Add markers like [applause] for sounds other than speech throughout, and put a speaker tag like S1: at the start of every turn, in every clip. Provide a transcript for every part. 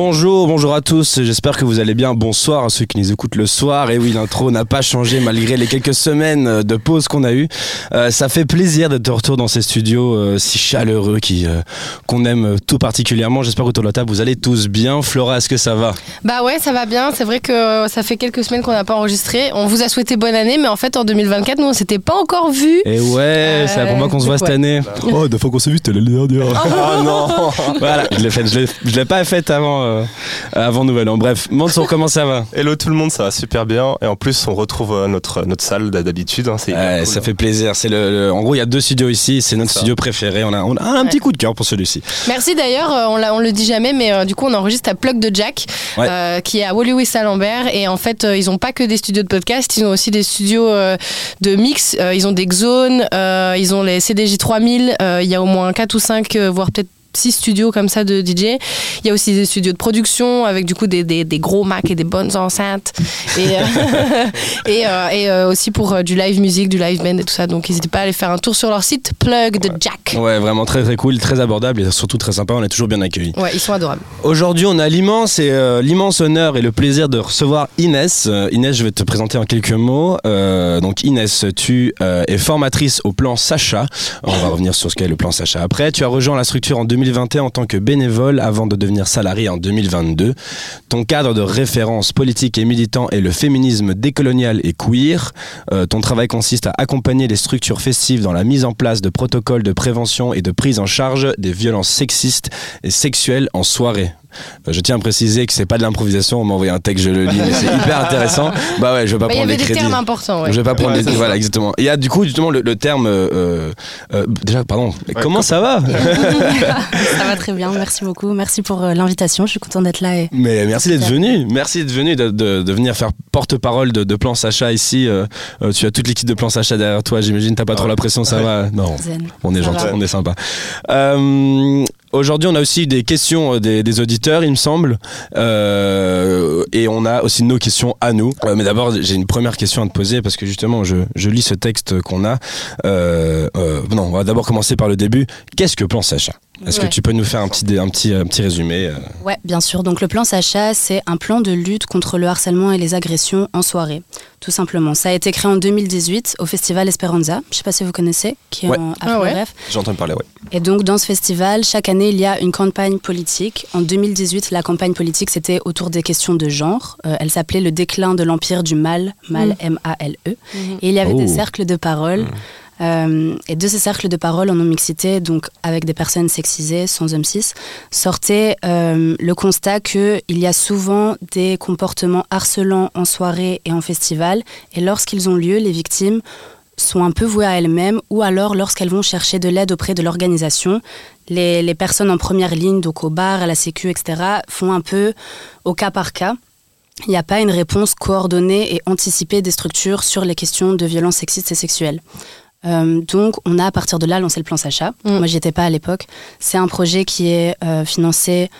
S1: Bonjour, bonjour à tous, j'espère que vous allez bien. Bonsoir à ceux qui nous écoutent le soir. Et oui, l'intro n'a pas changé malgré les quelques semaines de pause qu'on a eues. Euh, ça fait plaisir d'être de retour dans ces studios euh, si chaleureux qui euh, qu'on aime tout particulièrement. J'espère qu'autour de la table vous allez tous bien. Flora, est-ce que ça va?
S2: Bah ouais, ça va bien. C'est vrai que ça fait quelques semaines qu'on n'a pas enregistré. On vous a souhaité bonne année, mais en fait en 2024, nous on s'était pas encore vu.
S1: Et ouais, c'est la première fois qu'on se voit cette année.
S3: Oh, deux fois qu'on s'est vu, c'était l'année dernière.
S1: Oh non [laughs] Voilà, je l'ai faite, je l'ai- je l'ai pas faite avant, euh, avant Nouvel An. Bref, Mansour, [laughs] comment ça va
S3: Hello tout le monde, ça va super bien. Et en plus, on retrouve euh, notre, notre salle d'habitude. hein,
S1: Ouais,
S3: cool,
S1: ça
S3: hein.
S1: fait plaisir. C'est le, le- en gros, il y a deux studios ici. C'est notre
S3: Ça.
S1: studio préféré. On a, on a un
S2: Ouais.
S1: petit coup de cœur pour celui-ci.
S2: Merci d'ailleurs, euh, on, l'a- on le dit jamais, mais euh, du coup on enregistre à Plug de Jack,
S1: Ouais.
S2: euh, qui est à Woluwe Saint-Lambert. Et en fait, euh, ils ont pas que des studios de podcast, ils ont aussi des studios euh, de mix. Euh, ils ont des Xone, euh, ils ont les CDJ 3000. euh, Il y a au moins 4 ou 5, voire peut-être six studios comme ça de DJ. Il y a aussi des studios de production avec du coup des, des, des gros Mac et des bonnes enceintes. Et, euh, [laughs] et, euh, et, euh, aussi pour du live music, du live band et tout ça. Donc n'hésitez pas à aller faire un tour sur leur site Plug de Jack.
S1: Ouais, vraiment très très cool, très abordable et surtout très sympa. On est toujours bien accueillis.
S2: Ouais, ils sont adorables.
S1: Aujourd'hui, on a l'immense et euh, l'immense honneur et le plaisir de recevoir Inès. Euh, Inès, je vais te présenter en quelques mots. Euh, donc Inès, tu es formatrice au plan Sacha. On va revenir sur ce qu'est le plan Sacha après. Tu as rejoint la structure en 2021 en tant que bénévole avant de devenir salarié en 2022. Ton cadre de référence politique et militant est le féminisme décolonial et queer. Euh, ton travail consiste à accompagner les structures festives dans la mise en place de protocoles de prévention et de prise en charge des violences sexistes et sexuelles en soirée. Euh, Je tiens à préciser que c'est pas de l'improvisation, on m'a envoyé un texte, je le lis, mais c'est hyper intéressant. [laughs] Bah ouais, je vais pas
S2: Bah, il y
S1: prendre
S2: avait
S1: les
S2: des
S1: crédits.
S2: termes importants. ouais.
S1: Je vais pas prendre
S3: Ouais,
S1: les voilà exactement. Il y a du coup justement le, le terme euh, euh, déjà pardon. comment ça va [laughs]
S4: Ça va très bien, merci [laughs] beaucoup. Merci pour euh, l'invitation, je suis contente d'être là. Et...
S1: Mais merci d'être venu, merci d'être venu, de, de- de venir faire porte-parole de, de Plan Sacha ici. Euh, tu as toute l'équipe de Plan Sacha derrière toi, j'imagine. T'as pas trop
S3: Ouais.
S1: la pression, ça va Non,
S4: Zen.
S1: on est gentil, on est sympa. Aujourd'hui, on a aussi des questions euh, des, auditeurs, il me semble, Euh, et on a aussi nos questions à nous. Euh, mais d'abord, j'ai une première question à te poser parce que justement, je, je lis ce texte qu'on a. Non, on va d'abord commencer par le début. Qu'est-ce que Plan Sacha? Est-ce que tu peux nous faire un petit, un petit, un petit résumé euh
S4: Ouais, bien sûr. Donc le plan Sacha, c'est un plan de lutte contre le harcèlement et les agressions en soirée, tout simplement. Ça a été créé en 2018 au festival Esperanza. Je sais pas si vous connaissez, qui est
S1: Ouais.
S4: en
S2: Ah ouais.
S1: J'entends parler, ouais.
S4: Et donc dans ce festival, chaque année, il y a une campagne politique. En 2018, la campagne politique, c'était autour des questions de genre. Euh, elle s'appelait le déclin de l'empire du mal, mal M-A-L-E.
S2: Mhm.
S4: Et il y avait
S1: Oh.
S4: des cercles de parole. Euh, et de ces cercles de parole en non-mixité, donc avec des personnes sexisées, sans hommes cis, sortait euh, le constat qu'il y a souvent des comportements harcelants en soirée et en festival. Et lorsqu'ils ont lieu, les victimes sont un peu vouées à elles-mêmes ou alors lorsqu'elles vont chercher de l'aide auprès de l'organisation, les, les personnes en première ligne, donc au bar, à la sécu, etc., font un peu au cas par cas. Il n'y a pas une réponse coordonnée et anticipée des structures sur les questions de violences sexistes et sexuelles. Euh, donc, on a à partir de là lancé le plan Sacha.
S2: Mm.
S4: Moi, j'y étais pas à l'époque. C'est un projet qui est euh, financé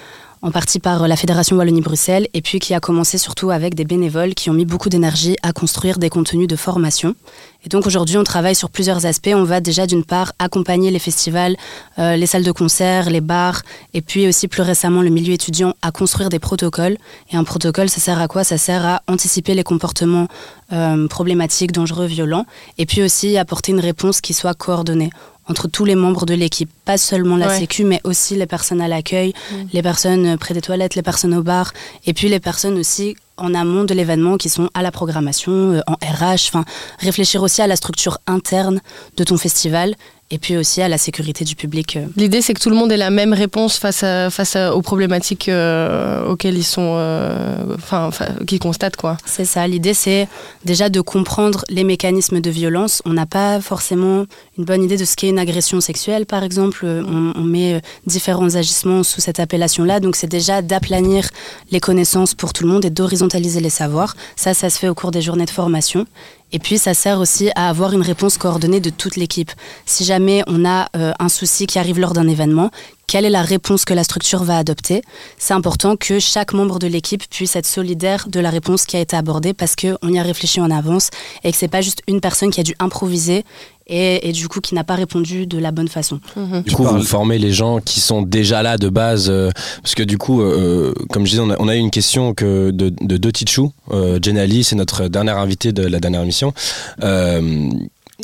S4: en partie par la Fédération Wallonie-Bruxelles et puis qui a commencé surtout avec des bénévoles qui ont mis beaucoup d'énergie à construire des contenus de formation. Et donc aujourd'hui, on travaille sur plusieurs aspects. On va déjà d'une part accompagner les festivals, euh, les salles de concert, les bars, et puis aussi plus récemment le milieu étudiant à construire des protocoles. Et un protocole, ça sert à quoi? Ça sert à anticiper les comportements euh, problématiques, dangereux, violents, et puis aussi apporter une réponse qui soit coordonnée entre tous les membres de l'équipe, pas seulement la
S2: Ouais.
S4: sécu, mais aussi les personnes à l'accueil, les personnes euh, près des toilettes, les personnes au bar, et puis les personnes aussi en amont de l'événement qui sont à la programmation, euh, en RH, enfin réfléchir aussi à la structure interne de ton festival et puis aussi à la sécurité du public. euh.
S2: L'idée, c'est que tout le monde ait la même réponse face, à, face à- aux problématiques euh, auxquelles ils sont, euh, enfin, qu'ils constatent, quoi.
S4: C'est ça, l'idée c'est déjà de comprendre les mécanismes de violence. On n'a pas forcément une bonne idée de ce qu'est une agression sexuelle, par exemple. On, on met différents agissements sous cette appellation-là, donc c'est déjà d'aplanir les connaissances pour tout le monde et d'horizontaliser les savoirs. Ça, ça se fait au cours des journées de formation. Et puis, ça sert aussi à avoir une réponse coordonnée de toute l'équipe. Si jamais on a euh, un souci qui arrive lors d'un événement, quelle est la réponse que la structure va adopter? C'est important que chaque membre de l'équipe puisse être solidaire de la réponse qui a été abordée parce qu'on y a réfléchi en avance et que c'est pas juste une personne qui a dû improviser et, du coup qui n'a pas répondu de la bonne façon.
S1: Mhm. Du coup, vous formez les gens qui sont déjà là de base, euh, parce que du coup, euh, comme je disais, on a, eu une question que de, de Dotichou, euh, Jenali, c'est notre dernière invité de la dernière émission.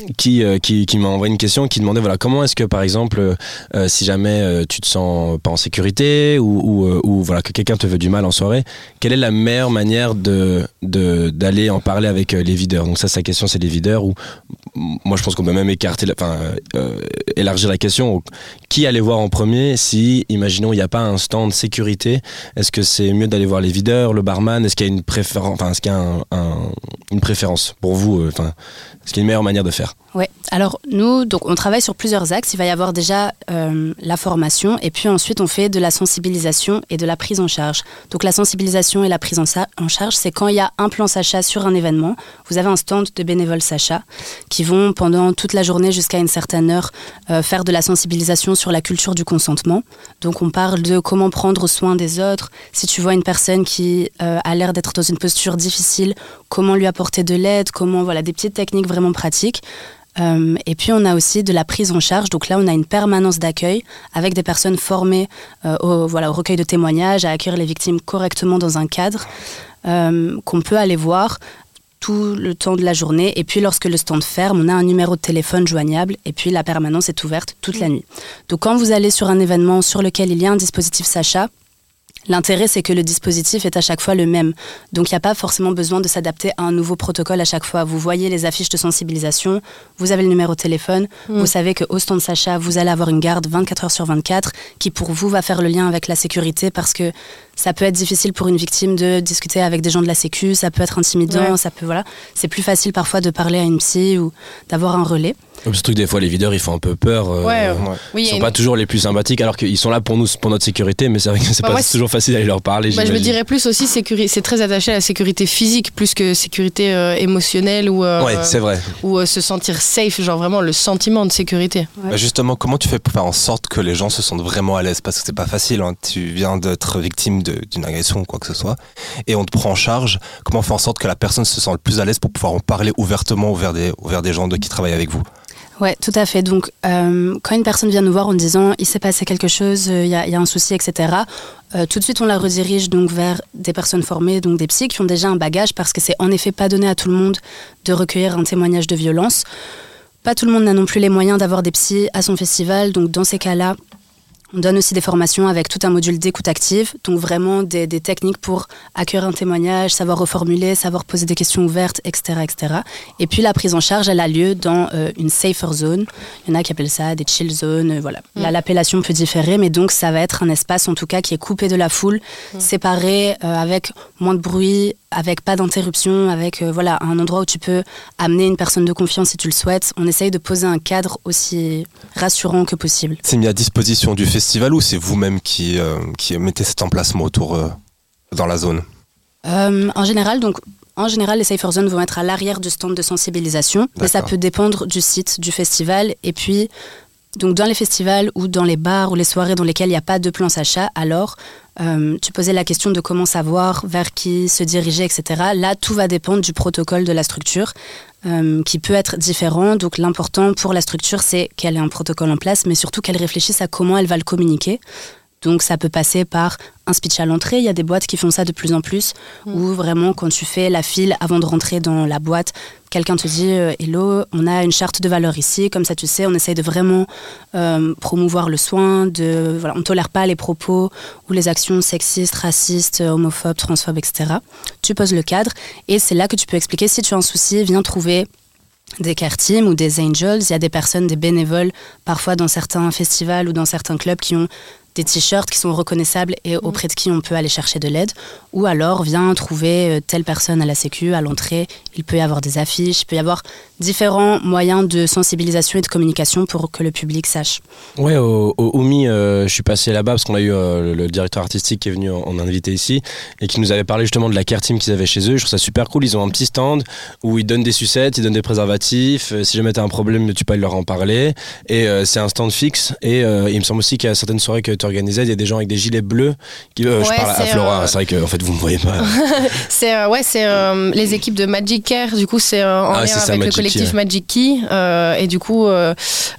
S1: Euh, qui, euh, qui, m'a envoyé une question qui demandait voilà comment est-ce que par exemple euh, euh, si jamais tu te sens pas en sécurité ou, ou, voilà que quelqu'un te veut du mal en soirée quelle est la meilleure manière de d'aller en parler avec les videurs? Donc ça sa question c'est les videurs ou moi je pense qu'on peut même écarter enfin élargir la question qui aller voir en premier si imaginons il n'y a pas un stand de sécurité? Est-ce que c'est mieux d'aller voir les videurs le barman? Est-ce qu'il y a une préférence est-ce qu'il y a un, une préférence pour vous qu'il y a une meilleure manière de faire
S4: oui, alors nous, donc, on travaille sur plusieurs axes. Il va y avoir déjà euh, la formation et puis ensuite on fait de la sensibilisation et de la prise en charge. Donc la sensibilisation et la prise en, en charge, c'est quand il y a un plan Sacha sur un événement, vous avez un stand de bénévoles Sacha qui vont pendant toute la journée jusqu'à une certaine heure euh, faire de la sensibilisation sur la culture du consentement. Donc on parle de comment prendre soin des autres. Si tu vois une personne qui euh, a l'air d'être dans une posture difficile, comment lui apporter de l'aide, comment voilà des petites techniques vraiment pratiques. Euh, et puis on a aussi de la prise en charge. Donc là, on a une permanence d'accueil avec des personnes formées euh, au, voilà, au recueil de témoignages, à accueillir les victimes correctement dans un cadre euh, qu'on peut aller voir tout le temps de la journée. Et puis lorsque le stand ferme, on a un numéro de téléphone joignable et puis la permanence est ouverte toute la nuit. Donc quand vous allez sur un événement sur lequel il y a un dispositif Sacha, L'intérêt, c'est que le dispositif est à chaque fois le même. Donc, il n'y a pas forcément besoin de s'adapter à un nouveau protocole à chaque fois. Vous voyez les affiches de sensibilisation, vous avez le numéro de téléphone, mm. vous savez qu'au stand Sacha, vous allez avoir une garde 24 heures sur 24 qui, pour vous, va faire le lien avec la sécurité parce que ça peut être difficile pour une victime de discuter avec des gens de la sécu, ça peut être intimidant, ça peut, voilà. C'est plus facile parfois de parler à une psy ou d'avoir un relais.
S1: Surtout que des fois, les videurs, ils font un peu peur. Euh, ouais, ils sont pas toujours les plus sympathiques, alors qu'ils sont là pour nous, pour notre sécurité, mais c'est vrai que c'est pas [laughs] toujours facile d'aller leur parler.
S2: Bah, je me dirais plus aussi, c'est très attaché à la sécurité physique, plus que sécurité euh, émotionnelle ou,
S1: euh, ouais, c'est vrai.
S2: ou se sentir safe, genre vraiment le sentiment de sécurité.
S3: Bah, justement, comment tu fais pour faire en sorte que les gens se sentent vraiment à l'aise? Parce que c'est pas facile, hein. tu viens d'être victime d'une agression ou quoi que ce soit, et on te prend en charge. Comment on fait en sorte que la personne se sent le plus à l'aise pour pouvoir en parler ouvertement vers des, vers des gens de, qui travaillent avec vous?
S4: Oui, tout à fait. Donc, euh, quand une personne vient nous voir en disant il s'est passé quelque chose, euh, il y, a un souci, etc., euh, tout de suite on la redirige donc vers des personnes formées, donc des psys qui ont déjà un bagage, parce que c'est en effet pas donné à tout le monde de recueillir un témoignage de violence. Pas tout le monde n'a non plus les moyens d'avoir des psys à son festival, donc dans ces cas-là, on donne aussi des formations avec tout un module d'écoute active, donc vraiment des, techniques pour accueillir un témoignage, savoir reformuler, savoir poser des questions ouvertes, etc. etc. Et puis la prise en charge, elle a lieu dans euh, une safer zone. Il y en a qui appellent ça des chill zones. Euh, voilà. Mm. l'appellation peut différer, mais donc ça va être un espace en tout cas qui est coupé de la foule, mm. séparé, euh, avec moins de bruit, avec pas d'interruption, avec voilà un endroit où tu peux amener une personne de confiance si tu le souhaites. On essaye de poser un cadre aussi rassurant que possible.
S3: C'est mis à disposition du festival ou c'est vous-même qui, euh, qui mettez cet emplacement autour euh, dans la zone?
S4: Euh, En général, donc en général, les safer zones vont être à l'arrière du stand de sensibilisation, mais ça peut dépendre du site du festival. Et puis, donc dans les festivals ou dans les bars ou les soirées dans lesquelles il n'y a pas de plan Sacha, alors tu posais la question de comment savoir vers qui se diriger, etc. Là, tout va dépendre du protocole de la structure. Euh, qui peut être différent. Donc l'important pour la structure, c'est qu'elle ait un protocole en place, mais surtout qu'elle réfléchisse à comment elle va le communiquer. Donc ça peut passer par un speech à l'entrée, il y a des boîtes qui font ça de plus en plus, mm. où vraiment quand tu fais la file avant de rentrer dans la boîte, quelqu'un te dit euh, Hello, on a une charte de valeurs ici, comme ça tu sais, on essaye de vraiment euh, promouvoir le soin, de, voilà, on ne tolère pas les propos ou les actions sexistes, racistes, homophobes, transphobes, etc. Tu poses le cadre et c'est là que tu peux expliquer si tu as un souci, viens trouver des care teams ou des angels. Il y a des personnes, des bénévoles, parfois dans certains festivals ou dans certains clubs qui ont des t-shirts qui sont reconnaissables et auprès de qui on peut aller chercher de l'aide. Ou alors, viens trouver euh, telle personne à la Sécu, à l'entrée. Il peut y avoir des affiches, il peut y avoir différents moyens de sensibilisation et de communication pour que le public sache.
S1: Ouais, au, au OMI, euh, je suis passé là-bas parce qu'on a eu euh, le directeur artistique qui est venu en, en invité ici et qui nous avait parlé justement de la care team qu'ils avaient chez eux. Je trouve ça super cool. Ils ont un petit stand où ils donnent des sucettes, ils donnent des préservatifs. Euh, si jamais t'as un problème, tu peux aller leur en parler. Et euh, c'est un stand fixe. Et euh, il me semble aussi qu'il y a certaines soirées que organisais, il y a des gens avec des gilets bleus. Qui, euh, je parle à
S2: c'est,
S1: Flora.
S2: euh,
S1: C'est vrai que en fait vous me voyez pas. [laughs]
S2: C'est euh, ouais, c'est euh, les équipes de Magic Care. Du coup, c'est euh, en
S1: Ah,
S2: lien
S1: c'est ça,
S2: avec
S1: Magic
S2: le collectif
S1: Key,
S2: Magic Key. Euh, et du coup, euh,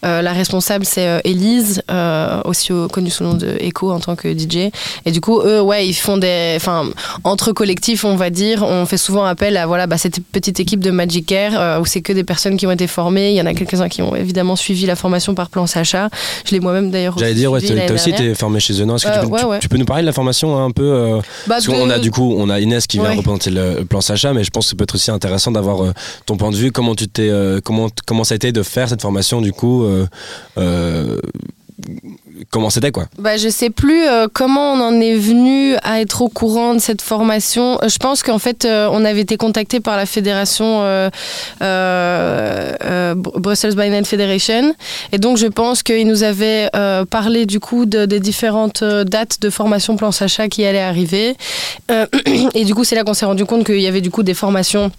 S2: euh, la responsable c'est euh, Elise, euh, aussi au- connue sous le nom de Echo en tant que DJ. Et du coup, eux, ouais, ils font des, enfin, entre collectifs, on va dire, on fait souvent appel à voilà, bah, cette petite équipe de Magic Care euh, où c'est que des personnes qui ont été formées. Il y en a quelques-uns qui ont évidemment suivi la formation par plan Sacha. Je l'ai moi-même d'ailleurs.
S1: J'allais dire, ouais, t'as aussi
S2: dernière.
S1: Formé chez eux. Non, est-ce que
S2: Euh,
S1: tu, peux,
S2: ouais,
S1: tu-
S2: ouais.
S1: tu peux nous parler de la formation hein, un peu euh,
S2: Bah,
S1: Parce
S2: de-
S1: qu'on a du coup, on a Inès qui vient
S2: Ouais.
S1: représenter le plan Sacha, mais je pense que ça peut être aussi intéressant d'avoir euh, ton point de vue. Comment tu t'es, comment, comment ça a été de faire cette formation du coup Comment c'était quoi
S2: Bah, je sais plus euh, comment on en est venu à être au courant de cette formation. Euh, Je pense qu'en fait, euh, on avait été contacté par la fédération Br- Brussels by Federation. Et donc, je pense qu'ils nous avaient parlé du coup de- des différentes dates de formation plan Sacha qui allaient arriver. [clears throat] Et du coup, c'est là qu'on s'est rendu compte qu'il y avait du coup des formations.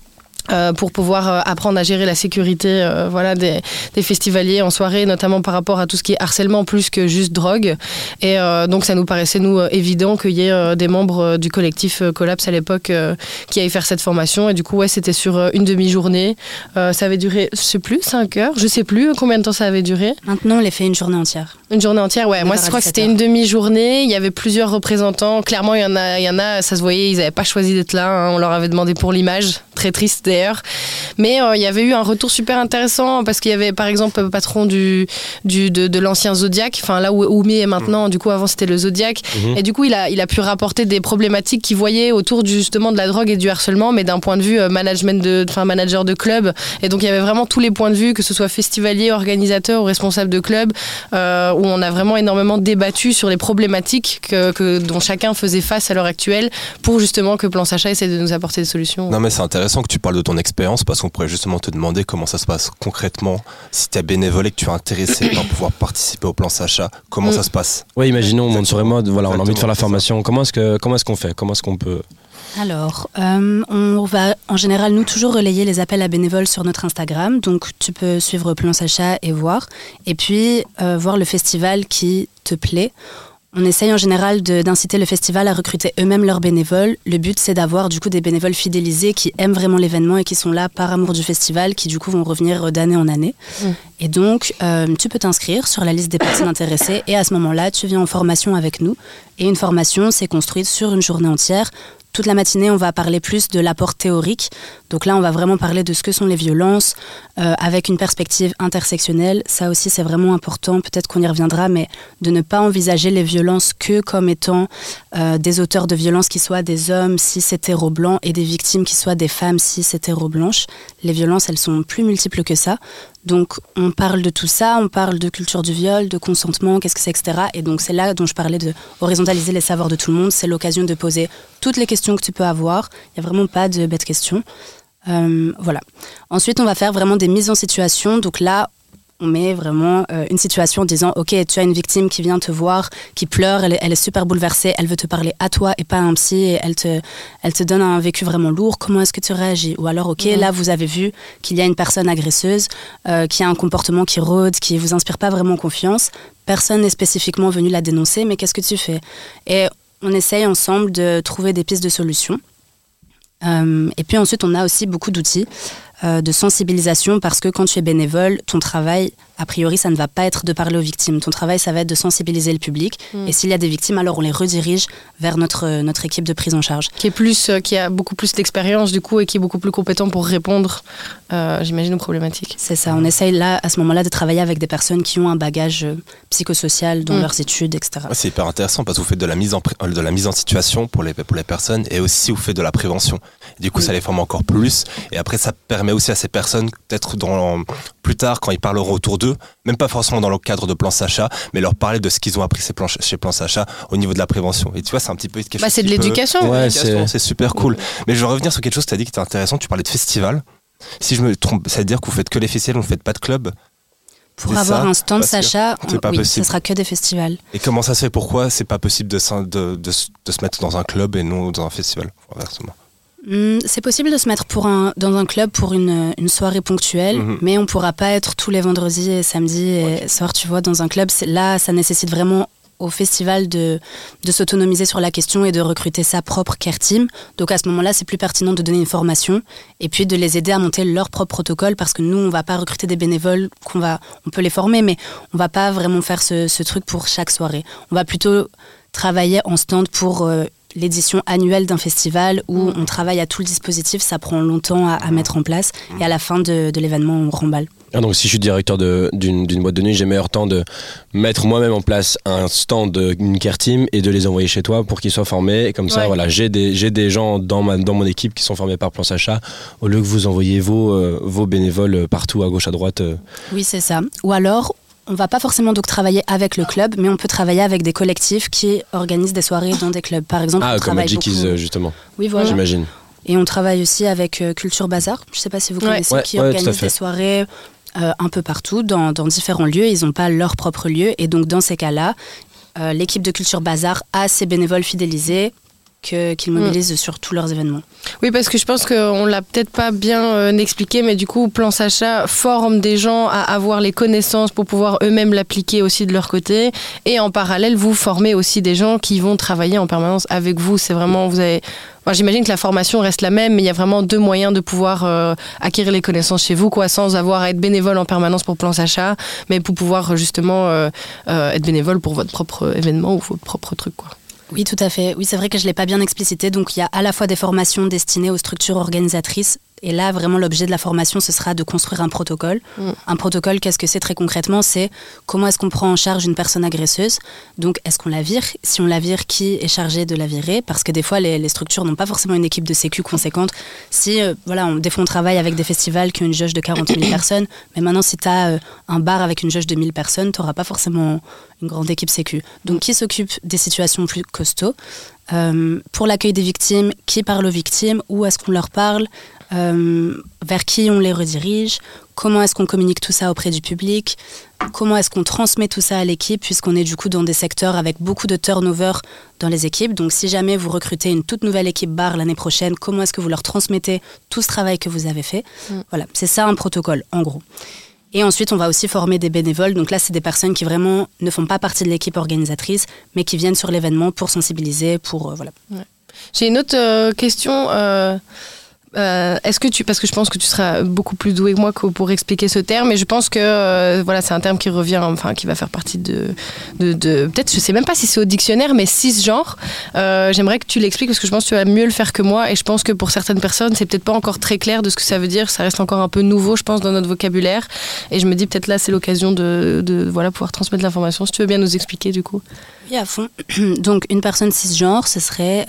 S2: Euh, pour pouvoir euh, apprendre à gérer la sécurité euh, voilà, des, festivaliers en soirée, notamment par rapport à tout ce qui est harcèlement plus que juste drogue. Et donc ça nous paraissait nous évident qu'il y ait des membres du collectif Collapse à l'époque qui aillent faire cette formation. Et du coup, ouais, c'était sur une demi-journée. Ça avait duré, je sais plus, 5 heures. Je sais plus combien de temps ça avait duré.
S4: Maintenant, on les fait une journée entière.
S2: Une journée entière, ouais. Moi, je crois que
S4: 17
S2: c'était une demi-journée. Il y avait plusieurs représentants. Clairement, il y en a, il y en a ça se voyait, ils n'avaient pas choisi d'être là. hein. On leur avait demandé pour l'image. Très triste d'ailleurs. Mais euh, il y avait eu un retour super intéressant parce qu'il y avait, par exemple, le patron du, du, de, de l'ancien Zodiac, enfin là où Oumi est maintenant. Du coup, avant, c'était le Zodiac.
S1: Mhm.
S2: Et du coup, il a, il a pu rapporter des problématiques qu'il voyait autour du- justement de la drogue et du harcèlement, mais d'un point de vue euh, management de, enfin manager de club. Et donc, il y avait vraiment tous les points de vue, que ce soit festivalier, organisateur ou responsable de club, euh, où on a vraiment énormément débattu sur les problématiques que, que- dont chacun faisait face à l'heure actuelle pour justement que Plan Sacha essaie de nous apporter des solutions.
S3: Non mais c'est intéressant que tu parles de ton expérience parce qu'on pourrait justement te demander comment ça se passe concrètement si tu es bénévole et que tu es intéressé [coughs] par pouvoir participer au plan Sacha, comment
S2: Mm.
S3: ça se passe?
S1: Ouais, imaginons, on monte sur
S3: Exactement.
S1: mode, voilà, on a envie de faire la
S3: Exactement,
S1: formation. Comment est-ce que comment est-ce qu'on fait? Comment est-ce qu'on peut
S4: Alors, euh, on va en général, nous, toujours relayer les appels à bénévoles sur notre Instagram. Donc, tu peux suivre Plan Sacha et voir. Et puis, euh, voir le festival qui te plaît. On essaye en général d'inciter le festival à recruter eux-mêmes leurs bénévoles. Le but, c'est d'avoir du coup des bénévoles fidélisés qui aiment vraiment l'événement et qui sont là par amour du festival, qui du coup vont revenir d'année en année.
S2: Mm.
S4: Et donc, euh, tu peux t'inscrire sur la liste des personnes intéressées et à ce moment-là, tu viens en formation avec nous. Et une formation, c'est construite sur une journée entière. Toute la matinée, on va parler plus de l'apport théorique. Donc là, on va vraiment parler de ce que sont les violences euh, avec une perspective intersectionnelle. Ça aussi, c'est vraiment important. Peut-être qu'on y reviendra, mais de ne pas envisager les violences que comme étant euh, des auteurs de violences qui soient des hommes cis hétéro blancs et des victimes qui soient des femmes cis hétéro blanches. Les violences, elles sont plus multiples que ça. Donc, on parle de tout ça, on parle de culture du viol, de consentement, qu'est-ce que c'est, etc. Et donc, c'est là dont je parlais de horizontaliser les savoirs de tout le monde. C'est l'occasion de poser toutes les questions que tu peux avoir. Il n'y a vraiment pas de bêtes questions. Euh, voilà. Ensuite, on va faire vraiment des mises en situation. Donc là, on met vraiment euh, une situation en disant Ok, tu as une victime qui vient te voir, qui pleure, elle est, elle est super bouleversée, elle veut te parler à toi et pas à un psy, et elle te, elle te donne un vécu vraiment lourd. Comment est-ce que tu réagis? Ou alors, Ok, là, vous avez vu qu'il y a une personne agresseuse euh, qui a un comportement qui rôde, qui vous inspire pas vraiment confiance. Personne n'est spécifiquement venu la dénoncer, mais qu'est-ce que tu fais? Et on essaye ensemble de trouver des pistes de solutions. Euh, et puis ensuite, on a aussi beaucoup d'outils de sensibilisation parce que quand tu es bénévole, ton travail, a priori, ça ne va pas être de parler aux victimes. Ton travail, ça va être de sensibiliser le public.
S2: Mm.
S4: Et s'il y a des victimes, alors on les redirige vers notre, notre équipe de prise en charge.
S2: Qui est plus, euh, qui a beaucoup plus d'expérience du coup et qui est beaucoup plus compétent pour répondre, euh, j'imagine, aux problématiques.
S4: C'est ça, on essaye là, à ce moment-là, de travailler avec des personnes qui ont un bagage euh, psychosocial dans
S2: Mm.
S4: leurs études, etc.
S3: Ouais, C'est hyper intéressant parce que vous faites de la mise en, euh, de la mise en situation pour les, pour les personnes et aussi vous faites de la prévention. Du coup,
S2: Mm.
S3: ça les forme encore plus et après, ça permet permet aussi à ces personnes, peut-être dans plus tard, quand ils parleront autour d'eux, même pas forcément dans le cadre de Plan Sacha, mais leur parler de ce qu'ils ont appris chez Plan Sacha au niveau de la prévention. Et tu vois, c'est un petit peu quelque
S2: bah,
S3: chose
S2: C'est de
S3: peut-
S2: l'éducation.
S1: Ouais, c'est-
S3: super cool. Mais je veux revenir sur quelque chose que tu as dit qui était intéressant. Tu parlais de festival. Si je me trompe, ça veut dire que vous faites que les festivals, vous ne faites pas de club?
S4: Pour avoir
S3: ça,
S4: un stand Sacha,
S3: c'est pas
S4: oui,
S3: possible.
S4: ce sera que des festivals.
S3: Et comment ça se fait? Pourquoi c'est pas possible de, de, de se- de se mettre dans un club et non dans un festival Inversement?
S4: Hmm, C'est possible de se mettre pour un, dans un club pour une, une soirée ponctuelle,
S3: Mhm.
S4: mais on pourra pas être tous les vendredis et samedis et soirs, tu vois, dans un club. Là, ça nécessite vraiment au festival de, de s'autonomiser sur la question et de recruter sa propre care team. Donc à ce moment-là, c'est plus pertinent de donner une formation et puis de les aider à monter leur propre protocole parce que nous, on va pas recruter des bénévoles, qu'on va, on peut les former, mais on va pas vraiment faire ce, ce truc pour chaque soirée. On va plutôt travailler en stand pour euh, l'édition annuelle d'un festival où on travaille à tout le dispositif, ça prend longtemps à, à mettre en place et à la fin de, de l'événement, on remballe.
S1: Ah, donc si je suis directeur de- d'une boîte de nuit, j'ai meilleur temps de mettre moi-même en place un stand d'une care team et de les envoyer chez toi pour qu'ils soient formés. Et comme ça,
S2: Ouais.
S1: voilà, j'ai des, j'ai des gens dans, ma, dans mon équipe qui sont formés par Plan Sacha au lieu que vous envoyiez vos, euh, vos bénévoles partout à gauche, à droite. euh.
S4: Oui, c'est ça. Ou alors, on va pas forcément donc travailler avec le club, mais on peut travailler avec des collectifs qui organisent des soirées dans des clubs. Par exemple,
S1: Ah,
S4: on
S1: comme
S4: travaille
S1: Magic
S4: beaucoup-
S1: euh, justement,
S4: Oui, voilà.
S1: j'imagine.
S4: Et on travaille aussi avec euh, Culture Bazar. Je sais pas si vous connaissez,
S1: Ouais,
S4: qui
S1: ouais,
S4: organise des soirées euh, un peu partout, dans, dans différents lieux. Ils n'ont pas leur propre lieu. Et donc, dans ces cas-là, euh, l'équipe de Culture Bazar a ses bénévoles fidélisés qu'ils
S2: Mm.
S4: mobilisent sur tous leurs événements.
S2: Oui, parce que je pense qu'on l'a peut-être pas bien euh, expliqué, mais du coup, Plan Sacha forme des gens à avoir les connaissances pour pouvoir eux-mêmes l'appliquer aussi de leur côté. Et en parallèle, vous formez aussi des gens qui vont travailler en permanence avec vous. C'est vraiment, vous avez. J'imagine que la formation reste la même, mais il y a vraiment deux moyens de pouvoir euh, acquérir les connaissances chez vous, quoi, sans avoir à être bénévole en permanence pour Plan Sacha, mais pour pouvoir justement euh, euh, être bénévole pour votre propre événement ou votre propre truc, quoi.
S4: Oui, tout à fait. Oui, c'est vrai que je ne l'ai pas bien explicité. Donc, il y a à la fois des formations destinées aux structures organisatrices. Et là, vraiment, l'objet de la formation, ce sera de construire un protocole.
S2: Mm.
S4: Un protocole, qu'est-ce que c'est très concrètement? C'est comment est-ce qu'on prend en charge une personne agresseuse? Donc, est-ce qu'on la vire? Si on la vire, qui est chargé de la virer? Parce que des fois, les, les structures n'ont pas forcément une équipe de sécu conséquente. Si, euh, voilà, on, des fois, on travaille avec des festivals qui ont une jauge de 40 000 [clears throat] personnes. Mais maintenant, si tu as un bar avec une jauge de 1000 personnes, tu n'auras pas forcément une grande équipe sécu. Donc, qui s'occupe des situations plus costauds? Euh, Pour l'accueil des victimes, qui parle aux victimes? Où est-ce qu'on leur parle? Euh, Vers qui on les redirige Comment est-ce qu'on communique tout ça auprès du public Comment est-ce qu'on transmet tout ça à l'équipe puisqu'on est du coup dans des secteurs avec beaucoup de turnover dans les équipes. Donc si jamais vous recrutez une toute nouvelle équipe bar l'année prochaine, comment est-ce que vous leur transmettez tout ce travail que vous avez fait
S2: Mm.
S4: Voilà, c'est ça un protocole en gros. Et ensuite, on va aussi former des bénévoles. Donc là, c'est des personnes qui vraiment ne font pas partie de l'équipe organisatrice, mais qui viennent sur l'événement pour sensibiliser, pour euh, voilà.
S2: J'ai une autre euh, question. euh, euh, Est-ce que tu, parce que je pense que tu seras beaucoup plus doué que moi pour expliquer ce terme, et je pense que euh, voilà, c'est un terme qui revient, enfin, qui va faire partie de, de, peut-être, je sais même pas si c'est au dictionnaire, mais cisgenre. Euh, J'aimerais que tu l'expliques parce que je pense que tu vas mieux le faire que moi, et je pense que pour certaines personnes, c'est peut-être pas encore très clair de ce que ça veut dire. Ça reste encore un peu nouveau, je pense, dans notre vocabulaire, et je me dis peut-être là, c'est l'occasion de, de voilà pouvoir transmettre l'information. Si tu veux bien nous expliquer, du coup.
S4: Oui, à fond. [clears throat] donc, une personne cisgenre, ce serait.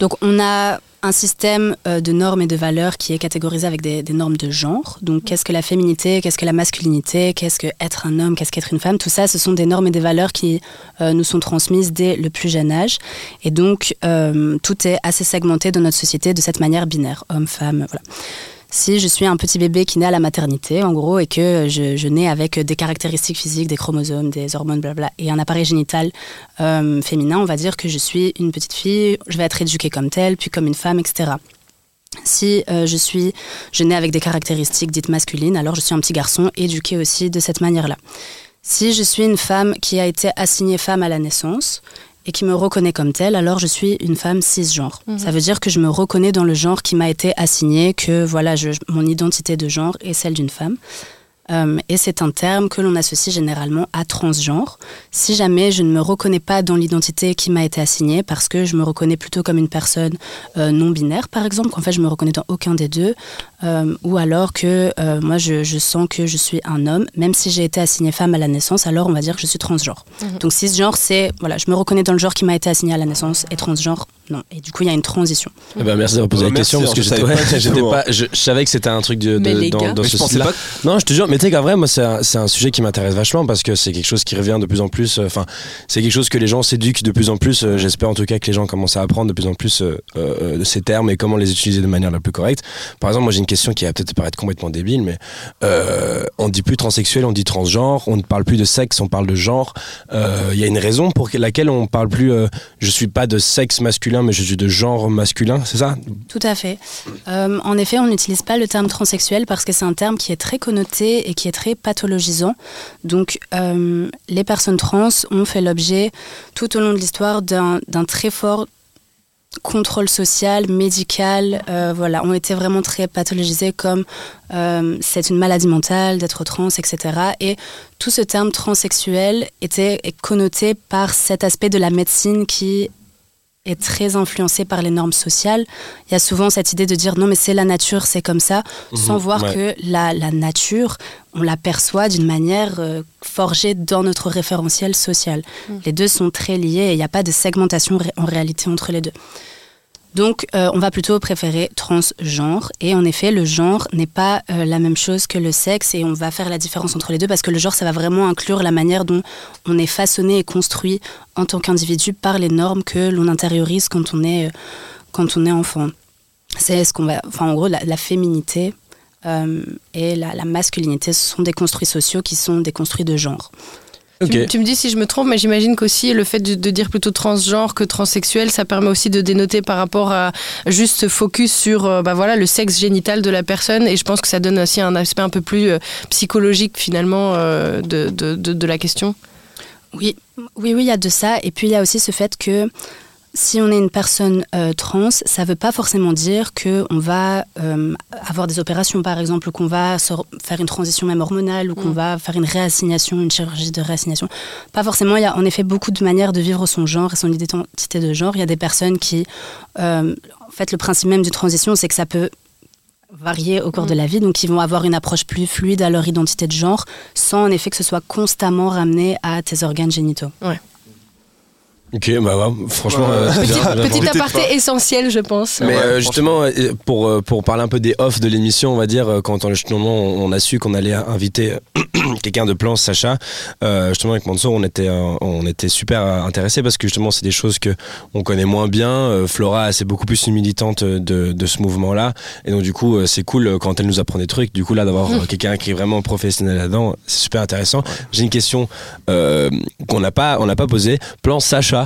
S4: donc, on a un système euh, de normes et de valeurs qui est catégorisé avec des, des normes de genre. Donc, qu'est-ce que la féminité, qu'est-ce que la masculinité, qu'est-ce que être un homme, qu'est-ce qu'être une femme? Tout ça, ce sont des normes et des valeurs qui euh, nous sont transmises dès le plus jeune âge. Et donc, euh, tout est assez segmenté dans notre société de cette manière binaire, homme, femme, voilà. Si je suis un petit bébé qui naît à la maternité, en gros, et que je, je nais avec des caractéristiques physiques, des chromosomes, des hormones, blabla, et un appareil génital euh, féminin, on va dire que je suis une petite fille, je vais être éduquée comme telle, puis comme une femme, etc. Si euh, je suis, je nais avec des caractéristiques dites masculines, alors je suis un petit garçon éduqué aussi de cette manière-là. Si je suis une femme qui a été assignée femme à la naissance et qui me reconnaît comme telle, alors je suis une femme cisgenre.
S2: Mhm.
S4: Ça veut dire que je me reconnais dans le genre qui m'a été assigné, que voilà, je- mon identité de genre est celle d'une femme. Euh, et c'est un terme que l'on associe généralement à transgenre. Si jamais je ne me reconnais pas dans l'identité qui m'a été assignée, parce que je me reconnais plutôt comme une personne euh, non binaire, par exemple, qu'en fait je me reconnais dans aucun des deux, Euh, ou alors que euh, moi je, je sens que je suis un homme, même si j'ai été assignée femme à la naissance, alors on va dire que je suis transgenre.
S2: Mhm.
S4: Donc cisgenre, c'est voilà, je me reconnais dans le genre qui m'a été assigné à la naissance, et transgenre, non. Et du coup, il y a une transition.
S1: Eh ben, merci d'avoir posé
S3: Ouais,
S1: la question
S3: merci,
S1: parce que
S3: je savais pas
S1: pas, je, je savais que c'était un truc de, de-
S2: Mais
S1: dans,
S2: gars.
S1: dans
S3: Mais
S1: ce
S3: je
S1: Non, je te jure, mais tu sais qu'en vrai, moi, c'est un, c'est un sujet qui m'intéresse vachement parce que c'est quelque chose qui revient de plus en plus. euh, Enfin, c'est quelque chose que les gens s'éduquent de plus en plus. euh, J'espère en tout cas que les gens commencent à apprendre de plus en plus euh, euh, de ces termes et comment les utiliser de manière la plus correcte. Par exemple, moi, j'ai question qui va peut-être paraître complètement débile, mais euh, on dit plus transsexuel, on dit transgenre, on ne parle plus de sexe, on parle de genre. Euh, Il y a une raison pour laquelle on parle plus. euh, je suis pas de sexe masculin, mais je suis de genre masculin, c'est ça?
S4: Tout à fait. Euh, en effet, on n'utilise pas le terme transsexuel parce que c'est un terme qui est très connoté et qui est très pathologisant. Donc, euh, les personnes trans ont fait l'objet tout au long de l'histoire d'un très fort contrôle social, médical, euh, voilà, ont été vraiment très pathologisés comme euh, c'est une maladie mentale d'être trans, etc. Et tout ce terme transsexuel était connoté par cet aspect de la médecine qui est très influencé par les normes sociales. Il y a souvent cette idée de dire non mais c'est la nature, c'est comme ça, sans
S1: Mhm,
S4: voir
S1: ouais.
S4: que la, la nature, on l'aperçoit d'une manière euh, forgée dans notre référentiel social.
S2: Mhm.
S4: Les deux sont très liés et il n'y a pas de segmentation ré- en réalité entre les deux. Donc, euh, on va plutôt préférer transgenre. Et en effet, le genre n'est pas euh, la même chose que le sexe. Et on va faire la différence entre les deux parce que le genre, ça va vraiment inclure la manière dont on est façonné et construit en tant qu'individu par les normes que l'on intériorise quand on est, euh, quand on est enfant. C'est ce qu'on va. Enfin, en gros, la, féminité et la, la masculinité, ce sont des construits sociaux qui sont des construits de genre.
S2: Tu, tu me dis si je me trompe, mais j'imagine qu'aussi le fait de, de dire plutôt transgenre que transsexuel, ça permet aussi de dénoter par rapport à juste focus sur euh, bah voilà, le sexe génital de la personne. Et je pense que ça donne aussi un aspect un peu plus euh, psychologique finalement euh, de, de, de- de la question.
S4: Oui, oui, oui, il y a de ça. Et puis il y a aussi ce fait que si on est une personne euh, trans, ça ne veut pas forcément dire qu'on va euh, avoir des opérations, par exemple, ou qu'on va faire une transition même hormonale, ou qu'on
S2: Mm.
S4: va faire une réassignation, une chirurgie de réassignation. Pas forcément. Il y a en effet beaucoup de manières de vivre son genre et son identité de genre. Il y a des personnes qui, euh, en fait, le principe même d'une transition, c'est que ça peut varier au cours
S2: Mm.
S4: de la vie, donc ils vont avoir une approche plus fluide à leur identité de genre, sans en effet que ce soit constamment ramené à tes organes génitaux.
S1: Ok, bah ouais, franchement,
S3: Ouais.
S1: euh,
S2: Petit, aparté essentiel, je pense.
S1: Mais
S3: Ouais,
S1: euh, justement, euh, pour, euh, pour parler un peu des off de l'émission, on va dire, euh, quand on, justement, on, on a su qu'on allait inviter [coughs] quelqu'un de plan, Sacha, euh, justement avec Mansour, on était, on était super intéressés parce que justement, c'est des choses que on connaît moins bien. Euh, Flora, c'est beaucoup plus une militante de, de ce mouvement-là. Et donc, du coup, euh, c'est cool quand elle nous apprend des trucs. Du coup, là, d'avoir euh, quelqu'un qui est vraiment professionnel là-dedans, c'est super intéressant. J'ai une question euh, qu'on n'a pas, on n'a pas posée. Plan Sacha.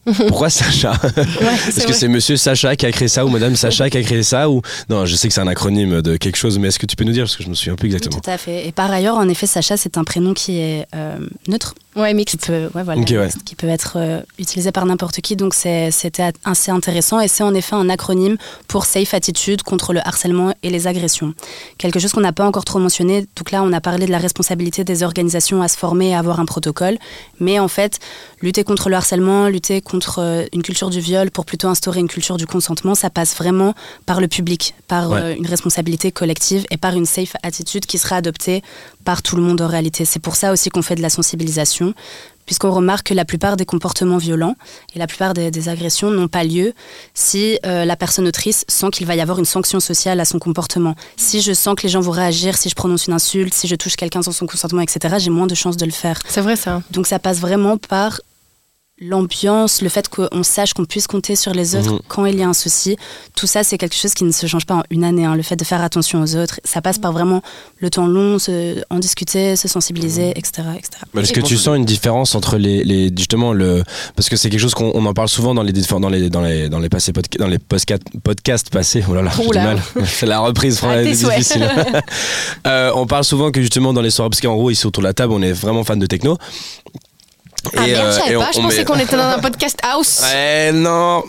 S1: [laughs] Pourquoi Sacha
S2: Ouais,
S1: est-ce que c'est monsieur Sacha qui a créé ça ou madame Sacha qui a créé ça ou non je sais que c'est un acronyme de quelque chose mais est-ce que tu peux nous dire? Parce que je me souviens plus exactement
S4: Tout à fait. Et par ailleurs, en effet, Sacha, c'est un prénom qui est euh, neutre,
S2: Ouais,
S4: qui
S2: mixte.
S4: peut, ouais, voilà,
S1: Ok, ouais.
S4: qui peut être euh, utilisé par n'importe qui. Donc c'est- c'était assez intéressant et c'est en effet un acronyme pour Safe Attitude contre le harcèlement et les agressions. Quelque chose qu'on n'a pas encore trop mentionné. Donc là, on a parlé de la responsabilité des organisations à se former et à avoir un protocole. Mais en fait, lutter contre le harcèlement, lutter contre euh, une culture du viol pour plutôt instaurer une culture du consentement, ça passe vraiment par le public, par
S1: Ouais.
S4: euh, une responsabilité collective et par une safe attitude qui sera adoptée par tout le monde en réalité. C'est pour ça aussi qu'on fait de la sensibilisation, puisqu'on remarque que la plupart des comportements violents et la plupart des, des agressions n'ont pas lieu si euh, la personne autrice sent qu'il va y avoir une sanction sociale à son comportement. Si je sens que les gens vont réagir, si je prononce une insulte, si je touche quelqu'un sans son consentement, etc., j'ai moins de chances de le faire.
S2: C'est vrai ça.
S4: Donc ça passe vraiment par l'ambiance, le fait qu'on sache qu'on puisse compter sur les autres
S1: Mhm.
S4: quand il y a un souci. Tout ça, c'est quelque chose qui ne se change pas en une année. hein. Le fait de faire attention aux autres, ça passe par vraiment le temps long, se- en discuter, se sensibiliser, etc. etc.
S1: est-ce que tu sens une différence entre les, les justement le parce que c'est quelque chose qu'on on en parle souvent dans les dans les dans les dans les passés podca- dans les podcasts podcasts passés oh là là j'ai du
S2: Oula.
S1: mal [laughs] c'est la reprise
S2: Ah,
S1: c'est
S2: tes souhaits.
S1: difficile [laughs] Euh, on parle souvent que justement dans les soirées parce qu'en gros ici autour de la table on est vraiment fan de techno
S2: Ah
S1: Et,
S2: merde,
S1: euh,
S2: je savais
S1: et on-
S2: pas, je
S1: on
S2: pensais
S1: met-
S2: qu'on était dans un podcast house. [laughs]
S1: Ouais, non.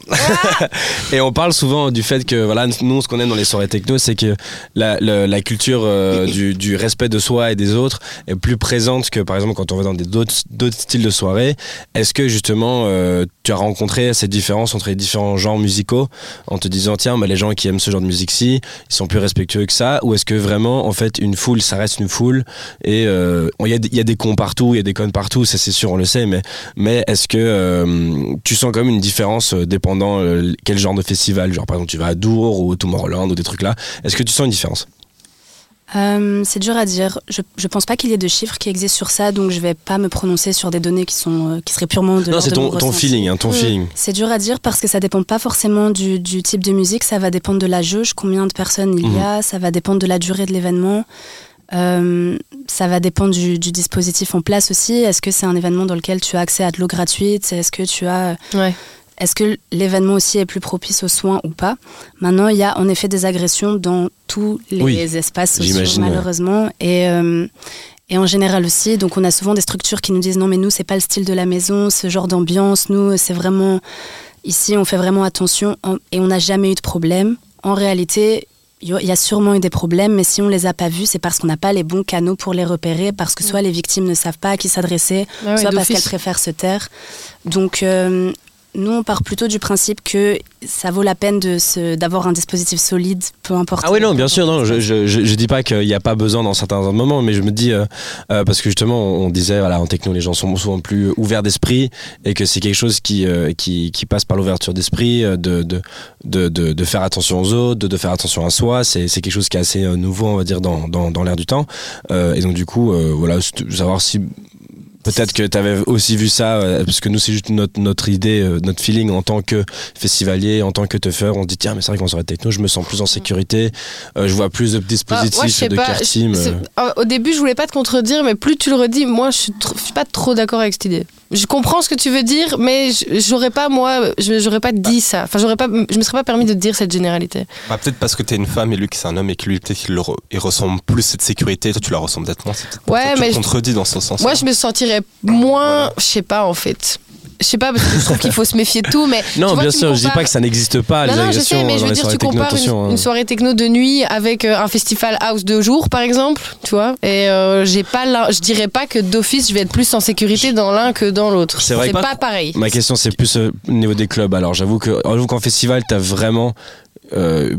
S1: [laughs] et on parle souvent du fait que, voilà, nous, ce qu'on aime dans les soirées techno, c'est que la, culture euh, du, du respect de soi et des autres est plus présente que, par exemple, quand on va dans d'autres styles de soirée. Est-ce que, justement, euh, tu as rencontré cette différence entre les différents genres musicaux en te disant, tiens, bah, les gens qui aiment ce genre de musique-ci, ils sont plus respectueux que ça Ou est-ce que vraiment, en fait, une foule, ça reste une foule et euh, il y, a des- il y a des cons partout, il y a des connes partout, ça c'est sûr, on le sait, mais, mais est-ce que euh, tu sens quand même une différence euh, dépendant euh, quel genre de festival? Genre par exemple tu vas à Dour ou Tomorrowland ou des trucs là. Est-ce que tu sens une différence?
S4: Euh, c'est dur à dire. Je, je pense pas qu'il y ait de chiffres qui existent sur ça, donc je vais pas me prononcer sur des données qui sont euh, qui seraient purement de
S1: Non, c'est ton, feeling, hein, ton
S2: Mm.
S1: feeling.
S4: C'est dur à dire parce que ça dépend pas forcément du, du type de musique, ça va dépendre de la jauge, combien de personnes il y a, ça va dépendre de la durée de l'événement, Euh, ça va dépendre du, du dispositif en place aussi. Est-ce que c'est un événement dans lequel tu as accès à de l'eau gratuite? Est-ce que tu as
S2: Ouais.
S4: Est-ce que l'événement aussi est plus propice aux soins ou pas? Maintenant, il y a en effet des agressions dans tous les
S1: Oui,
S4: espaces sociaux,
S1: ouais.
S4: malheureusement. Et, euh, et en général aussi, donc on a souvent des structures qui nous disent non, mais nous, c'est pas le style de la maison, ce genre d'ambiance. Nous, c'est vraiment. Ici, on fait vraiment attention en- et on n'a jamais eu de problème. En réalité, il y a- sûrement eu des problèmes, mais si on les a pas vus, c'est parce qu'on n'a pas les bons canaux pour les repérer, parce que soit les victimes ne savent pas à qui s'adresser,
S2: Ah ouais,
S4: soit parce qu'elles préfèrent se taire. Donc, euh, nous, on part plutôt du principe que ça vaut la peine d'avoir un dispositif solide, peu importe.
S1: Ah oui, non, bien sûr, non, je, je, je, dis pas qu'il n'y a pas besoin dans certains moments, mais je me dis, euh, euh, parce que justement, on disait, voilà, en techno, les gens sont souvent plus ouverts d'esprit et que c'est quelque chose qui, euh, qui, qui passe par l'ouverture d'esprit, de, de, de, de, de faire attention aux autres, de, faire attention à soi. C'est quelque chose qui est assez nouveau, on va dire, dans, dans, dans l'air du temps. Et donc, du coup, voilà, savoir si. Peut-être que tu avais aussi vu ça, euh, parce que nous, c'est juste notre, notre idée, euh, notre feeling en tant que festivalier, en tant que teufeur. On se dit, tiens, mais c'est vrai qu'en soirée techno, je me sens plus en sécurité, euh, je vois plus de
S2: Ah,
S1: dispositifs,
S2: sais
S1: de
S2: pas,
S1: care team. euh,
S2: Au début, je voulais pas te contredire, mais plus tu le redis, moi, je suis, je suis pas trop d'accord avec cette idée. Je comprends ce que tu veux dire, mais je- j'aurais pas, moi, je- j'aurais pas dit ça. Enfin, j'aurais pas, je me serais pas permis de dire cette généralité.
S3: Bah, peut-être parce que t'es une femme et lui qui c'est un homme et que lui peut-être qu'il il ressent plus cette sécurité, toi tu la ressens peut-être moins.
S2: Ouais,
S3: que
S2: mais je-
S3: contredis dans ce sens.
S2: Moi, je me sentirais moins, je sais pas, en fait. Je sais pas, parce que je trouve qu'il faut se méfier de tout, mais.
S1: Non, bien sûr, je dis
S2: compares-
S1: pas que ça n'existe pas, les
S2: Non, non, je sais, mais je
S1: dans
S2: veux dire, tu
S1: techno,
S2: compares une,
S1: hein.
S2: une soirée techno de nuit avec euh, un festival house de jour, par exemple, tu vois. Et euh, j'ai pas, je dirais pas que d'office, je vais être plus en sécurité dans l'un que dans l'autre.
S1: C'est que-
S2: pas pareil.
S1: Ma question, c'est plus euh, au niveau des clubs. Alors, j'avoue que j'avoue qu'en festival, t'as vraiment. Euh,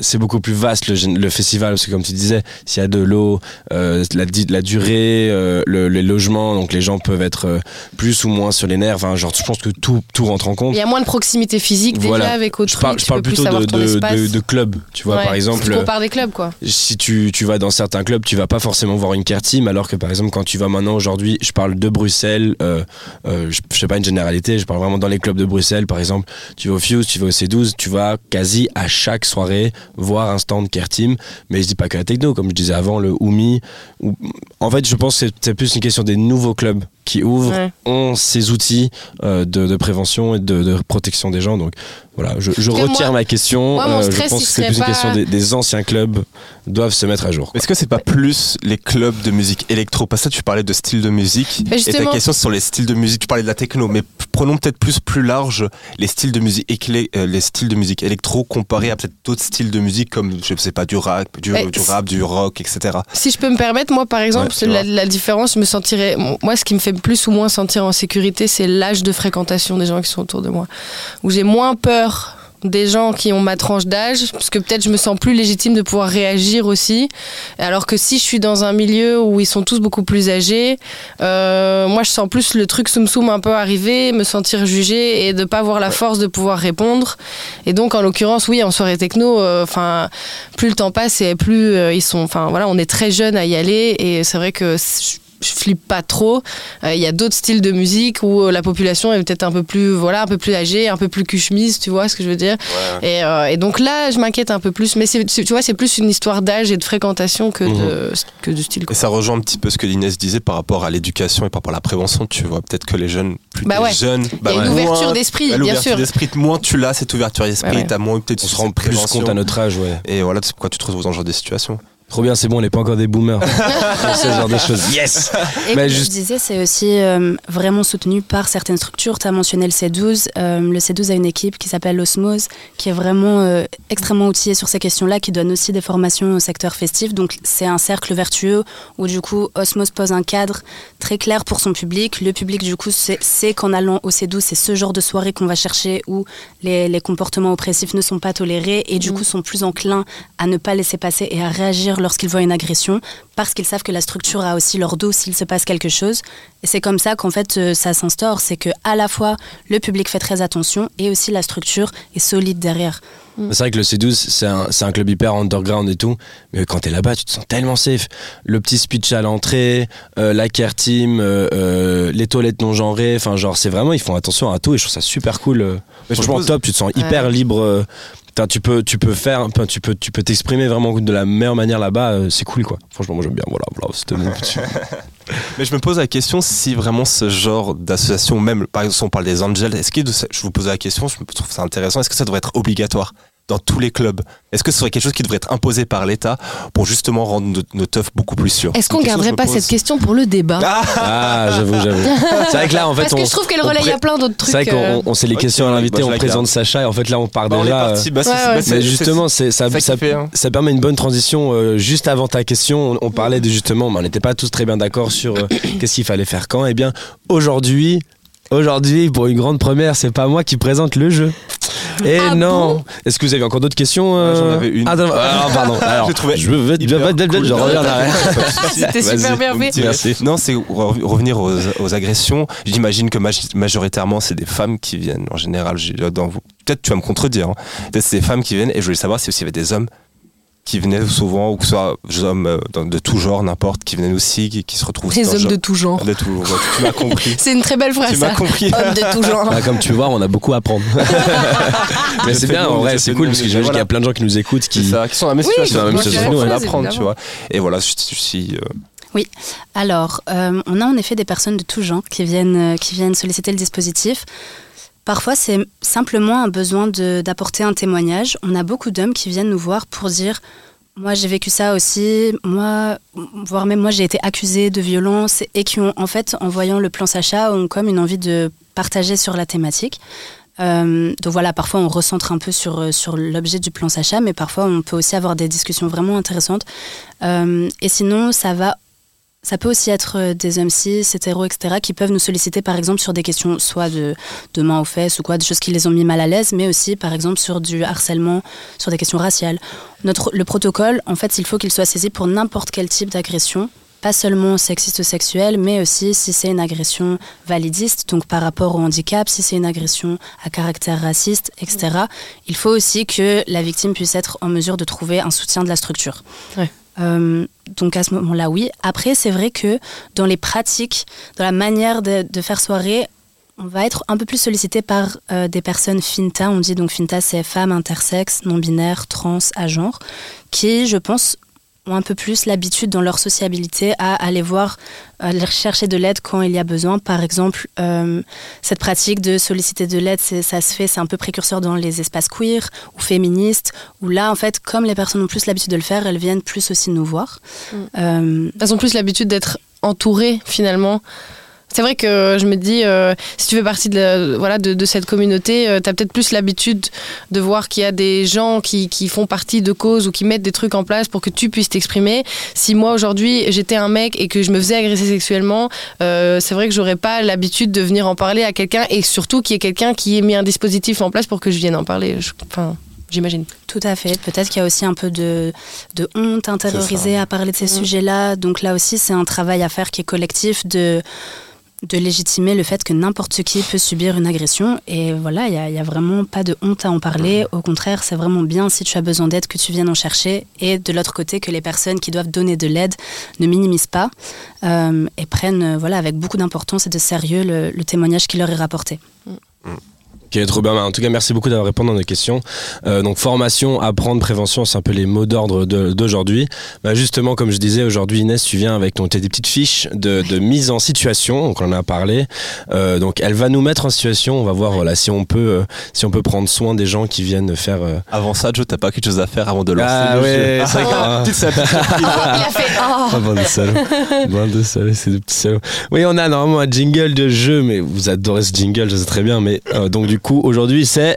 S1: c'est beaucoup plus vaste le, festival parce que comme tu disais s'il y a de l'eau euh, la, durée euh, le- les logements donc les gens peuvent être plus ou moins sur les nerfs enfin, genre je pense que tout, tout rentre en compte
S2: Il y a moins de proximité physique
S1: Voilà.
S2: déjà avec autrui.
S1: je je parle plutôt de, de,
S2: espace.
S1: de, de clubs tu vois
S2: Ouais.
S1: par exemple
S2: compares des clubs, quoi.
S1: si tu, tu vas dans certains clubs, tu vas pas forcément voir une care team, alors que par exemple, quand tu vas maintenant aujourd'hui, je parle de Bruxelles, je, je fais pas une généralité, je parle vraiment dans les clubs de Bruxelles, par exemple, tu vas au Fuse, tu vas au C12, tu vas quasi à chaque soirée voir un stand care team, mais je dis pas que la techno, comme je disais avant, le Oumi. ou- En fait, je pense que c'est plus une question des nouveaux clubs qui ouvrent,
S2: Ouais.
S1: ont ces outils euh, de, de prévention et de, de protection des gens. Donc voilà, je, retire
S2: moi-
S1: ma question.
S2: moi, mon
S1: Euh, je
S2: stress,
S1: pense que c'est plus une
S2: pas-
S1: question des, des anciens clubs doivent se mettre à jour.
S3: Est-ce que c'est pas plus les clubs de musique électro? Parce que tu parlais de style de musique.
S2: Mais
S3: et ta question sur les styles de musique, tu parlais de la techno, mais prenons peut-être plus plus large les styles de musique éclé- euh, les styles de musique électro comparés à peut-être d'autres styles de musique comme je sais pas du rap, du, rap, du rock, etc.
S2: Si je peux me permettre, moi par exemple,
S3: Ouais,
S2: la, la différence, je me sentirais. Moi, ce qui me fait plus ou moins sentir en sécurité, c'est l'âge de fréquentation des gens qui sont autour de moi. Où j'ai moins peur des gens qui ont ma tranche d'âge, parce que peut-être je me sens plus légitime de pouvoir réagir aussi. Alors que si je suis dans un milieu où ils sont tous beaucoup plus âgés, euh, moi je sens plus le truc soum soum un peu arriver, me sentir jugé et de pas avoir la force de pouvoir répondre. Et donc en l'occurrence, oui, en soirée techno, euh, enfin plus le temps passe et plus euh, ils sont. Enfin voilà, on est très jeunes à y aller et c'est vrai que je je flippe pas trop. Euh, Il y a d'autres styles de musique où euh, la population est peut-être un peu plus voilà un peu plus âgée, un peu plus cuchemise, tu vois ce que je veux dire. Et, euh, et donc là, je m'inquiète un peu plus. Mais c'est- c'est- tu vois, c'est plus une histoire d'âge et de fréquentation que de que de style.
S3: Et ça rejoint un petit peu ce que l'Inès disait par rapport à l'éducation et par rapport à la prévention. Tu vois, peut-être que les jeunes, plus
S2: Bah ouais.
S3: jeunes, bah
S2: Il y a une
S3: moins-
S2: ouverture d'esprit,
S3: bah,
S2: bien
S3: l'ouverture
S2: sûr.
S3: d'esprit, moins tu l'as cette ouverture d'esprit,
S2: Ouais, ouais.
S3: t'as moins peut-être
S1: On se rend plus compte à notre âge, ouais.
S3: Et voilà, c'est pourquoi tu te retrouves dans ce genre de situation.
S1: Trop bien, c'est bon, on n'est pas encore des boomers. [laughs] ce genre de choses. Yes
S4: Et
S1: Mais
S4: comme
S1: juste-
S4: je disais, c'est aussi euh, vraiment soutenu par certaines structures. Tu as mentionné le C12. Euh, le C12 a une équipe qui s'appelle l'Osmose, qui est vraiment euh, extrêmement outillée sur ces questions-là, qui donne aussi des formations au secteur festif. Donc c'est un cercle vertueux où du coup Osmose pose un cadre très clair pour son public. Le public du coup sait, sait qu'en allant au C12, c'est ce genre de soirée qu'on va chercher où les, les comportements oppressifs ne sont pas tolérés et du coup sont plus enclins à ne pas laisser passer et à réagir lorsqu'ils voient une agression parce qu'ils savent que la structure a aussi leur dos s'il se passe quelque chose. Et c'est comme ça qu'en fait euh, ça s'instaure, c'est que à la fois le public fait très attention et aussi la structure est solide derrière.
S1: C'est vrai que le C12, c'est un, club hyper underground et tout. Mais quand t'es là-bas, tu te sens tellement safe. Le petit speech à l'entrée, euh, la care team, euh, euh, les toilettes non genrées. Enfin, genre, c'est vraiment, ils font attention à tout et je trouve ça super cool.
S3: Mais je
S1: Franchement,
S3: pose-
S1: top. Tu te sens hyper libre. Putain, tu peux, tu peux faire, enfin, tu peux, tu peux t'exprimer vraiment de la meilleure manière là-bas. euh, c'est cool, quoi. Franchement, moi j'aime bien. Voilà, voilà c'était mon petit- [laughs]
S3: Mais je me pose la question si vraiment ce genre d'association, même par exemple, si on parle des Angels, est-ce que je vous pose la question, je me trouve ça intéressant, est-ce que ça devrait être obligatoire? Dans tous les clubs Est-ce que ce serait quelque chose qui devrait être imposé par l'État pour justement rendre nos, nos teufs beaucoup plus sûrs
S2: Est-ce qu'on garderait
S3: que
S2: pas
S3: pose.
S2: cette question pour le débat?
S3: Ah
S1: Ah, j'avoue, j'avoue. C'est vrai que là, en fait,
S2: Parce que
S1: on,
S2: je trouve qu'elle
S1: on
S2: relaye à plein d'autres trucs.
S1: C'est vrai
S2: euh,
S1: qu'on on sait les questions à l'invité,
S3: bah, je
S1: on présente
S3: garde.
S1: Sacha et en fait là on part
S3: Bah, on est
S1: déjà. euh,
S3: parti, bah, c'est-
S2: Ouais,
S3: bah,
S2: ouais.
S3: c'est-
S1: Mais justement, c'est ça,
S3: ça
S1: ça,
S3: qui fait, hein.
S1: ça permet une bonne transition. euh, juste avant ta question, on, on parlait de justement, mais on n'était pas tous très bien d'accord sur euh, qu'est-ce qu'il fallait faire quand. Eh bien, aujourd'hui, aujourd'hui, pour une grande première, c'est pas moi qui présente le jeu. Et
S2: Ah
S1: non.
S2: bon
S1: Est-ce que vous avez encore d'autres questions
S3: j'en
S1: euh
S3: avais une.
S1: Ah, non, alors, pardon. Alors,
S3: trouvé
S1: je je
S3: cool.
S1: je reviens en arrière.
S2: C'était super bien fait.
S1: Merci.
S3: Non, c'est re- revenir aux, aux agressions. J'imagine que maj- majoritairement, c'est des femmes qui viennent. En général, j'ai- dans vous. Peut-être tu vas me contredire. Hein. Peut-être c'est des femmes qui viennent. Et je voulais savoir si aussi il y avait des hommes qui venaient souvent, ou que ce soit des hommes euh, de tout genre, n'importe, qui viennent aussi, qui, qui se retrouvent.
S2: Les
S3: dans
S2: hommes de tout genre.
S3: de tout. ouais, tu m'as compris. [laughs]
S2: C'est une très belle phrase,
S3: tu m'as compris.
S2: Hommes de tout genre.
S1: Bah, comme tu vois, on a beaucoup à apprendre. [laughs] Mais c'est bien, en vrai, c'est cool parce que j'imagine qu'il y a plein de gens qui nous écoutent qui.
S3: ça, qui sont dans la même
S2: Oui,
S3: situation,
S1: la même situation, ouais.
S3: apprendre, tu vois. Et voilà, je, suis. euh,
S4: Alors, euh, on a en effet des personnes de tout genre qui viennent, euh, qui viennent solliciter le dispositif. Parfois, c'est simplement un besoin d'apporter un témoignage. On a beaucoup d'hommes qui viennent nous voir pour dire Moi, j'ai vécu ça aussi, moi, voire même moi, j'ai été accusé de violence, et qui ont, en fait, en voyant le plan Sacha, ont comme une envie de partager sur la thématique. Euh, donc voilà, parfois on recentre un peu sur, sur l'objet du plan Sacha, mais parfois on peut aussi avoir des discussions vraiment intéressantes. Euh, et sinon, ça va ça peut aussi être euh, des hommes cis, hétéros, etc., qui peuvent nous solliciter, par exemple, sur des questions soit de, de main aux fesses ou quoi, des choses qui les ont mis mal à l'aise, mais aussi, par exemple, sur du harcèlement, sur des questions raciales. Notre, le protocole, en fait, il faut qu'il soit saisi pour n'importe quel type d'agression, pas seulement sexiste ou sexuelle, mais aussi si c'est une agression validiste, donc par rapport au handicap, si c'est une agression à caractère raciste, etc. Il faut aussi que la victime puisse être en mesure de trouver un soutien de la structure.
S2: Ouais.
S4: Euh, donc à ce moment-là, oui. Après, c'est vrai que dans les pratiques, dans la manière de, faire soirée, on va être un peu plus sollicité par euh, des personnes finta. On dit donc finta, c'est femmes intersexes, non-binaires, trans, à genre, qui, je pense, ont un peu plus l'habitude dans leur sociabilité à aller voir, à aller chercher de l'aide quand il y a besoin. Par exemple, euh, cette pratique de solliciter de l'aide, c'est- ça se fait, c'est un peu précurseur dans les espaces queer ou féministes, où là, en fait, comme les personnes ont plus l'habitude de le faire, elles viennent plus aussi nous voir.
S2: Mm.
S4: Euh,
S2: Elles ont plus l'habitude d'être entourées finalement. C'est vrai que je me dis, euh, si tu fais partie de, la- voilà, de, de cette communauté, tu as peut-être plus l'habitude de voir qu'il y a des gens qui, qui font partie de causes ou qui mettent des trucs en place pour que tu puisses t'exprimer. Si moi aujourd'hui j'étais un mec et que je me faisais agresser sexuellement, euh, c'est vrai que j'aurais pas l'habitude de venir en parler à quelqu'un et surtout qu'il y ait quelqu'un qui ait mis un dispositif en place pour que je vienne en parler. Je- Enfin, j'imagine.
S4: Tout à fait. Peut-être qu'il y a aussi un peu de, de honte intériorisée à parler de ces
S2: Mhm.
S4: sujets-là. Donc là aussi, c'est un travail à faire qui est collectif de, de légitimer le fait que n'importe qui peut subir une agression. Et voilà, il n'y a, il y a vraiment pas de honte à en parler. Au contraire, c'est vraiment bien si tu as besoin d'aide que tu viennes en chercher. Et de l'autre côté, que les personnes qui doivent donner de l'aide ne minimisent pas euh, et prennent voilà, avec beaucoup d'importance et de sérieux le, le témoignage qui leur est rapporté.
S1: Ok, trop bien. En tout cas, merci beaucoup d'avoir répondu à nos questions. Euh, donc, formation, apprendre, prévention, c'est un peu les mots d'ordre d'aujourd'hui. Bah, justement, comme je disais, aujourd'hui, Inès, tu viens avec ton, t'as des petites fiches de, de mise en situation. Donc, on en a parlé. Euh, donc, elle va nous mettre en situation. On va voir, voilà, si on peut, euh, si on peut prendre soin des gens qui viennent faire. euh,
S3: Avant ça, Joe, t'as pas quelque chose à faire avant de lancer
S1: Ah
S3: le
S1: ouais,
S3: jeu
S1: c'est vrai
S3: Ah, [laughs] petite surprise.
S2: Il a fait oh.
S1: Ah, bande de salauds. bande de salauds, c'est des petits salauds. Oui, on a normalement un jingle de jeu, mais vous adorez ce jingle, je sais très bien. Mais euh, donc, du coup, aujourd'hui, c'est.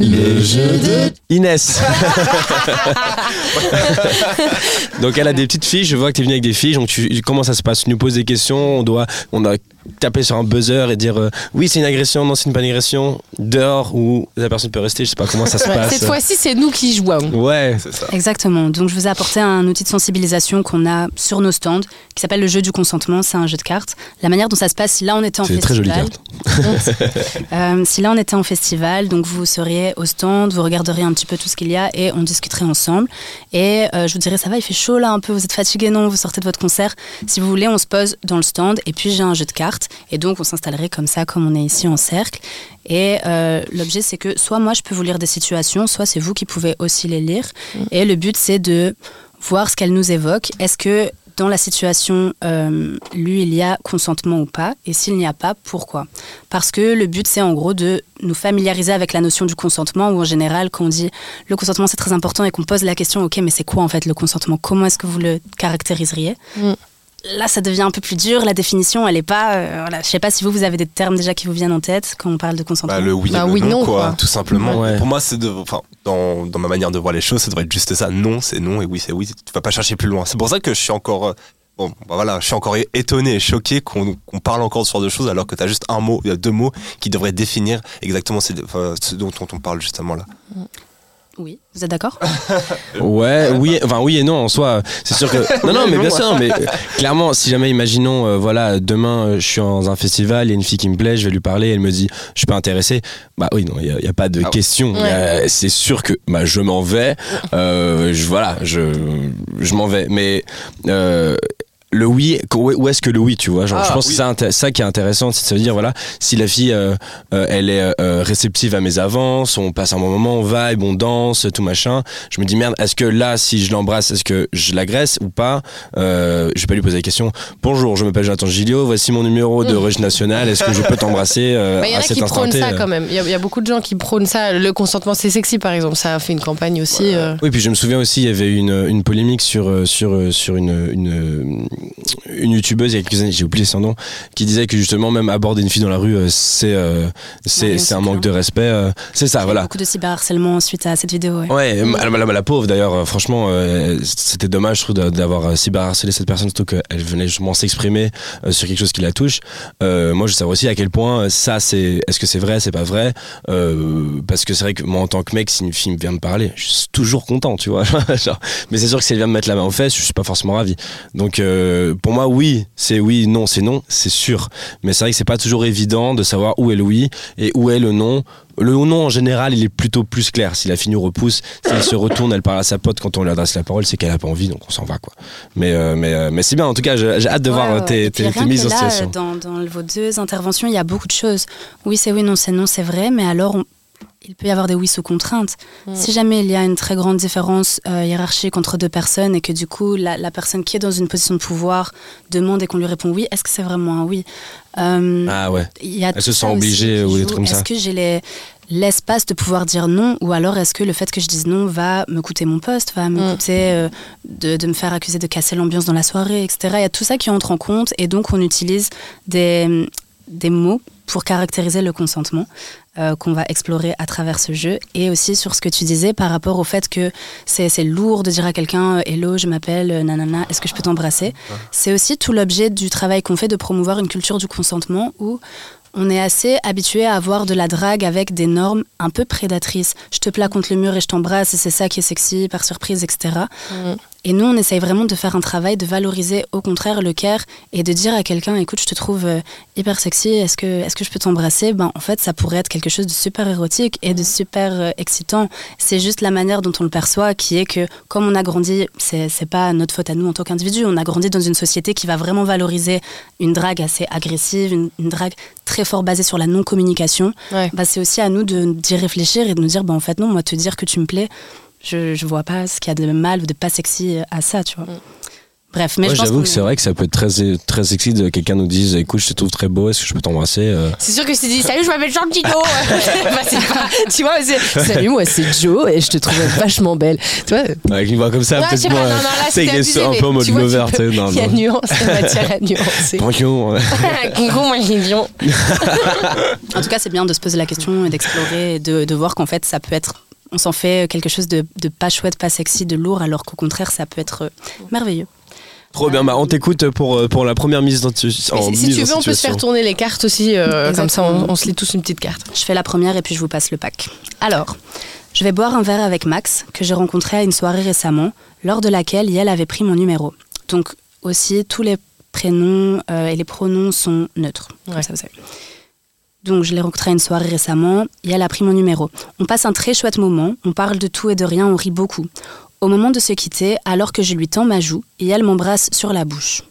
S2: Le jeu de
S1: Inès. [laughs] donc elle a des petites fiches, je vois que tu es venu avec des fiches, donc tu, comment ça se passe? Tu nous poses des questions, on doit, on doit taper sur un buzzer et dire euh, oui c'est une agression, non c'est une pas une agression, dehors ou la personne peut rester, je sais pas comment ça se passe.
S2: Cette fois-ci, c'est nous qui jouons.
S1: Ouais,
S3: C'est ça.
S4: Exactement. Donc, je vous ai apporté un outil de sensibilisation qu'on a sur nos stands, qui s'appelle le jeu du consentement. C'est un jeu de cartes. La manière dont ça se passe, si là on était en festival,
S1: très jolies cartes. [laughs]
S4: Euh, si là on était en festival, donc vous seriez au stand, vous regarderiez un petit peu tout ce qu'il y a et on discuterait ensemble. Et euh, je vous dirais ça va, il fait chaud là un peu, vous êtes fatigué non, vous sortez de votre concert. Si vous voulez, on se pose dans le stand et puis j'ai un jeu de cartes et donc on s'installerait comme ça, comme on est ici en cercle. Et euh, l'objet c'est que soit moi je peux vous lire des situations, soit c'est vous qui pouvez aussi les lire. Et le but c'est de voir ce qu'elle nous évoque. Est-ce que dans la situation, euh, lui, il y a consentement ou pas? Et s'il n'y a pas, pourquoi? Parce que le but, c'est en gros de nous familiariser avec la notion du consentement, où en général, quand on dit le consentement, c'est très important et qu'on pose la question, ok, mais c'est quoi en fait le consentement? Comment est-ce que vous le caractériseriez?
S2: Mm.
S4: Là, ça devient un peu plus dur. La définition, elle est pas. euh, voilà. Je sais pas si vous, vous avez des termes déjà qui vous viennent en tête quand on parle de consentement.
S3: Bah, le oui,
S2: Bah
S3: le
S2: oui,
S3: non,
S2: non,
S3: quoi,
S2: quoi.
S3: tout simplement.
S1: Ouais.
S3: Pour moi, c'est de, enfin, dans, dans ma manière de voir les choses, ça devrait être juste ça. Non, c'est non, et oui, c'est oui. Tu vas pas chercher plus loin. C'est pour ça que je suis encore, euh, bon, bah voilà, je suis encore étonné et choqué qu'on parle encore de ce genre de choses, alors que tu as juste un mot, il y a deux mots qui devraient définir exactement ce, enfin, ce dont on, on parle justement là.
S4: Oui, vous êtes d'accord [laughs]
S1: Ouais, oui, enfin oui et non en soi. C'est sûr que [laughs] non, non, mais bien sûr, mais euh, clairement, si jamais imaginons, euh, voilà, demain euh, je suis dans un festival, il y a une fille qui me plaît, je vais lui parler, elle me dit, je suis pas intéressé. Bah oui, non, il y, a pas de
S3: Ah
S1: question. C'est sûr que bah je m'en vais. Euh, je voilà, je je m'en vais. Mais euh, le oui, où est-ce que le oui, tu vois genre,
S3: Ah,
S1: Je pense
S3: oui.
S1: que c'est ça qui est intéressant, c'est de se dire, voilà, si la fille, euh, euh, elle est euh, réceptive à mes avances, on passe un bon moment, on vibe, on danse, tout machin, je me dis, merde, est-ce que là, si je l'embrasse, est-ce que je l'agresse ou pas euh, Je vais pas lui poser la question, bonjour, je m'appelle Jonathan Gilliot, voici mon numéro de registre national, est-ce que je peux t'embrasser euh,
S2: Il y en a qui prônent ça
S1: euh
S2: quand même. Il y, a- il y a beaucoup de gens qui prônent ça. Le consentement, c'est sexy, par exemple. Ça a fait une campagne aussi. euh.
S1: Oui, puis je me souviens aussi, il y avait une, une polémique sur, euh, sur, euh, sur une, une, une youtubeuse il y a quelques années, j'ai oublié son nom, qui disait que justement, même aborder une fille dans la rue, euh, c'est euh, c'est un manque de respect. euh, c'est ça, voilà.
S4: Beaucoup de cyberharcèlement suite à cette vidéo. ouais.
S1: Ouais, la, la- la pauvre d'ailleurs, franchement, c'était dommage, je trouve, d'a- d'avoir cyberharcelé cette personne, surtout qu'elle venait justement s'exprimer sur quelque chose qui la touche. Moi, je savoir aussi à quel point ça, c'est. Est-ce que c'est vrai, c'est pas vrai Parce que c'est vrai que moi, en tant que mec, si une fille vient me parler, je suis toujours content, tu vois. [laughs] Mais c'est sûr que si elle vient me mettre la main aux fesses, je suis pas forcément ravi. Donc, euh, pour moi, oui, c'est oui, non, c'est non, c'est sûr. Mais c'est vrai que c'est pas toujours évident de savoir où est le oui et où est le non. Le non, en général, il est plutôt plus clair. Si la fille nous repousse, si elle se retourne, elle parle à sa pote quand on lui adresse la parole, c'est qu'elle a pas envie, donc on s'en va, quoi. Mais, euh, mais, euh, mais c'est bien, en tout cas, j'ai hâte de
S4: Ouais,
S1: voir euh,
S4: ouais.
S1: tes, mises en
S4: là,
S1: situation.
S4: Dans, dans vos deux interventions, il y a beaucoup de choses. Oui, c'est oui, non, c'est non, c'est vrai, mais alors on- il peut y avoir des oui sous contrainte.
S2: Mm.
S4: Si jamais il y a une très grande différence euh, hiérarchique entre deux personnes et que du coup la, la personne qui est dans une position de pouvoir demande et qu'on lui répond oui, est-ce que c'est vraiment un oui? Euh,
S1: Ah ouais.
S4: il y a
S1: Elle se sent obligée ou des trucs comme ça?
S4: Est-ce que j'ai les- l'espace de pouvoir dire non ou alors est-ce que le fait que je dise non va me coûter mon poste, va me
S2: Mm.
S4: coûter euh, de, de me faire accuser de casser l'ambiance dans la soirée, etc. Il y a tout ça qui entre en compte et donc on utilise des, des mots pour caractériser le consentement euh, qu'on va explorer à travers ce jeu et aussi sur ce que tu disais par rapport au fait que c'est c'est lourd de dire à quelqu'un euh, hello je m'appelle euh, nanana est-ce que je peux t'embrasser? C'est aussi tout l'objet du travail qu'on fait de promouvoir une culture du consentement où on est assez habitué à avoir de la drague avec des normes un peu prédatrices. Je te plaque contre le mur et je t'embrasse et c'est ça qui est sexy par surprise, etc. Et nous, on essaye vraiment de faire un travail de valoriser au contraire le care et de dire à quelqu'un, écoute, je te trouve euh, hyper sexy, est-ce que, est que je peux t'embrasser? Ben, en fait, ça pourrait être quelque chose de super érotique et de super euh, excitant. C'est juste la manière dont on le perçoit qui est que, comme on a grandi, c'est, pas notre faute à nous en tant qu'individu, on a grandi dans une société qui va vraiment valoriser une drague assez agressive, une, drague très fort basée sur la non-communication. Bah, c'est aussi à nous de, d'y réfléchir et de nous dire, bah, en fait, non, moi, te dire que tu me plais, je, je vois pas ce qu'il y a de mal ou de pas sexy à ça, tu vois. Mm. Bref, mais
S1: j'avoue que c'est vrai que ça peut être très, très sexy de quelqu'un nous dise écoute, je te trouve très beau, est-ce que je peux t'embrasser euh [laughs]
S2: C'est sûr que je te dis salut, je m'appelle Jean Tino. [laughs] [laughs] bah, tu vois, salut, moi c'est Joe et je te trouve vachement belle. Tu vois
S1: Avec une voix comme ça, peut-être moins.
S2: C'est
S1: un peu en mode lover, tu sais.
S2: Il y a nuance, matière à nuancer.
S1: Bonjour.
S2: Bonjour, moi
S4: En tout cas, c'est bien de se poser la question et d'explorer et de, de voir qu'en fait, ça peut être on s'en fait quelque chose de, pas chouette, pas sexy, de lourd, alors qu'au contraire, ça peut être merveilleux.
S1: Trop bien, bah, on t'écoute pour, euh, pour la première mise en, situation.
S2: Si tu veux, on peut se faire tourner les cartes aussi, euh, comme ça on, se lit tous une petite carte.
S4: Je fais la première et puis je vous passe le pack. Alors, je vais boire un verre avec Max, que j'ai rencontré à une soirée récemment, lors de laquelle Yael avait pris mon numéro. Donc aussi, tous les prénoms euh, et les pronoms sont neutres. Comme ça, vous savez. Donc je l'ai rencontré à une soirée récemment et elle a pris mon numéro. On passe un très chouette moment, on parle de tout et de rien, on rit beaucoup. Au moment de se quitter, alors que je lui tends ma joue et elle m'embrasse sur la bouche.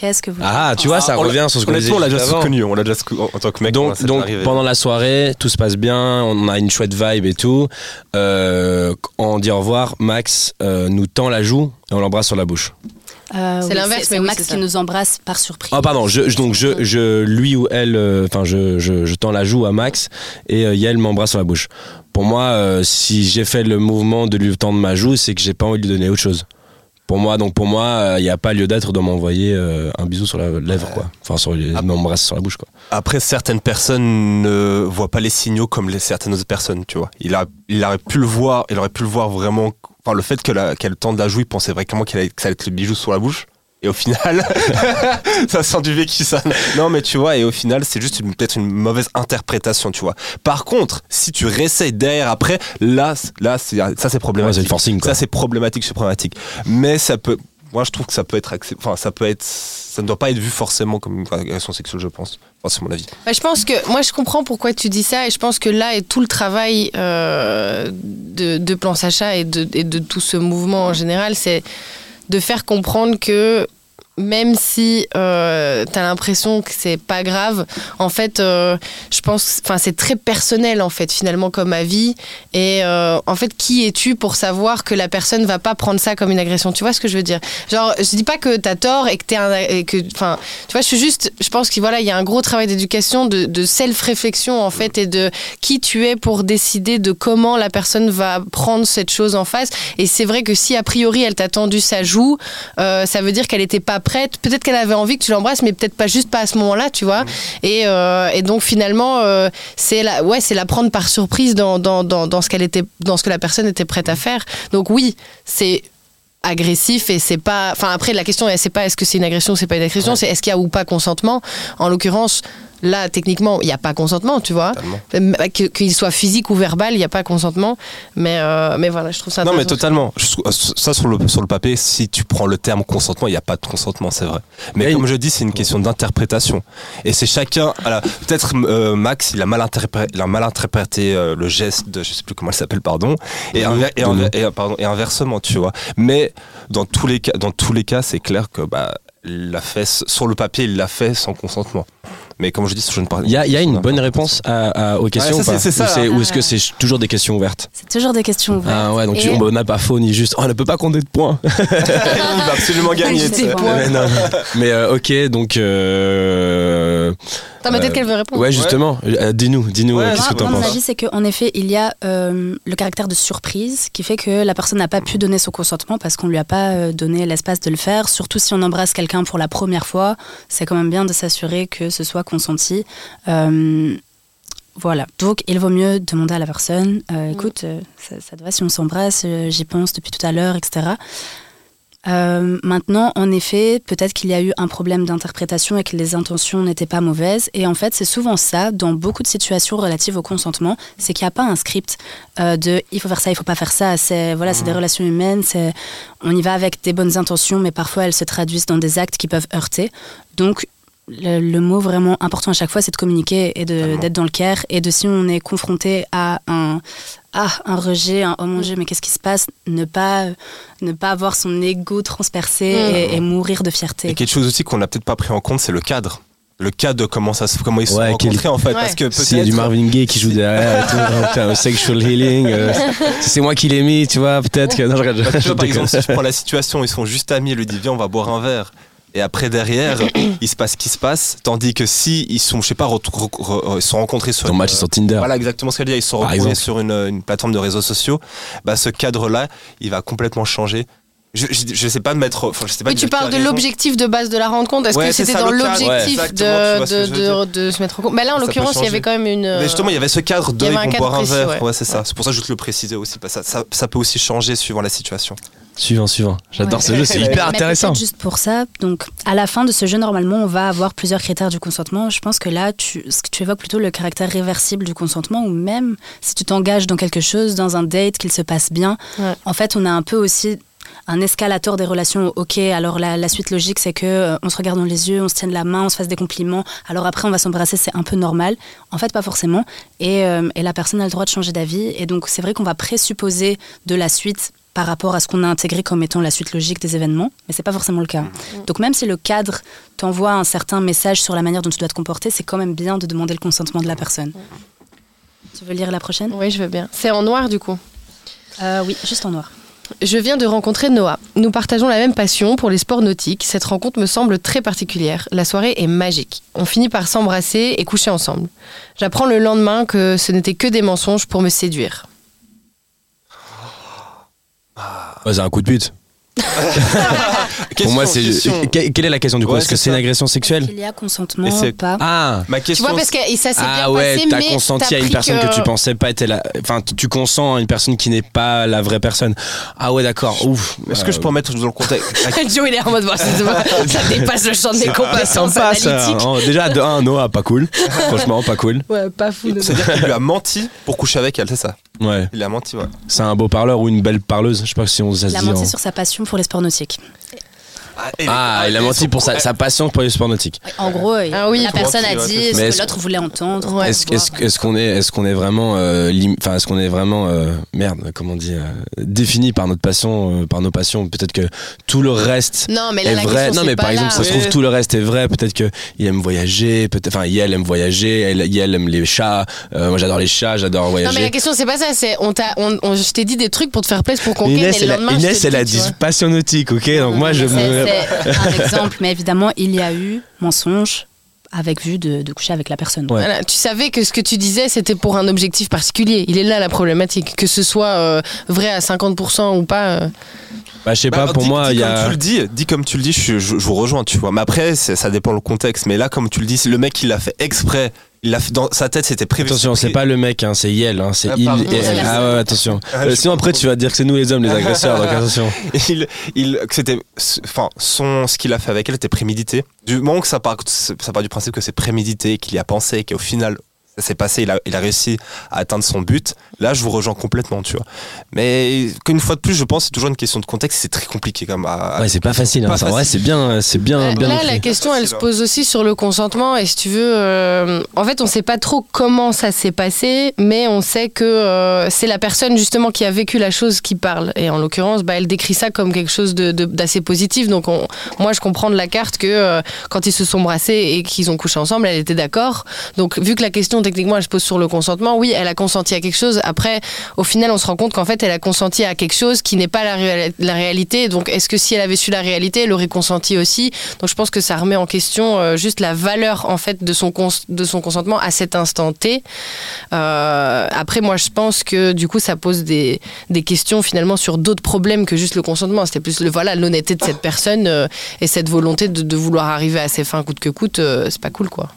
S4: Qu'est-ce que vous
S1: Ah, tu vois, ça ah, revient sur ce qu'on disait.
S3: On l'a déjà connu, on l'a déjà en tant que mec.
S1: Donc, donc pendant la soirée, tout se passe bien, on a une chouette vibe et tout. Euh, on dit au revoir, Max euh, nous tend la joue et on l'embrasse sur la bouche.
S4: Euh, c'est l'inverse, mais Max qui nous embrasse par surprise.
S1: Ah pardon, je, donc je, je, lui ou elle, euh, enfin je, je, je, tends la joue à Max et euh, Yael m'embrasse sur la bouche. Pour moi, si j'ai fait le mouvement de lui tendre ma joue, c'est que j'ai pas envie de lui donner autre chose. Pour moi, donc pour moi, il n'y a pas lieu d'être de m'envoyer un bisou sur la lèvre, quoi. Enfin, sur, m'embrasser sur la bouche, quoi.
S3: Après, certaines personnes ne voient pas les signaux comme les, certaines autres personnes, tu vois. Il, a, il aurait pu le voir, il aurait pu le voir vraiment enfin le fait qu'elle tente de la jouer, il pensait vraiment qu'elle que ça allait être le bijou sur la bouche. Et au final, [laughs] ça sent du vécu, ça. Non, mais tu vois, et au final, c'est juste peut-être une mauvaise interprétation, tu vois. Par contre, si tu réessayes derrière après, là, là ça c'est problématique.
S1: forcing,
S3: Ça c'est problématique, c'est problématique. Mais ça peut, moi je trouve que ça peut être enfin ça peut être ça ne doit pas être vu forcément comme une agression sexuelle je pense. C'est mon avis.
S2: Bah, je pense que moi je comprends pourquoi tu dis ça et je pense que là est tout le travail euh, de, de, plan Sacha et de, et de tout ce mouvement en général c'est de faire comprendre que même si euh, tu as l'impression que c'est pas grave, en fait, euh, je pense, enfin, c'est très personnel en fait finalement comme avis. Et euh, en fait, qui es-tu pour savoir que la personne va pas prendre ça comme une agression? Tu vois ce que je veux dire? Genre, je dis pas que tu as tort et que t'es un, que, enfin, tu vois, je suis juste, je pense qu'il voilà, il y a un gros travail d'éducation, de, self-réflexion en fait, et de qui tu es pour décider de comment la personne va prendre cette chose en face. Et c'est vrai que si a priori elle t'a tendu sa joue, ça veut dire qu'elle était pas prête. Peut-être qu'elle avait envie que tu l'embrasses, mais peut-être pas juste pas à ce moment-là, tu vois. Et, euh, et, donc finalement, euh, c'est la, ouais, c'est la prendre par surprise dans, dans, dans, dans ce qu'elle était, dans ce que la personne était prête à faire. Donc oui, c'est agressif et c'est pas enfin après la question c'est pas est-ce que c'est une agression ou c'est pas une agression c'est est-ce qu'il y a ou pas consentement en l'occurrence Là, techniquement, il n'y a pas consentement, tu vois. Qu'il soit physique ou verbal, il n'y a pas consentement. Mais, euh, mais voilà, je trouve ça.
S3: Non, mais totalement. Ça, sur le, sur le papier, si tu prends le terme consentement, il n'y a pas de consentement, c'est vrai. Mais comme je dis, c'est une question d'interprétation. Et c'est chacun. Peut-être euh, Max, il a mal interprété, il a mal interprété euh, le geste de, je sais plus comment il s'appelle, pardon. Et, et, pardon, et inversement, tu vois. Mais dans tous les cas, dans tous les cas, c'est clair que bah, l'a fait sur le papier, il l'a fait sans consentement. Mais comme je dis, je ne parle
S1: Il y a, y a une bonne réponse à, aux questions ou, est-ce que c'est toujours des questions ouvertes
S4: C'est toujours des questions ouvertes.
S1: Ah ouais, donc on n'a pas faux ni juste. Oh, on ne peut pas compter de points. [laughs]
S3: il va absolument [laughs] gagner.
S1: mais, mais euh, ok, donc. Euh,
S2: T'as peut-être qu'elle veut répondre.
S1: Ouais, justement. Euh, dis-nous, dis-nous, qu'est-ce que t'en penses
S4: Mon avis, c'est qu'en effet, il y a le caractère de surprise qui fait que la personne n'a pas pu donner son consentement parce qu'on lui a pas donné l'espace de le faire. Surtout si on embrasse quelqu'un pour la première fois, c'est quand même bien de s'assurer que ce soit consenti. Euh, voilà. Donc, il vaut mieux demander à la personne euh, mm. écoute, euh, ça, ça, te va si on s'embrasse J'y pense depuis tout à l'heure, etc. Euh, maintenant, en effet, peut-être qu'il y a eu un problème d'interprétation et que les intentions n'étaient pas mauvaises. Et en fait, c'est souvent ça, dans beaucoup de situations relatives au consentement, c'est qu'il n'y a pas un script euh, de il faut faire ça, il faut pas faire ça. C'est voilà, c'est des relations humaines. C'est on y va avec des bonnes intentions, mais parfois elles se traduisent dans des actes qui peuvent heurter. Donc le, le mot vraiment important à chaque fois, c'est de communiquer et d'être dans le care. Et de si on est confronté à un, ah, un rejet, un oh mon Dieu, mais qu'est-ce qui se passe? Ne pas, ne pas avoir son ego transpercé et, et mourir de fierté.
S3: Et quelque chose aussi qu'on n'a peut-être pas pris en compte, c'est le cadre. Le cadre de comment, ça, se- comment ils se
S1: Ouais,
S3: sont
S1: quel-
S3: rencontrés en fait.
S2: Ouais.
S3: Parce que
S1: y a du. Marvin Gaye qui joue derrière et tout, [laughs] putain, un sexual healing, euh, si c'est moi qui l'ai mis, tu vois, peut-être que. Non, je regarde.
S3: Bah, tu
S1: je
S3: vois, par exemple, si je prends la situation, ils sont juste amis, lui dit viens, on va boire un verre. Et après derrière, [clears throat] il se passe ce qui se passe. Tandis que si ils sont, je sais pas, ils sont rencontrés sur
S1: Ton
S3: une-
S1: match est sur Tinder.
S3: Voilà exactement ce qu'elle dit. Ils sont
S1: Par exemple.
S3: sur une, une plateforme de réseaux sociaux. Bah, ce cadre-là, il va complètement changer. Je, je, je sais pas de mettre. Enfin, je sais pas
S2: Oui, tu parles de l'objectif de base de la rencontre. Est-ce
S3: Ouais,
S2: que c'était dans l'objectif
S3: Ouais,
S2: de, se mettre en compte Mais là, en l'occurrence, il y avait quand même une.
S3: Mais justement, il y avait ce cadre de
S2: il y
S3: ils
S2: avait un
S3: vont
S2: cadre
S3: boire un
S2: précis,
S3: verre.
S2: ouais.
S3: Ouais, c'est ça. C'est pour ça que je te le préciser aussi. parce que Ça, ça, ça peut aussi changer suivant la situation.
S1: Suivant, suivant. J'adore
S4: Ouais.
S1: ce jeu, c'est
S3: Mais
S1: hyper intéressant.
S4: peut-être juste pour ça, donc à la fin de ce jeu, normalement, on va avoir plusieurs critères du consentement. Je pense que là, tu, ce que tu évoques plutôt le caractère réversible du consentement, ou même si tu t'engages dans quelque chose, dans un date, qu'il se passe bien.
S2: Ouais.
S4: En fait, on a un peu aussi un escalator des relations. Ok, alors la, la suite logique, c'est que euh, on se regarde dans les yeux, on se tienne la main, on se fasse des compliments. Alors après, on va s'embrasser, c'est un peu normal. En fait, pas forcément. Et, euh, et la personne a le droit de changer d'avis. Et donc, c'est vrai qu'on va présupposer de la suite par rapport à ce qu'on a intégré comme étant la suite logique des événements, mais c'est pas forcément le cas. Donc même si le cadre t'envoie un certain message sur la manière dont tu dois te comporter, c'est quand même bien de demander le consentement de la personne. Tu veux lire la prochaine?
S2: Oui, je veux bien. C'est en noir, du coup?
S4: Euh, Oui, juste en noir.
S2: Je viens de rencontrer Noah. Nous partageons la même passion pour les sports nautiques. Cette rencontre me semble très particulière. La soirée est magique. On finit par s'embrasser et coucher ensemble. J'apprends le lendemain que ce n'était que des mensonges pour me séduire.
S1: Ouais, c'est un coup de pute. [laughs] Pour moi, c'est. Quelle est la question du coup?
S3: Ouais,
S1: Est-ce que
S3: c'est
S1: une agression sexuelle?
S4: Il y a consentement ou pas?
S1: Ah
S3: Ma
S2: Tu
S3: question.
S2: vois, parce que et ça s'est
S1: ah
S2: bien
S1: ouais, t'as consenti
S2: t'as
S1: à une personne que... tu pensais pas était la. Enfin, tu consens à une personne qui n'est pas la vraie personne. Ah ouais, d'accord. Ouf.
S3: Est-ce que je peux en mettre dans le contexte [laughs] [laughs]
S2: Joe, il est en mode, ça dépasse le champ des compétences
S1: ça.
S2: analytiques.
S1: Oh, Déjà, de 1, Noah, pas cool. Franchement, pas cool.
S2: Ouais, pas fou. de-
S3: C'est-à-dire qu'il lui a menti pour coucher avec elle, c'est ça?
S1: Ouais.
S3: Il a menti, ouais.
S1: C'est un beau parleur ou une belle parleuse? Je sais pas si on ça
S4: Il
S1: se
S4: a
S1: dit.
S4: menti
S1: en-
S4: sur sa passion pour les sports nautiques.
S1: Ah, il a menti pour sa, sa passion pour les sports nautiques.
S4: En gros,
S2: Ah oui,
S4: la personne a dit
S3: c'est
S4: ce.
S1: Mais
S4: que l'autre voulait entendre.
S2: Ouais.
S1: Est-ce est-ce- est-ce qu'on est, est-ce qu'on est vraiment, euh, lim- enfin, est-ce qu'on est vraiment, euh, merde, comment on dit, euh, défini par notre passion, euh, par nos passions? Peut-être que tout le reste
S2: Non, mais là,
S1: est
S2: la
S1: vrai.
S2: question,
S1: Non, mais par exemple,
S2: là.
S1: ça se trouve
S3: Oui.
S1: tout le reste est vrai. Peut-être que il aime voyager. Peut-être, enfin, elle aime voyager. Elle, elle aime les chats. Euh, moi, j'adore les chats. J'adore
S2: Non, mais la
S1: voyager.
S2: question, c'est pas ça. C'est on t'a, on, on- je t'ai dit des trucs pour te faire plaisir pour qu'on
S1: Mais Inès,
S2: et le
S1: elle a,
S2: lendemain, je
S1: Inès,
S2: te
S1: elle a
S2: dis,
S1: dit
S2: vois.
S1: passion nautique, ok? Donc moi, je
S4: C'est
S1: me.
S4: c'est un exemple, mais évidemment, il y a eu mensonge avec vue de, de coucher avec la personne.
S1: Ouais.
S2: Voilà, tu savais que ce que tu disais, c'était pour un objectif particulier. Il est là la problématique. Que ce soit euh, vrai à 50% ou pas. euh.
S1: Bah, je sais
S3: Bah,
S1: pas. Pour
S3: dis-
S1: moi, il y
S3: comme
S1: a.
S3: tu le dis, dis comme tu le dis, je, je, je vous rejoins, tu vois. Mais après, ça dépend le contexte. Mais là, comme tu le dis, c'est le mec, il l'a fait exprès. Il fait dans sa tête, c'était prévu.
S1: Attention, c'est pas le mec, hein, c'est Yel, hein, c'est
S3: Ah,
S1: il et elle. Ah ouais, attention. [laughs]
S3: Ah,
S1: Euh, sinon après tu vas dire que c'est nous les hommes les agresseurs, donc attention. [laughs]
S3: il, il, c'était, enfin, son, ce qu'il a fait avec elle était prémédité. Du moment que ça part, ça part du principe que c'est prémédité, qu'il y a pensé, qu'au final, ça s'est passé, il a, il a réussi à atteindre son but. Là, je vous rejoins complètement, tu vois. Mais qu'une fois de plus, je pense, que c'est toujours une question de contexte. C'est très compliqué, comme. À,
S1: Ouais, c'est pas facile. Hein, c'est bien, c'est bien,
S2: Euh,
S1: bien
S2: Là, la question, elle se pose aussi sur le consentement. Et si tu veux, euh, en fait, on sait pas trop comment ça s'est passé, mais on sait que euh, c'est la personne justement qui a vécu la chose qui parle. Et en l'occurrence, bah, elle décrit ça comme quelque chose de- de- d'assez positif. Donc, on- moi, je comprends de la carte que euh, quand ils se sont brassés et qu'ils ont couché ensemble, elle était d'accord. Donc, vu que la question techniquement, elle se pose sur le consentement, oui, elle a consenti à quelque chose. Après, au final, on se rend compte qu'en fait, elle a consenti à quelque chose qui n'est pas la, réa- la réalité. Donc, est-ce que si elle avait su la réalité, elle aurait consenti aussi? Donc, je pense que ça remet en question euh, juste la valeur en fait de son, de son consentement à cet instant T. Euh, après, moi, je pense que du coup, ça pose des, des questions finalement sur d'autres problèmes que juste le consentement. C'était plus le voilà l'honnêteté de cette personne euh, et cette volonté de, de vouloir arriver à ses fins coûte que coûte. c'est pas cool, quoi.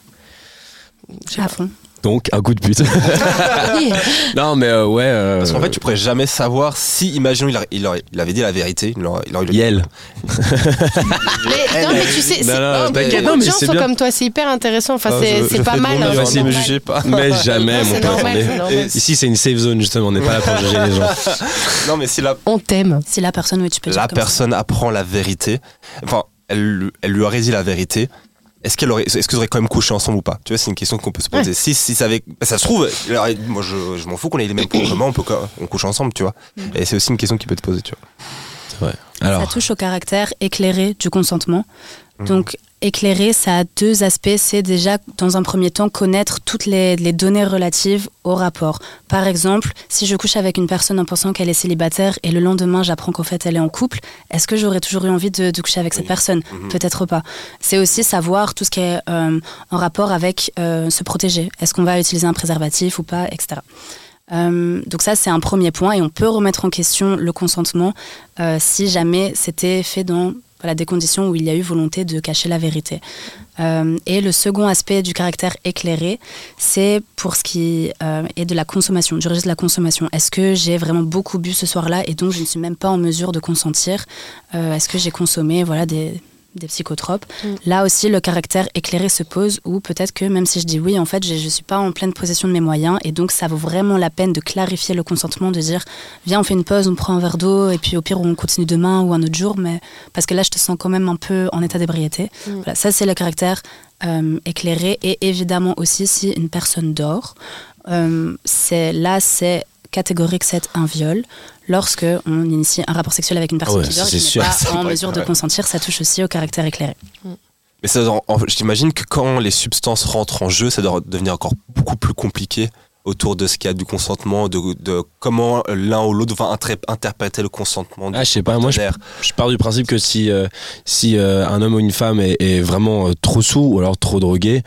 S4: À fond.
S1: Donc, un coup de pute. [laughs] non, mais euh, ouais. euh,
S3: Parce qu'en fait, tu pourrais jamais savoir si, imaginons, il, a- il, aurait- il avait dit la vérité. Il aurait, il aurait-
S1: Yel. [laughs]
S2: Mais, non, mais tu sais,
S1: Non,
S2: c'est-
S1: non,
S2: non, beaucoup
S1: non, mais
S2: gens sont
S1: bien.
S2: comme toi, c'est hyper intéressant. Enfin,
S3: Ah,
S2: c'est pas mal. hein, c'est
S3: hein, ne me jugez pas. [laughs]
S1: Mais jamais,
S2: Non,
S1: mon pote. Ici, c'est une safe zone, justement. On n'est pas là pour juger les gens.
S3: Non, mais si la,
S2: On t'aime.
S4: Si la personne, oui, tu peux dire
S3: la personne apprend la vérité, enfin, elle, lui- elle lui aurait dit la vérité. Est-ce qu'elle aurait, est-ce qu'ils auraient quand même couché ensemble ou pas? Tu vois, c'est une question qu'on peut se poser. Si, si ça avait, ça se trouve, moi je, je m'en fous qu'on ait les mêmes comportements, on peut, on couche ensemble, tu vois. Et c'est aussi une question qui peut te poser, tu vois.
S4: Ça
S1: Alors,
S4: touche au caractère éclairé du consentement.
S3: Mhm.
S4: Donc, éclairé, ça a deux aspects. C'est déjà, dans un premier temps, connaître toutes les, les données relatives au rapport. Par exemple, si je couche avec une personne en pensant qu'elle est célibataire et le lendemain, j'apprends qu'en fait, elle est en couple, est-ce que j'aurais toujours eu envie de, de coucher avec cette personne?
S3: Mhm.
S4: Peut-être pas. C'est aussi savoir tout ce qui est euh, en rapport avec euh, se protéger. Est-ce qu'on va utiliser un préservatif ou pas, etc. Euh, donc ça, c'est un premier point et on peut remettre en question le consentement euh, si jamais c'était fait dans voilà, des conditions où il y a eu volonté de cacher la vérité. Euh, et le second aspect du caractère éclairé, c'est pour ce qui euh, est de la consommation, du registre de la consommation. Est-ce que j'ai vraiment beaucoup bu ce soir-là et donc je ne suis même pas en mesure de consentir? Euh, Est-ce que j'ai consommé voilà, des, des psychotropes
S2: Mm.
S4: Là aussi, le caractère éclairé se pose ou peut-être que même si je dis oui, en fait, je ne suis pas en pleine possession de mes moyens et donc ça vaut vraiment la peine de clarifier le consentement, de dire viens, on fait une pause, on prend un verre d'eau et puis au pire, on continue demain ou un autre jour, mais parce que là, je te sens quand même un peu en état d'ébriété.
S2: Mm.
S4: Voilà, ça, c'est le caractère euh, éclairé et évidemment aussi si une personne dort, euh, c'est là, c'est catégorique, c'est un viol. Lorsque on initie un rapport sexuel avec une personne
S1: ouais,
S4: qui dort et qui n'est [laughs]
S3: Ça
S4: pas en mesure de
S3: ouais.
S4: consentir, ça touche aussi au caractère éclairé.
S3: Mais ça, en- en- je t'imagine que quand les substances rentrent en jeu, ça doit devenir encore beaucoup plus compliqué autour de ce qu'il y a du consentement, de, de comment l'un ou l'autre va interpréter le consentement. du
S1: Ah, je sais pas, moi, je- je pars du principe que si, euh, si euh, un homme ou une femme est, est vraiment euh, trop sous ou alors trop drogué,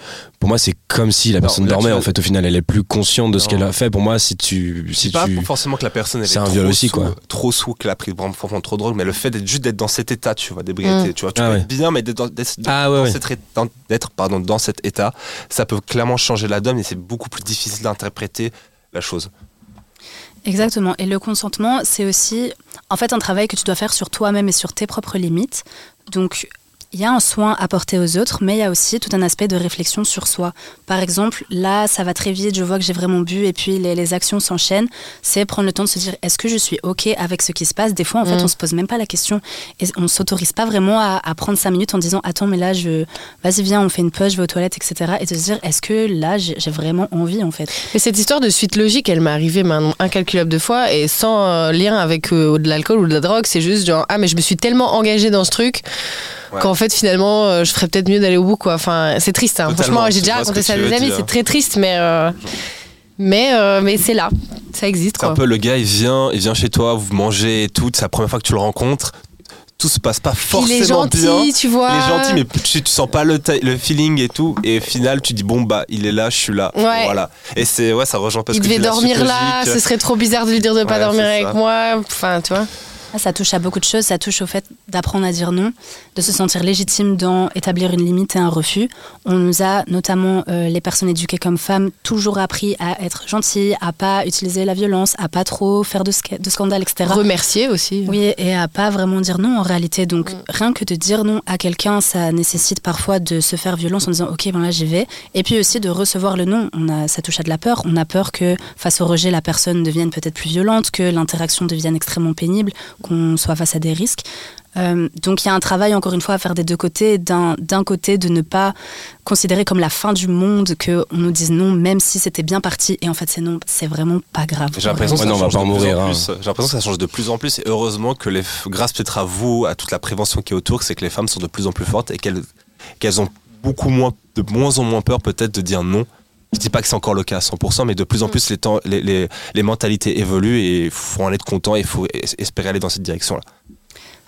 S1: pour moi, c'est comme si la
S3: Non,
S1: personne dormait. En fait, au final, elle est plus consciente de ce qu'elle a fait. Pour moi, si tu. Si
S3: C'est pas
S1: tu...
S3: forcément que la personne elle
S1: C'est
S3: est
S1: un
S3: trop
S1: viol aussi,
S3: sous,
S1: quoi.
S3: trop sous qu'elle a pris vraiment vraiment trop de drogue mais le fait d'être juste d'être dans cet état tu vois d'ébriété
S2: Mm.
S3: tu vois tu
S1: Ah
S3: peux
S1: ouais.
S3: être bien mais d'être dans,
S1: Ah ouais,
S3: dans- d'être pardon dans cet état ça peut clairement changer la donne et c'est beaucoup plus difficile d'interpréter la chose
S4: Exactement. Et le consentement, c'est aussi en fait un travail que tu dois faire sur toi-même et sur tes propres limites. Donc, il y a un soin apporté aux autres, mais il y a aussi tout un aspect de réflexion sur soi. Par exemple, là, ça va très vite, je vois que j'ai vraiment bu et puis les, les actions s'enchaînent. C'est prendre le temps de se dire est-ce que je suis OK avec ce qui se passe? Des fois, en fait,
S2: Mm.
S4: on se pose même pas la question et on s'autorise pas vraiment à, à prendre cinq minutes en disant attends, mais là, je vas-y, viens, on fait une pause, je vais aux toilettes, etc. Et de se dire est-ce que là, j'ai j'ai vraiment envie, en fait?
S2: Mais cette histoire de suite logique, elle m'est arrivée maintenant incalculable de fois et sans euh, lien avec euh, de l'alcool ou de la drogue. C'est juste genre, ah, mais je me suis tellement engagée dans ce truc
S3: Ouais.
S2: qu'en fait, finalement, euh, je ferais peut-être mieux d'aller au bout, quoi. Enfin, c'est triste, hein. Franchement, j'ai déjà raconté ça à des amis, c'est très triste, mais. euh, Mais, euh, mais c'est là, ça existe
S3: c'est un peu le gars il vient il vient chez toi vous mangez et tout c'est la première fois que tu le rencontres tout se passe pas forcément
S2: Il est gentil,
S3: bien
S2: tu vois.
S3: il est gentil mais tu, tu sens pas le, feeling et tout et au final tu dis bon bah il est là je suis là
S2: Ouais.
S3: voilà et c'est ouais ça rejoint parce
S2: Il
S3: que
S2: devait dormir là, ce serait trop bizarre de lui dire de pas
S3: Ouais,
S2: dormir
S3: c'est
S2: avec
S3: ça.
S2: moi. Enfin, tu vois.
S4: Ah, Ça touche à beaucoup de choses. Ça touche au fait d'apprendre à dire non, de se sentir légitime dans établir une limite et un refus. On nous a, notamment euh, les personnes éduquées comme femmes, toujours appris à être gentilles, à pas utiliser la violence, à pas trop faire de, sca- de scandales, etc.
S2: Remercier aussi.
S4: Oui, et à pas vraiment dire non en réalité. Donc
S2: Mm.
S4: rien que de dire non à quelqu'un, ça nécessite parfois de se faire violence en disant ok, ben là j'y vais. Et puis aussi de recevoir le non. On a, ça touche à de la peur. On a peur que face au rejet, la personne devienne peut-être plus violente, que l'interaction devienne extrêmement pénible, qu'on soit face à des risques. Euh, donc il y a un travail encore une fois à faire des deux côtés. D'un d'un côté de ne pas considérer comme la fin du monde qu'on nous dise non, même si c'était bien parti. Et en fait c'est non, c'est vraiment pas grave.
S3: J'ai l'impression que ça change de plus en plus. J'ai l'impression que ça change de plus en plus et heureusement que les, grâce peut-être à vous, à toute la prévention qui est autour, c'est que les femmes sont de plus en plus fortes et qu'elles qu'elles ont beaucoup moins, de moins en moins peur peut-être de dire non. Je dis pas que c'est encore le cas à 100%, mais de plus en plus les, temps, les, les, les mentalités évoluent et il faut en être content et il faut es- espérer aller dans cette direction-là.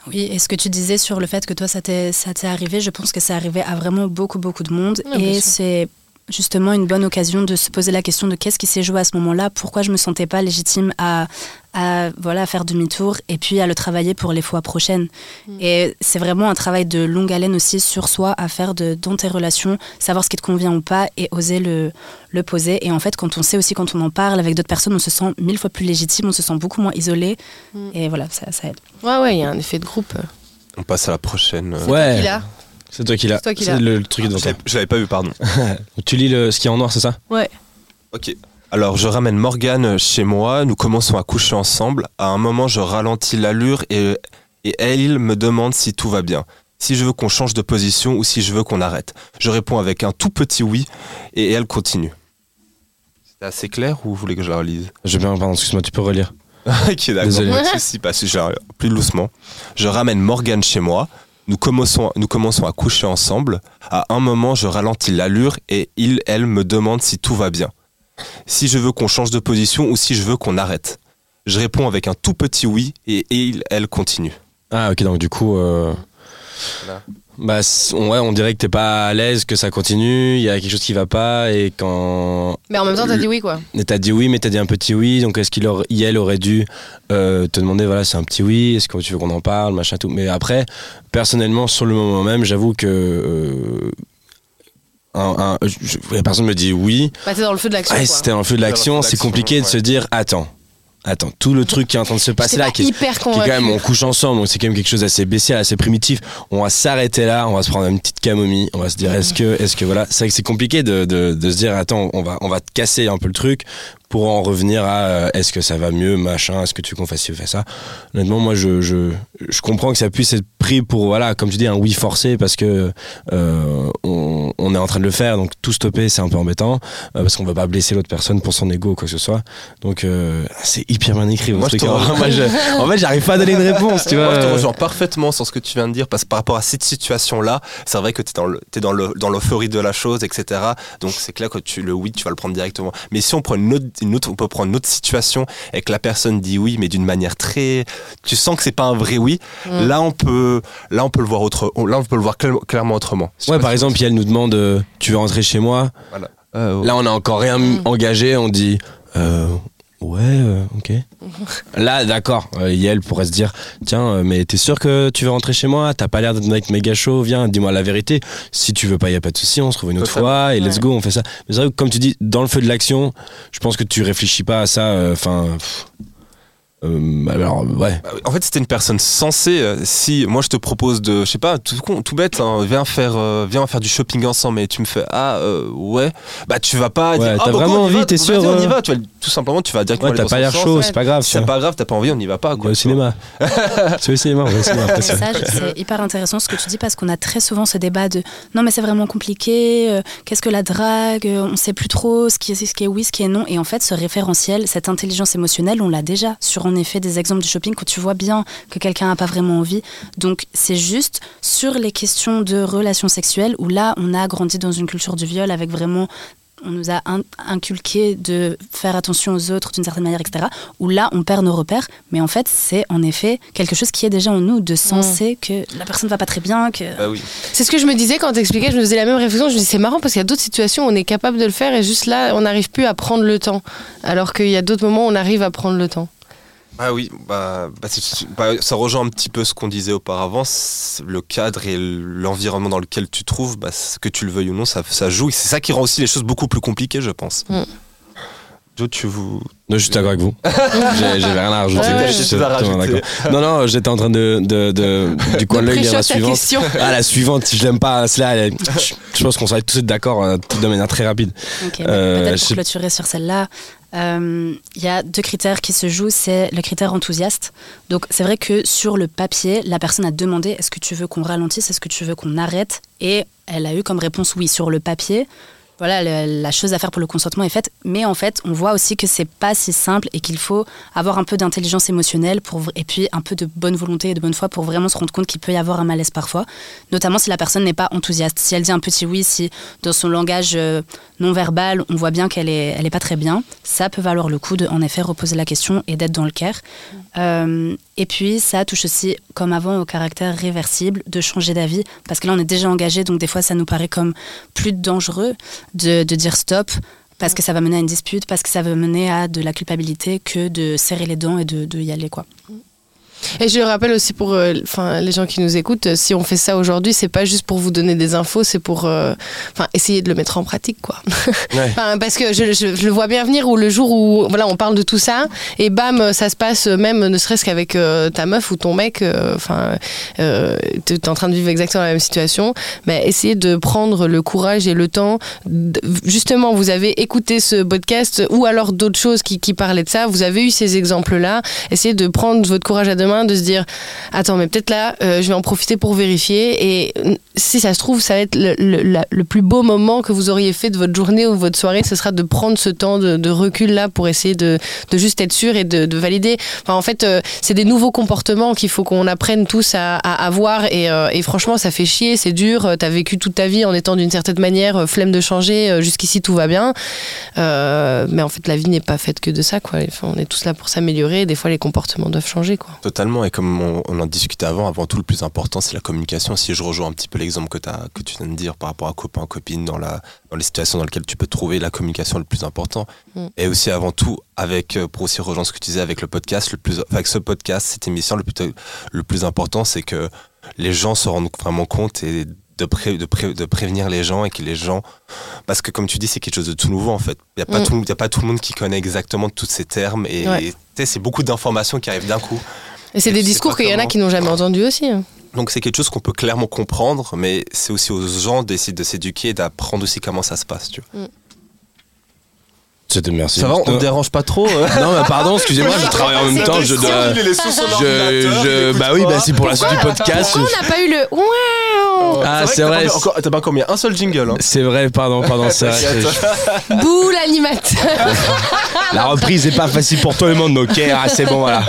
S4: Oui, et ce que tu disais sur le fait que toi, ça t'est ça t'est arrivé, je pense que c'est arrivé à vraiment beaucoup, beaucoup de monde.
S2: Bien
S4: et c'est justement une bonne occasion de se poser la question de qu'est-ce qui s'est joué à ce moment-là, pourquoi je me sentais pas légitime à, à, voilà, à faire demi-tour et puis à le travailler pour les fois prochaines.
S2: Mm.
S4: Et c'est vraiment un travail de longue haleine aussi sur soi à faire de, dans tes relations, savoir ce qui te convient ou pas et oser le, le poser. Et en fait, quand on sait aussi, quand on en parle avec d'autres personnes, on se sent mille fois plus légitime, on se sent beaucoup moins isolé.
S2: Mm.
S4: Et voilà, ça, ça aide.
S2: Ouais, ouais, il y a un effet de groupe.
S3: On passe à la prochaine.
S2: C'est
S1: Ouais. C'est toi qui l'as.
S2: C'est toi qui
S1: C'est
S2: l'as.
S1: le, le truc
S3: Je
S1: devant toi.
S3: je l'avais pas vu, pardon. [laughs]
S1: Tu lis le, ce qui est en noir, c'est ça?
S2: Ouais.
S3: Ok. Alors, je ramène Morgane chez moi, nous commençons à coucher ensemble. À un moment, je ralentis l'allure et, et elle me demande si tout va bien. Si je veux qu'on change de position ou si je veux qu'on arrête. Je réponds avec un tout petit oui et elle continue. C'était assez clair ou vous voulez que je la relise?
S1: Je bien, pardon, excuse-moi, tu peux relire. [laughs]
S3: Ok, d'accord.
S1: Désolé.
S3: Pas de parce que je la- plus doucement. Je ramène Morgane chez moi. Nous commençons, nous commençons à coucher ensemble. À un moment, je ralentis l'allure et il, elle me demande si tout va bien. Si je veux qu'on change de position ou si je veux qu'on arrête. Je réponds avec un tout petit oui et il, elle continue.
S1: Ah, ok, donc du coup. euh,
S3: Voilà.
S1: Bah, on- ouais, on dirait que t'es pas à l'aise, que ça continue, il y a quelque chose qui va pas, et quand.
S2: Mais en même temps, t'as dit oui, quoi.
S1: T'as dit oui, mais t'as dit un petit oui, donc est-ce qu'il aurait, elle aurait dû euh, te demander, voilà, c'est un petit oui, est-ce que tu veux qu'on en parle, machin, tout. Mais après, personnellement, sur le moment même, j'avoue que. euh, un- un- je- je- la personne me dit oui,
S2: Bah, t'es dans le feu de l'action.
S1: ah,
S2: quoi.
S1: c'était un feu de l'action,
S3: Dans le
S1: c'est compliqué de
S3: ouais.
S1: se dire, attends, attends, tout le truc qui est en train de se passer là, qui est,
S2: hyper
S1: qui est quand même, on couche ensemble, donc c'est quand même quelque chose d'assez baissial, assez primitif. On va s'arrêter là, on va se prendre une petite camomille, on va se dire est-ce que, est-ce que voilà, c'est vrai que c'est compliqué de, de, de se dire attends, on va, on va te casser un peu le truc pour en revenir à euh, est-ce que ça va mieux, machin, est-ce que tu qu'on fasse ci ou fasse ça. Honnêtement, moi je, je, je comprends que ça puisse être pris pour voilà, comme tu dis, un oui forcé parce que euh, on, on est en train de le faire, donc tout stopper c'est un peu embêtant euh, parce qu'on va pas blesser l'autre personne pour son ego ou quoi que ce soit. Donc c'est hyper bien écrit.
S3: Moi,
S1: truc.
S3: rejoins. [laughs]
S1: Moi, je- en fait, j'arrive pas à donner une réponse, tu vois.
S3: Moi, je te rejoins parfaitement sur ce que tu viens de dire, parce que par rapport à cette situation-là, c'est vrai que tu es dans le- t'es dans le- dans l'euphorie de la chose, etc. Donc c'est clair que tu, le oui, tu vas le prendre directement. Mais si on prend une autre, une autre- on peut prendre une autre situation et que la personne dit oui, mais d'une manière très, tu sens que c'est pas un vrai oui.
S2: Mm.
S3: Là, on peut, là, on peut le voir autre, là, on peut le voir cl- clairement autrement. Je
S1: Ouais, par
S3: si-
S1: exemple, puis elle nous demande euh, Tu veux rentrer chez moi?
S3: Euh,
S1: Là, on a encore rien
S2: Mm.
S1: engagé, on dit euh, Ouais, euh, ok. [laughs] Là, d'accord, euh, Yael pourrait se dire Tiens, euh, mais t'es sûr que tu veux rentrer chez moi? T'as pas l'air d'être un mec méga chaud, viens, dis-moi la vérité. Si tu veux pas, y a pas de souci, on se trouve une autre fois et let's
S2: Ouais.
S1: go, on fait ça. Mais c'est vrai que, comme tu dis, dans le feu de l'action, je pense que tu réfléchis pas à ça, euh, enfin. Euh, alors, ouais.
S3: En fait, c'était une personne sensée. euh, Si moi je te propose de, je sais pas, tout, con, tout bête, hein, viens faire, euh, viens faire du shopping ensemble, et tu me fais ah euh, ouais, bah tu vas pas
S1: Ouais,
S3: dire ah
S1: t'as
S3: bah,
S1: vraiment envie, t'es sûr,
S3: on y va. Tu vas, tout simplement, tu vas directement
S1: Ouais,
S3: aller
S1: t'as pas l'air chaud, c'est pas grave.
S3: Si c'est pas grave, t'as pas envie, on y va pas. Quoi,
S1: au cinéma. [laughs] c'est au cinéma,
S4: c'est hyper intéressant ce que tu dis parce qu'on a très souvent ce débat de non mais c'est vraiment compliqué, euh, qu'est-ce que la drague, on sait plus trop ce qui, est, ce qui est oui, ce qui est non. Et en fait, ce référentiel, cette intelligence émotionnelle, on l'a déjà sur en effet des exemples du shopping quand tu vois bien que quelqu'un n'a pas vraiment envie. Donc c'est juste sur les questions de relations sexuelles où là, on a grandi dans une culture du viol avec vraiment on nous a in- inculqué de faire attention aux autres d'une certaine manière, etc. Où là, on perd nos repères. Mais en fait, c'est en effet quelque chose qui est déjà en nous, de senser que la personne va pas très bien, que...
S3: Bah oui.
S2: C'est ce que je me disais quand t'expliquais, je me faisais la même réflexion. Je me disais, c'est marrant parce qu'il y a d'autres situations où on est capable de le faire et juste là, on n'arrive plus à prendre le temps. Alors qu'il y a d'autres moments où on arrive à prendre le temps.
S3: Bah oui, bah, bah, c'est- bah, ça rejoint un petit peu ce qu'on disait auparavant. Le cadre et l'environnement dans lequel tu te trouves, bah, que tu le veuilles ou non, ça, ça joue. Et C'est ça qui rend aussi les choses beaucoup plus compliquées, je pense.
S2: Mm.
S3: Joe, tu vous.
S1: Non, je suis d'accord avec vous. [laughs] J'ai- J'avais rien à rajouter.
S2: Ouais.
S1: Je
S3: pas.
S1: Non, non, j'étais en train de, de, de- du coin de l'œil lire la suivante.
S2: question.
S1: Ah, la suivante, je l'aime pas. Celle-là, je je pense qu'on serait tous d'accord euh, de manière très rapide.
S4: Ok, bah,
S1: Euh,
S4: Peut-être
S1: je
S4: pour
S1: sais-
S4: clôturer sur celle-là, euh, il y a deux critères qui se jouent. C'est le critère enthousiaste. Donc c'est vrai que sur le papier, la personne a demandé est-ce que tu veux qu'on ralentisse, est-ce que tu veux qu'on arrête? Et elle a eu comme réponse oui sur le papier. Voilà, la chose à faire pour le consentement est faite, mais en fait, on voit aussi que c'est pas si simple et qu'il faut avoir un peu d'intelligence émotionnelle pour, et puis un peu de bonne volonté et de bonne foi pour vraiment se rendre compte qu'il peut y avoir un malaise parfois, notamment si la personne n'est pas enthousiaste. Si elle dit un petit oui, si dans son langage euh, non verbal, on voit bien qu'elle est, elle est pas très bien, ça peut valoir le coup de, en effet, reposer la question et d'être dans le care. Euh, et puis, ça touche aussi, comme avant, au caractère réversible de changer d'avis, parce que là, on est déjà engagé, donc des fois, ça nous paraît comme plus dangereux. De, dire stop parce que ça va mener à une dispute, parce que ça va mener à de la culpabilité que de serrer les dents et de, de y aller quoi.
S2: Et je le rappelle aussi pour euh, les gens qui nous écoutent, euh, si on fait ça aujourd'hui, c'est pas juste pour vous donner des infos, c'est pour euh, essayer de le mettre en pratique. Quoi. [laughs]
S1: Ouais.
S2: Parce que je, je- je le vois bien venir où le jour où voilà, on parle de tout ça, et bam, ça se passe même ne serait-ce qu'avec euh, ta meuf ou ton mec, enfin, tu es en train de vivre exactement la même situation, mais essayez de prendre le courage et le temps. Justement, vous avez écouté ce podcast ou alors d'autres choses qui, qui parlaient de ça, vous avez eu ces exemples-là, essayez de prendre votre courage à deux de se dire attends, mais peut-être là, euh, je vais en profiter pour vérifier. Et si ça se trouve, ça va être le, le- plus beau moment que vous auriez fait de votre journée ou votre soirée, ce sera de prendre ce temps de, recul là pour essayer de, de juste être sûr et de, de valider. Enfin, en fait, euh, c'est des nouveaux comportements qu'il faut qu'on apprenne tous à, avoir. Et, euh, et franchement, ça fait chier, c'est dur. T'as vécu toute ta vie en étant d'une certaine manière, flemme de changer. Jusqu'ici, tout va bien. Mais en fait, la vie n'est pas faite que de ça. Quoi. On est tous là pour s'améliorer. Des fois, les comportements doivent changer. Quoi.
S3: Totalement, et comme on, on en discutait avant, avant tout, le plus important, c'est la communication. Si je rejoins un petit peu l'exemple que, tu viens de dire par rapport à copain, copine, dans, la, dans les situations dans lesquelles tu peux trouver la communication le plus important.
S2: Mm.
S3: Et aussi, avant tout, avec, euh, pour aussi rejoindre ce que tu disais avec le podcast, le plus, avec ce podcast, cette émission, le plus, le plus important, c'est que les gens se rendent vraiment compte et de, pré- de, pré- de prévenir les gens et que les gens. Parce que, comme tu dis, c'est quelque chose de tout nouveau en fait. Il n'y a, pas
S2: Mm.
S3: a pas tout le monde qui connaît exactement tous ces termes et
S2: Ouais.
S3: c'est beaucoup d'informations qui arrivent d'un coup.
S2: Et c'est des discours qu'il y en a qui n'ont jamais entendu aussi. hein.
S3: Donc c'est quelque chose qu'on peut clairement comprendre, mais c'est aussi aux gens d'essayer de s'éduquer et d'apprendre aussi comment ça se passe. Tu vois.
S1: C'était merci.
S3: Ça va, on te dérange pas trop euh
S1: Non, mais pardon, excusez-moi, [laughs] je travaille en même temps. Je dois. Je, je, bah oui, bah c'est pour la suite du podcast.
S2: Pourquoi on n'a pas eu le Waouh
S1: Ah, c'est vrai.
S3: T'as pas encore mis un seul jingle. Hein.
S1: C'est vrai, pardon, pardon, c'est vrai. [laughs]
S2: Bouh l'animateur
S1: La reprise est pas facile pour tout le monde, ok Ah, c'est bon, voilà.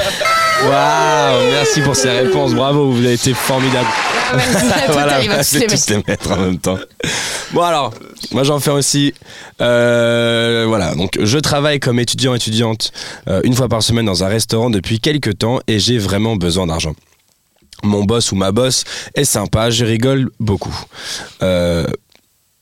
S1: Waouh, merci pour ces réponses, bravo, vous avez été formidable. [laughs]
S2: Voilà, il va tous les
S1: tous les mettre en même temps. Bon alors, moi j'en fais aussi. euh, voilà, donc je travaille comme étudiant étudiante euh, une fois par semaine dans un restaurant depuis quelques temps et j'ai vraiment besoin d'argent. Mon boss ou ma boss est sympa, je rigole beaucoup. Euh,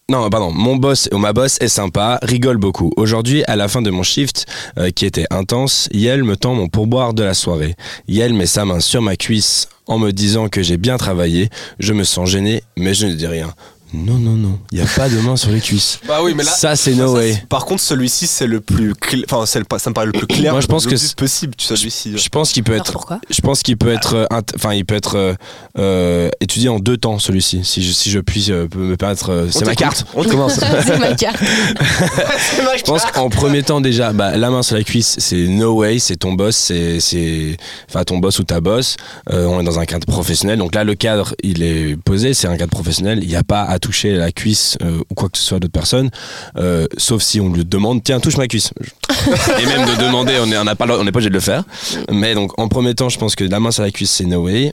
S1: non, pardon, mon boss ou ma boss est sympa, rigole beaucoup. Aujourd'hui, à la fin de mon shift, euh, qui était intense, Yel me tend mon pourboire de la soirée. Yel met sa main sur ma cuisse en me disant que j'ai bien travaillé. Je me sens gêné, mais je ne dis rien. Non, non, non, il n'y a pas de main sur les cuisses.
S3: Bah oui, mais là.
S1: Ça, c'est no
S3: ça,
S1: way.
S3: Par contre, celui-ci, c'est le plus. cl- Enfin, c'est le- ça me paraît le plus clair.
S1: Moi, je pense que c'est-
S3: possible, tu celui-ci.
S1: Je pense qu'il peut
S4: Alors
S1: être.
S4: pourquoi?
S1: Je pense qu'il peut être, enfin, il peut être euh, euh, étudié en deux temps celui-ci. Si je, si je puis euh, me permettre, euh, c'est ma carte.
S3: On
S1: commence. [laughs]
S2: C'est ma carte. [laughs]
S1: Je pense qu'en premier temps déjà, bah, la main sur la cuisse, c'est no way, c'est ton boss, c'est, c'est, enfin ton boss ou ta boss. Euh, on est dans un cadre professionnel, donc là le cadre il est posé, c'est un cadre professionnel. Il n'y a pas à toucher la cuisse euh, ou quoi que ce soit d'autre personne, euh, sauf si on lui demande, tiens touche ma cuisse. [laughs] Et même de demander, on est, on n'a pas, on n'est pas obligé de le faire. Mais donc en premier temps, je pense que la main sur la cuisse c'est no way.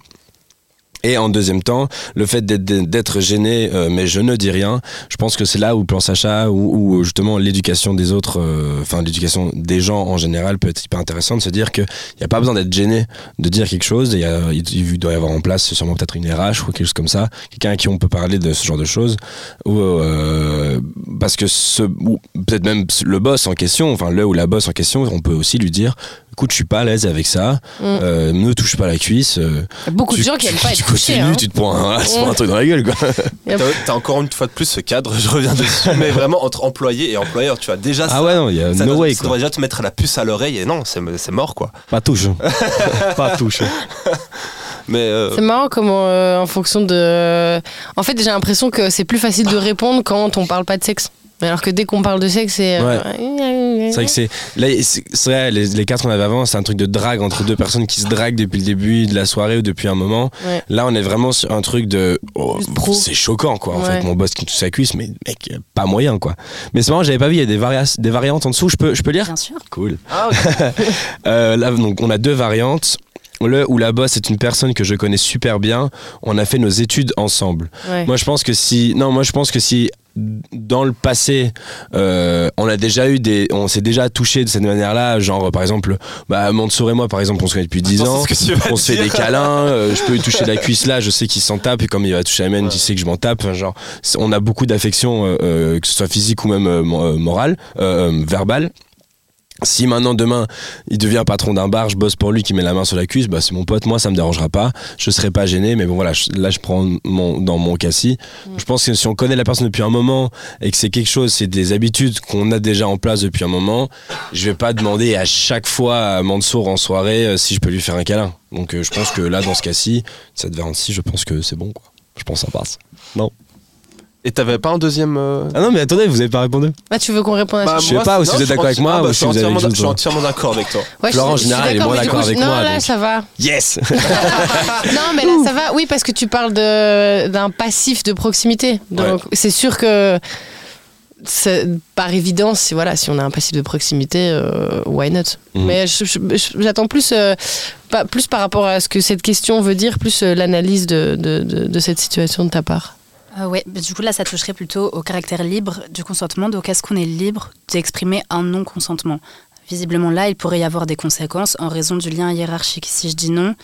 S1: Et en deuxième temps, le fait d'être, gêné, euh, mais je ne dis rien, je pense que c'est là où Plan Sacha, où justement l'éducation des autres, euh, enfin l'éducation des gens en général peut être hyper intéressante, se dire qu'il n'y a pas besoin d'être gêné de dire quelque chose. Il, doit y avoir en place sûrement peut-être une RH ou quelque chose comme ça, quelqu'un à qui on peut parler de ce genre de choses. Ou, euh, parce que ou peut-être même le boss en question, enfin le ou la boss en question, on peut aussi lui dire écoute, je suis pas à l'aise avec ça,
S2: Mm.
S1: euh, ne touche pas la cuisse. euh,
S2: Il y a beaucoup de
S1: tu-
S2: gens qui
S1: tu-
S2: aiment pas
S1: tu
S2: être touchés.
S1: continues,
S2: hein.
S1: tu te prends un, [laughs] tu te prends un truc dans la gueule, quoi. [laughs]
S3: T'as t'as encore une fois de plus ce cadre, [laughs] je reviens dessus, mais vraiment entre employé et employeur, tu vois, déjà ça.
S1: Ah ouais, non, il y a
S3: ça
S1: no
S3: doit-
S1: way,
S3: ça devrait déjà te mettre la puce à l'oreille et non, c'est c'est mort quoi.
S1: Pas touche. pas touche.
S3: Mais euh,
S2: C'est marrant comment, euh, en fonction de. En fait, j'ai l'impression que c'est plus facile de répondre quand on parle pas de sexe. Alors que dès qu'on parle de sexe, c'est. euh,
S1: C'est vrai que c'est. Là, c'est vrai, les, les quatre qu'on avait avant, c'est un truc de drague entre deux personnes qui se draguent depuis le début de la soirée ou depuis un moment.
S2: Ouais.
S1: Là, on est vraiment sur un truc de. oh, c'est choquant, quoi. En
S2: Ouais.
S1: fait, mon boss qui touche sa cuisse, mais mec, pas moyen, quoi. Mais c'est marrant, j'avais pas vu, il y a des, varia- des variantes en dessous. Je peux, je peux lire?
S4: Bien sûr.
S1: Cool.
S3: ah, ok. [laughs]
S1: Euh, là, donc, on a deux variantes. Le ou la boss est une personne que je connais super bien. On a fait nos études ensemble.
S2: Ouais.
S1: Moi, je pense que si, non, moi, je pense que si dans le passé, euh, on a déjà eu des, on s'est déjà touché de cette manière-là, genre par exemple, bah Mansour et moi, par exemple, on se connaît depuis 10
S3: Attends,
S1: ans, on se fait des câlins, euh, je peux lui toucher la cuisse là, je sais qu'il s'en tape, et comme il va toucher la mienne, tu sais que je m'en tape, Enfin, genre, on a beaucoup d'affection, euh, euh, que ce soit physique ou même euh, euh, morale, verbale. Si maintenant demain il devient patron d'un bar, je bosse pour lui qui met la main sur la cuisse, bah c'est mon pote, moi ça me dérangera pas, je serai pas gêné, mais bon voilà, je- là je prends mon, dans mon cas-ci. Je pense que si on connaît la personne depuis un moment et que c'est quelque chose, c'est des habitudes qu'on a déjà en place depuis un moment, je vais pas demander à chaque fois à Mansour en soirée euh, si je peux lui faire un câlin. Donc euh, je pense que là dans ce cas-ci, cette variante-ci, je pense que c'est bon quoi. Je pense que ça passe.
S5: Et t'avais pas un deuxième. euh,
S1: Ah non mais attendez, vous avez pas répondu
S2: Ah, tu veux qu'on réponde à
S5: Bah,
S2: ça
S1: Je sais
S5: moi,
S1: pas, ou si
S5: non,
S1: vous êtes
S5: je
S1: d'accord avec moi,
S5: ah, bah,
S1: ou
S5: je
S1: si
S5: suis
S1: vous avez
S5: entièrement Je suis d'accord avec toi.
S2: Ouais,
S1: Florent, en
S2: suis- je suis
S1: général, il est moins
S2: mais du
S1: d'accord
S2: coup,
S1: avec
S2: non,
S1: moi,
S2: là,
S1: donc.
S2: ça va.
S1: Yes [laughs]
S2: Non, mais là, ça va. Oui, parce que tu parles de- d'un passif de proximité. Donc, c'est sûr que, c'est- par évidence, si, voilà, si on a un passif de proximité, euh, why not?
S1: Mhm.
S2: Mais je- je- je- j'attends plus, euh, pas, plus par rapport à ce que cette question veut dire, plus euh, l'analyse de, de, de- de cette situation de ta part.
S4: Ouais, bah, du coup là ça toucherait plutôt au caractère libre du consentement. Donc est-ce qu'on est libre d'exprimer un non-consentement? Visiblement là, il pourrait y avoir des conséquences en raison du lien hiérarchique. Si je dis non,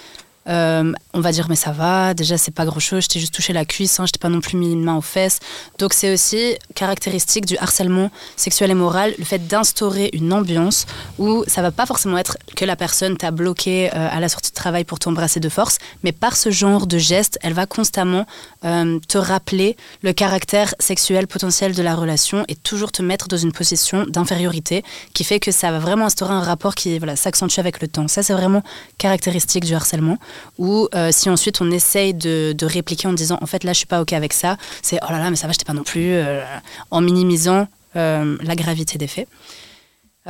S4: euh, on va dire mais ça va, déjà c'est pas grand chose, je t'ai juste touché la cuisse, hein, je t'ai pas non plus mis une main aux fesses. Donc c'est aussi caractéristique du harcèlement sexuel et moral, le fait d'instaurer une ambiance où ça va pas forcément être que la personne t'a bloqué euh, à la sortie de travail pour t'embrasser de force, mais par ce genre de geste, elle va constamment euh, te rappeler le caractère sexuel potentiel de la relation et toujours te mettre dans une position d'infériorité qui fait que ça va vraiment instaurer un rapport qui voilà, s'accentue avec le temps. Ça, c'est vraiment caractéristique du harcèlement. Ou euh, si ensuite on essaye de, répliquer en disant en fait là je suis pas ok avec ça, c'est oh là là mais ça va, je t'ai pas non plus, euh, en minimisant euh, la gravité des faits.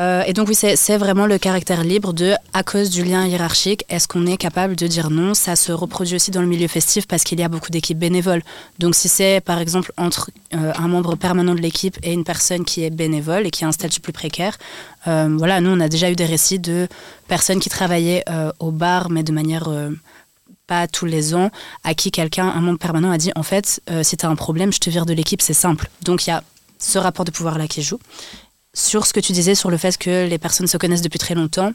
S4: Euh, et donc oui, c'est vraiment le caractère libre de, à cause du lien hiérarchique, est-ce qu'on est capable de dire non? Ça se reproduit aussi dans le milieu festif parce qu'il y a beaucoup d'équipes bénévoles. Donc si c'est par exemple entre euh, un membre permanent de l'équipe et une personne qui est bénévole et qui a un statut plus précaire, euh, voilà, nous on a déjà eu des récits de personnes qui travaillaient au bar mais de manière... pas tous les ans, à qui quelqu'un, un membre permanent, a dit en fait, si tu as un problème, je te vire de l'équipe, c'est simple. Donc il y a ce rapport de pouvoir là qui joue. Sur ce que tu disais sur le fait que les personnes se connaissent depuis très longtemps,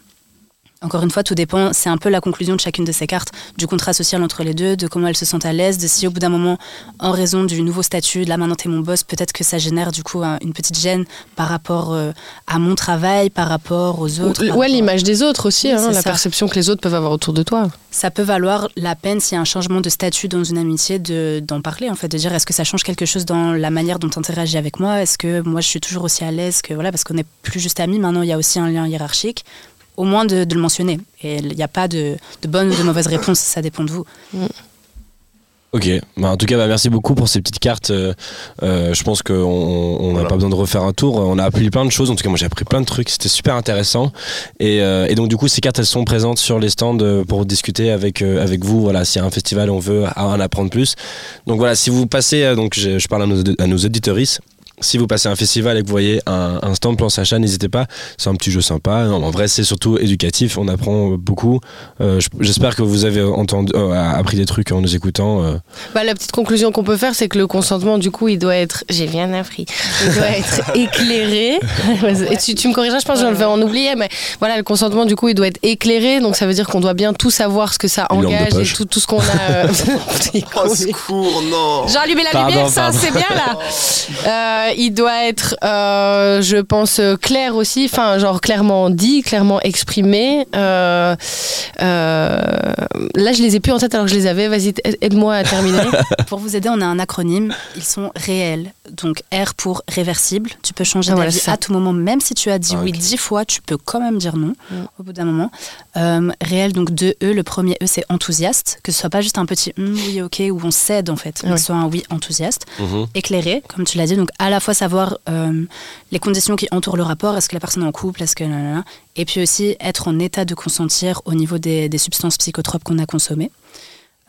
S4: encore une fois, tout dépend, c'est un peu la conclusion de chacune de ces cartes, du contrat social entre les deux, de comment elles se sentent à l'aise, de si au bout d'un moment, en raison du nouveau statut, de là maintenant t'es mon boss, peut-être que ça génère du coup un- une petite gêne par rapport euh, à mon travail, par rapport aux autres. par
S2: Ouais, l'image des autres aussi,
S4: Oui,
S2: hein, la
S4: ça.
S2: perception que les autres peuvent avoir autour de toi.
S4: ça peut valoir la peine s'il y a un changement de statut dans une amitié de- d'en parler en fait de dire est-ce que ça change quelque chose dans la manière dont tu interagis avec moi? Est-ce que moi je suis toujours aussi à l'aise que voilà parce qu'on n'est plus juste amis maintenant il y a aussi un lien hiérarchique au moins de, de le mentionner et il n'y a pas de, de bonne ou de mauvaise réponse ça dépend de vous
S1: Ok, bah, en tout cas, bah, merci beaucoup pour ces petites cartes. Euh, euh, je pense qu'on on n'a
S5: Voilà.
S1: pas besoin de refaire un tour. On a appris plein de choses. En tout cas, moi, j'ai appris plein de trucs. C'était super intéressant. Et, euh, et donc, du coup, ces cartes, elles sont présentes sur les stands pour discuter avec, euh, avec vous. Voilà, s'il y a un festival, on veut en apprendre plus. Donc, voilà, si vous passez, donc, je, je parle à nos, à nos auditeuristes. Si vous passez un festival et que vous voyez un, un stand plan Sacha, n'hésitez pas. C'est un petit jeu sympa. Non, en vrai, c'est surtout éducatif. On apprend beaucoup. Euh, je- J'espère que vous avez entendu, euh, appris des trucs en nous écoutant. euh.
S2: Bah, la petite conclusion qu'on peut faire, c'est que le consentement, du coup, il doit être. J'ai bien appris. Il doit [laughs] être éclairé. [laughs] Et tu, tu me corrigeras, je pense que je vais en oublier, mais voilà, le consentement, du coup, il doit être éclairé. Donc ça veut dire qu'on doit bien tout savoir ce que ça
S1: Une
S2: engage et tout, tout ce qu'on a. euh, [laughs]
S5: Oh, secours, non
S2: J'ai allumé la
S1: Pardon,
S2: lumière, ça, c'est bien là. Euh, il doit être, euh, je pense, clair aussi, enfin, genre clairement dit, clairement exprimé. Euh, euh, là, je les ai plus en tête alors que je les avais. Vas-y, aide-moi à terminer. [laughs]
S4: pour vous aider on a un acronyme. Ils sont réels. Donc R pour réversible. Tu peux changer
S2: Ah,
S4: d'avis à tout moment même si tu as dit
S3: Ah,
S4: oui dix fois tu peux quand même dire non
S2: Mm.
S4: au bout d'un moment. Euh, réel donc deux E. Le premier E c'est enthousiaste. Que ce soit pas juste un petit Hum, oui ok où on cède en fait mais ce soit un oui enthousiaste. Éclairé, comme tu l'as dit, donc à la fois savoir euh, les conditions qui entourent le rapport, est-ce que la personne est en couple, est-ce que... nanana, Et puis aussi être en état de consentir au niveau des, des substances psychotropes qu'on a consommées.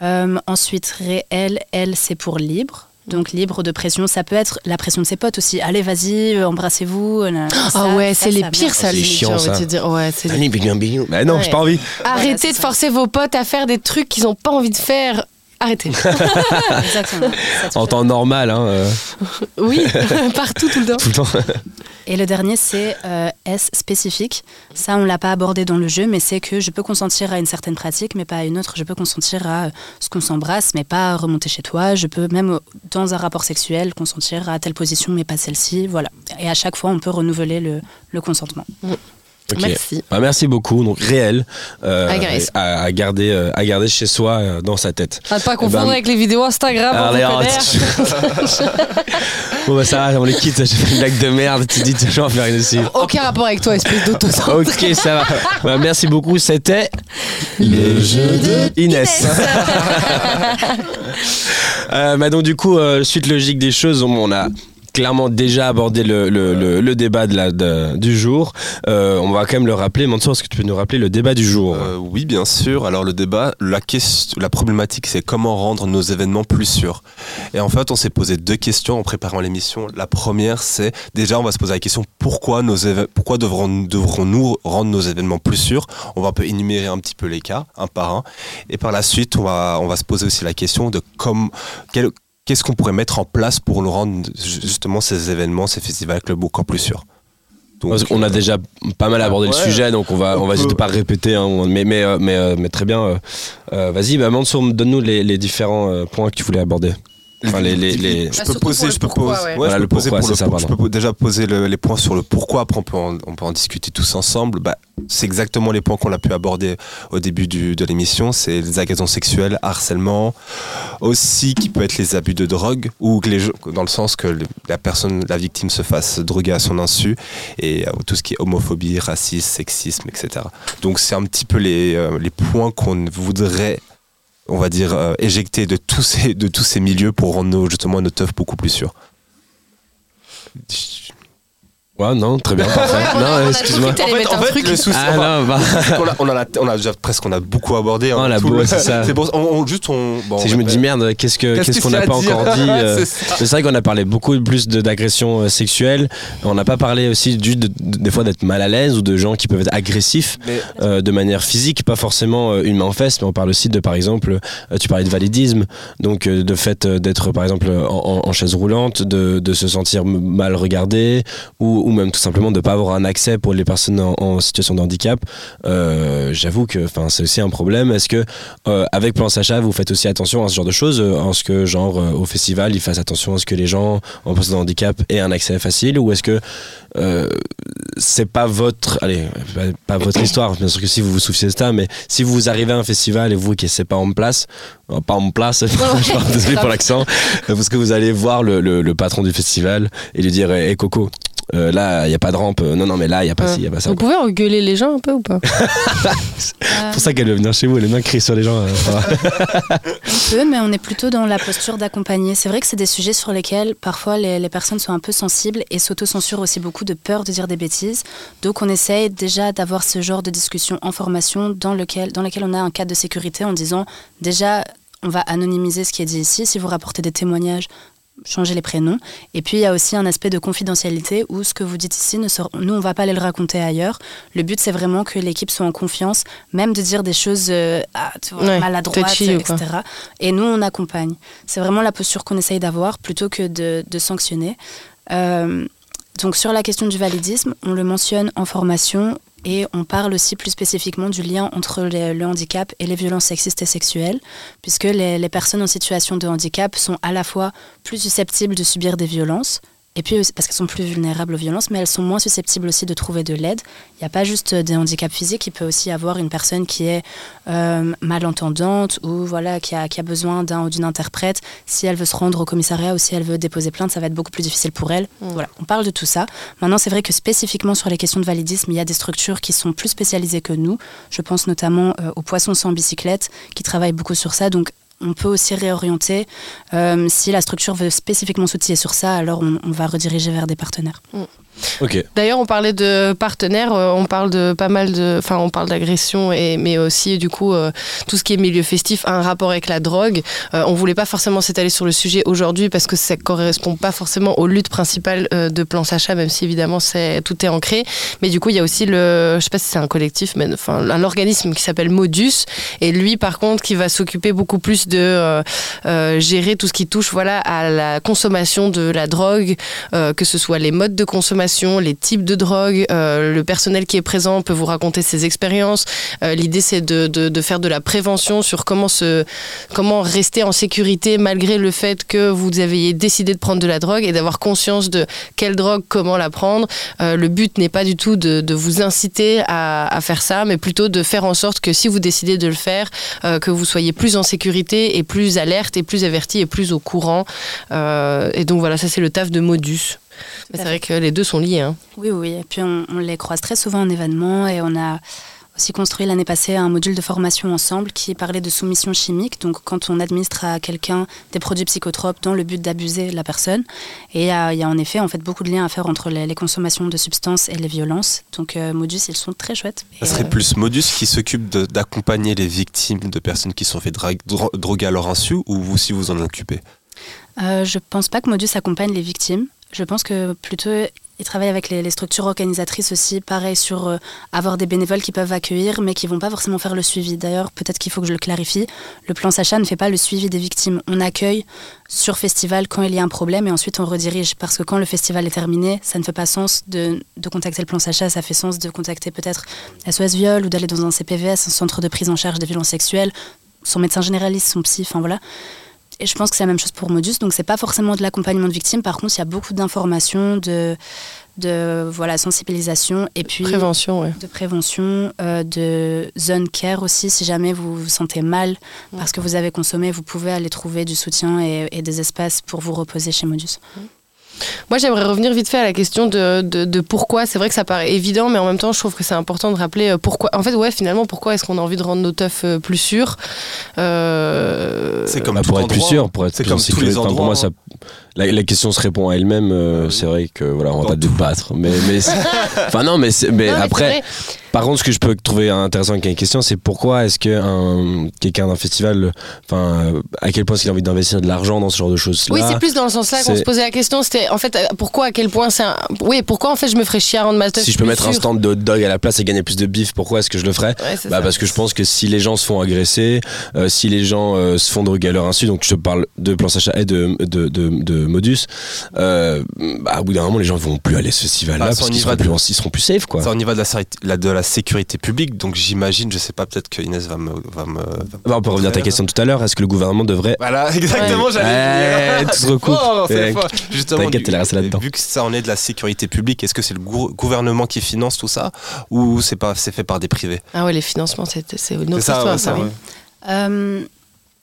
S4: Euh, ensuite, réel, L, c'est pour libre. Donc libre de pression, ça peut être la pression de ses potes aussi. Allez, vas-y, embrassez-vous.
S2: Ah ouais, c'est les
S4: ça
S2: pires, ça,
S1: C'est chiant, ça.
S2: te dire. Ouais, c'est les-
S1: Allez, bing, bing, bing. Non,
S2: Ouais.
S1: j'ai pas envie.
S4: Voilà,
S2: Arrêtez de
S4: ça.
S2: forcer vos potes à faire des trucs qu'ils n'ont pas envie de faire. Arrêtez. [laughs]
S4: Exactement.
S1: En temps normal, hein, euh,
S2: Oui, [laughs] partout, tout le temps.
S1: tout le temps.
S4: Et le dernier, c'est euh, S spécifique. Ça, on l'a pas abordé dans le jeu, mais c'est que je peux consentir à une certaine pratique, mais pas à une autre. Je peux consentir à euh, ce qu'on s'embrasse, mais pas à remonter chez toi. Je peux même euh, dans un rapport sexuel consentir à telle position, mais pas celle-ci. Voilà. Et à chaque fois, on peut renouveler le, le consentement.
S1: Ok.
S2: Merci.
S1: Bah, merci beaucoup. Donc réel euh,
S2: À
S1: garder, euh, à garder chez soi, euh, dans sa tête.
S2: À pas confondre
S1: ben-
S2: avec les vidéos Instagram.
S1: Allez, [laughs] bon bah ça va, on les quitte. J'ai fait une blague de merde. Tu dis, je vais en faire une aussi.
S2: Aucun rapport avec toi, espèce d'auto
S1: Ok, ça va. Bah, merci beaucoup. C'était le jeu de Inès. [laughs] Euh, bah, donc du coup, euh, suite logique des choses, on, on a clairement déjà abordé le, le, le, le débat de la, de- du jour. Euh, on va quand même le rappeler. Mansour, est-ce que tu peux nous rappeler le débat du jour?
S3: Euh, oui, bien sûr. Alors le débat, la, question, la problématique, c'est comment rendre nos événements plus sûrs. Et en fait, on s'est posé deux questions en préparant l'émission. La première, c'est déjà, on va se poser la question pourquoi nos pourquoi devrons devrons-nous rendre nos événements plus sûrs? On va un peu énumérer un petit peu les cas, un par un. Et par la suite, on va on va se poser aussi la question de comme quel- Qu'est-ce qu'on pourrait mettre en place pour nous rendre ju- justement ces événements, ces festivals clubs encore plus sûrs? Donc,
S1: Parce qu'on a
S3: euh,
S1: déjà pas mal abordé
S3: Ouais.
S1: le sujet, donc on va, on
S3: On
S1: va essayer de pas répéter. hein, on- mais, mais, euh, mais, euh, mais très bien. euh, euh, Vas-y, bah, Mansour, donne-nous les, les différents euh, points que tu voulais aborder. Enfin, les, les, les-
S3: Je
S2: Bah,
S3: peux
S2: surtout
S3: poser,
S2: pour le
S3: je peux
S2: pourquoi,
S3: poser,
S2: ouais.
S3: ouais,
S1: Voilà,
S3: je peux
S1: le
S3: poser
S1: pourquoi,
S3: pour le
S1: ça,
S3: je peux déjà poser le- les points sur le pourquoi. Après, on peut en, on peut en discuter tous ensemble. Bah, c'est exactement les points qu'on a pu aborder au début du- de l'émission. C'est les agressions sexuelles, harcèlement, aussi qui peut être les abus de drogue ou que les, dans le sens que le- la personne, la victime se fasse droguer à son insu et euh, tout ce qui est homophobie, racisme, sexisme, etc. Donc, c'est un petit peu les, euh, les points qu'on voudrait on va dire, euh, éjecter de tous, ces, de tous ces milieux pour rendre nos, justement nos teufs beaucoup plus sûrs.
S1: Ouais, non, très bien, parfait. [laughs]
S2: on a- on
S1: non,
S2: a
S1: excuse-moi.
S2: t'allais mettre un truc.
S3: le souci,
S1: Ah non, bah, [laughs]
S3: a, on, a on déjà presque on a beaucoup abordé. hein,
S1: Oh, la
S3: tout
S1: boue,
S3: le-
S1: c'est ça.
S3: pour on, on- juste on. bon,
S1: si
S3: on
S1: je me dis merde, qu'est-ce que-
S3: Qu'est-ce
S1: qu'on n'a
S3: a
S1: pas encore dit [laughs] euh,
S3: C'est
S1: vrai qu'on a parlé beaucoup plus de- d'agressions euh, sexuelles. On n'a pas parlé aussi du, de- de- des fois d'être mal à l'aise ou de gens qui peuvent être agressifs
S3: Mais-
S1: euh, de manière physique, pas forcément euh, une main en fesse, mais on parle aussi de, par exemple, euh, tu parlais de validisme, donc euh, de fait euh, d'être, par exemple, en, en- en chaise roulante, de, de se sentir mal regardé, ou, ou même tout simplement de ne pas avoir un accès pour les personnes en, en situation de handicap. Euh, J'avoue que enfin, c'est aussi un problème. Est-ce que, euh, avec Plan Sacha, vous faites aussi attention à ce genre de choses, euh, en ce que, genre, euh, au festival, ils fassent attention à ce que les gens en situation de handicap aient un accès facile, ou est-ce que euh, c'est pas votre allez pas, pas votre histoire bien sûr que si vous vous souciez de ça mais si vous arrivez à un festival et vous qui c'est pas en place euh, pas en place [laughs] je suis désolé pour l'accent [laughs] parce que vous allez voir le, le- le patron du festival et lui dire hé Coco euh, là il y a pas de rampe non non mais là il y a pas ci il y a pas ça
S2: Vous pouvez engueuler les gens un peu ou pas [laughs]
S1: c'est pour ça qu'elle veut venir chez vous elle aime bien crier sur les gens euh, va. [laughs]
S4: On peut, mais on est plutôt dans la posture d'accompagner. C'est vrai que c'est des sujets sur lesquels parfois les, les personnes sont un peu sensibles et s'autocensurent aussi beaucoup de peur de dire des bêtises. Donc on essaye déjà d'avoir ce genre de discussion en formation dans lequel, dans lequel on a un cadre de sécurité en disant déjà on va anonymiser ce qui est dit ici. Si vous rapportez des témoignages, changez les prénoms. Et puis il y a aussi un aspect de confidentialité où ce que vous dites ici, ne nous on va pas aller le raconter ailleurs. Le but c'est vraiment que l'équipe soit en confiance, même de dire des choses euh, ah, tu vois,
S2: Ouais,
S4: maladroites,
S2: touchy
S4: etc. Et nous on accompagne. C'est vraiment la posture qu'on essaye d'avoir plutôt que de, de sanctionner. Euh, donc sur la question du validisme, on le mentionne en formation et on parle aussi plus spécifiquement du lien entre le handicap et les violences sexistes et sexuelles, puisque les personnes en situation de handicap sont à la fois plus susceptibles de subir des violences, et puis parce qu'elles sont plus vulnérables aux violences, mais elles sont moins susceptibles aussi de trouver de l'aide. Il n'y a pas juste euh, des handicaps physiques, il peut aussi y avoir une personne qui est euh, malentendante ou voilà qui a, qui a besoin d'un ou d'une interprète. Si elle veut se rendre au commissariat ou si elle veut déposer plainte, ça va être beaucoup plus difficile pour elle.
S2: Mm.
S4: Voilà, on parle de tout ça. Maintenant, c'est vrai que spécifiquement sur les questions de validisme, il y a des structures qui sont plus spécialisées que nous. Je pense notamment euh, aux Poissons sans bicyclette qui travaillent beaucoup sur ça. Donc on peut aussi réorienter. Euh, si la structure veut spécifiquement s'outiller sur ça, alors on, on va rediriger vers des partenaires.
S1: Ok
S2: D'ailleurs, on parlait de partenaires, euh, on parle de pas mal de. Enfin, on parle d'agression, mais aussi, du coup, euh, tout ce qui est milieu festif a un rapport avec la drogue. Euh, on voulait pas forcément s'étaler sur le sujet aujourd'hui parce que ça correspond pas forcément aux luttes principales euh, de Plan Sacha, même si évidemment tout est ancré. Mais du coup, il y a aussi le. Je sais pas si c'est un collectif, mais enfin, un organisme qui s'appelle Modus, et lui, par contre, qui va s'occuper beaucoup plus de gérer tout ce qui touche voilà, à la consommation de la drogue, que ce soit les modes de consommation, les types de drogue. le personnel qui est présent peut vous raconter ses expériences. L'idée, c'est de, de, faire de la prévention sur comment, se, comment rester en sécurité malgré le fait que vous avez décidé de prendre de la drogue et d'avoir conscience de quelle drogue, comment la prendre. le but n'est pas du tout de, de vous inciter à, à, faire ça, mais plutôt de faire en sorte que si vous décidez de le faire, que vous soyez plus en sécurité et plus alerte et plus averti et plus au courant. et donc voilà, ça c'est le taf de Modus. C'est vrai que les deux sont liés. Hein.
S4: Oui, oui. Et puis on, on, les croise très souvent en événement et on a aussi construit l'année passée un module de formation ensemble qui parlait de soumission chimique, donc quand on administre à quelqu'un des produits psychotropes dans le but d'abuser la personne. Et il y, a en effet en fait beaucoup de liens à faire entre les, les consommations de substances et les violences. Donc euh, Modus, ils sont très chouettes.
S5: Ça serait euh... plus Modus qui s'occupe d'accompagner les victimes de personnes qui sont fait dro droguer à leur insu ou vous si vous en occupez?
S4: Euh, Je pense pas que Modus accompagne les victimes. Je pense que plutôt ils travaillent avec les, structures organisatrices aussi, pareil sur euh, avoir des bénévoles qui peuvent accueillir, mais qui vont pas forcément faire le suivi. D'ailleurs, peut-être qu'il faut que je le clarifie. Le plan Sacha ne fait pas le suivi des victimes. On accueille sur festival quand il y a un problème et ensuite on redirige. Parce que quand le festival est terminé, ça ne fait pas sens de, de contacter le plan Sacha, ça fait sens de contacter peut-être SOS Viol ou d'aller dans un CPVS, un centre de prise en charge des violences sexuelles, son médecin généraliste, son psy, enfin voilà. Et je pense que c'est la même chose pour Modus. Donc, c'est pas forcément de l'accompagnement de victimes. Par contre, il y a beaucoup d'informations, de, de voilà, sensibilisation et puis.
S2: Prévention, ouais.
S4: De prévention, euh, de zone care aussi. Si jamais vous vous sentez mal ouais. parce que vous avez consommé, vous pouvez aller trouver du soutien et, et des espaces pour vous reposer chez Modus.
S2: Ouais. Moi, j'aimerais revenir vite fait à la question de, de, de pourquoi. C'est vrai que ça paraît évident, mais en même temps, je trouve que c'est important de rappeler euh, pourquoi. En fait, ouais, finalement, pourquoi est-ce qu'on a envie de rendre nos teufs euh, plus sûrs euh...
S1: C'est comme bah, pour être plus sûr, pour être plus
S5: comme tous les endroits,
S1: pour moi, ça, la, la, question se répond à elle-même. Euh, oui. C'est vrai que voilà, on va pas débattre, mais mais [laughs] enfin non, mais mais, mais après. Par contre, ce que je peux trouver intéressant avec la question, c'est pourquoi est-ce que un, quelqu'un d'un festival, enfin, à quel point est-ce qu'il a envie d'investir de l'argent dans ce genre de choses
S2: Oui, c'est plus dans le sens là qu'on se posait la question. C'était en fait, pourquoi, à quel point c'est un... Oui, pourquoi en fait je me ferais chier à rendre ma
S1: Si je peux mettre
S2: sûr.
S1: un stand de hot dog à la place et gagner plus de bif, pourquoi est-ce que je le ferais?
S2: Ouais,
S1: bah, Parce que je pense que si les gens se font agresser, euh, si les gens euh, se font droguer à leur insu, donc je parle de plan Sacha et de, de, de, de Modus, euh, bah, au bout d'un moment, les gens vont plus aller à ce festival-là
S5: bah,
S1: parce qu'ils seront, plus, ils seront plus safe. Quoi.
S5: Ça, au niveau de la, de la sécurité publique donc j'imagine, je sais pas, peut-être que Inès va me. Va me, va
S1: bah on peut revenir à ta question tout à l'heure. Est-ce que le gouvernement devrait.
S5: Voilà, [laughs] exactement, ouais.
S1: j'allais. Ouais, tout [laughs] se recoupe.
S5: Oh, Justement,
S1: T'inquiète, là-dedans.
S5: Vu que ça en est de la sécurité publique, est-ce que c'est le gouvernement qui finance tout ça ou c'est pas c'est fait par des privés?
S2: Ah ouais, les financements, c'est une autre
S5: ça,
S2: histoire,
S5: ouais,
S2: ça,
S5: oui.
S4: Euh,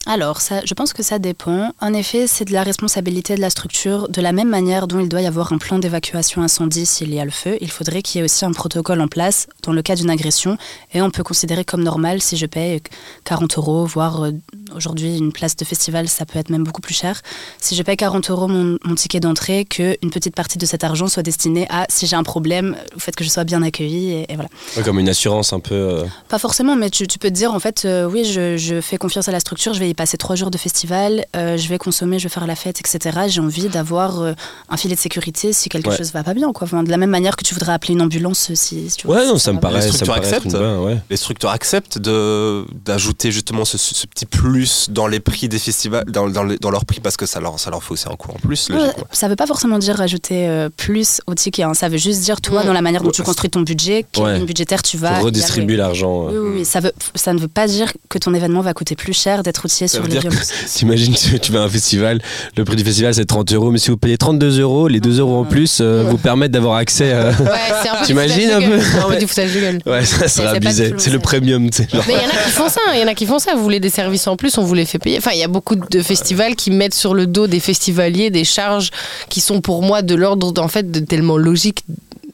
S4: alors, ça, je pense que ça dépend. En effet, c'est de la responsabilité de la structure. De la même manière dont il doit y avoir un plan d'évacuation incendie s'il y a le feu, il faudrait qu'il y ait aussi un protocole en place dans le cas d'une agression. Et on peut considérer comme normal si je paye 40 euros, voire euh, aujourd'hui une place de festival, ça peut être même beaucoup plus cher. Si je paye 40 euros mon, mon ticket d'entrée, qu'une petite partie de cet argent soit destinée à, si j'ai un problème, au fait que je sois bien accueilli. Et, et voilà.
S1: Ouais, comme une assurance un peu. Euh...
S4: Pas forcément, mais tu, tu, peux te dire en fait, euh, oui, je, je fais confiance à la structure, je vais y passer trois jours de festival, euh, je vais consommer, je vais faire la fête, etc. J'ai envie d'avoir euh, un filet de sécurité si quelque
S1: ouais.
S4: chose va pas bien. Quoi. Enfin, de la même manière que tu voudrais appeler une ambulance si, si tu
S1: Ouais,
S4: vois,
S1: non,
S4: si
S1: ça me paraît.
S5: les structures acceptent,
S1: bien, ouais.
S5: les structures acceptent de d'ajouter justement ce, ce, petit plus dans les prix des festivals, dans, dans, les, dans leur prix parce que ça leur ça leur fait aussi un coût en plus.
S4: Ouais, ça veut pas forcément dire rajouter euh, plus au ticket. Hein. Ça veut juste dire toi, mmh. dans la manière dont tu construis ton budget, quelle
S1: ouais.
S4: budgétaire tu vas.
S1: Faut redistribuer l'argent.
S4: Oui, oui, oui, ça veut ça ne veut pas dire que ton événement va coûter plus cher d'être outillé
S5: ça
S4: sur les [laughs] violences.
S1: T'imagines tu, tu vas à un festival, le prix du festival c'est 30 euros, mais si vous payez 32 euros, les 2 euros en plus euh, vous permettent d'avoir accès. Euh...
S2: Ouais, c'est un peu. [laughs]
S1: T'imagines un peu
S2: C'est un peu du foutage de gueule.
S1: Ouais, ça serait abusé. C'est le premium. Genre.
S2: Mais il y en a qui font ça. Il y en a qui font ça. Vous voulez des services en plus, on vous les fait payer. Enfin, il y a beaucoup de festivals qui mettent sur le dos des festivaliers des charges qui sont pour moi de l'ordre en fait de tellement logique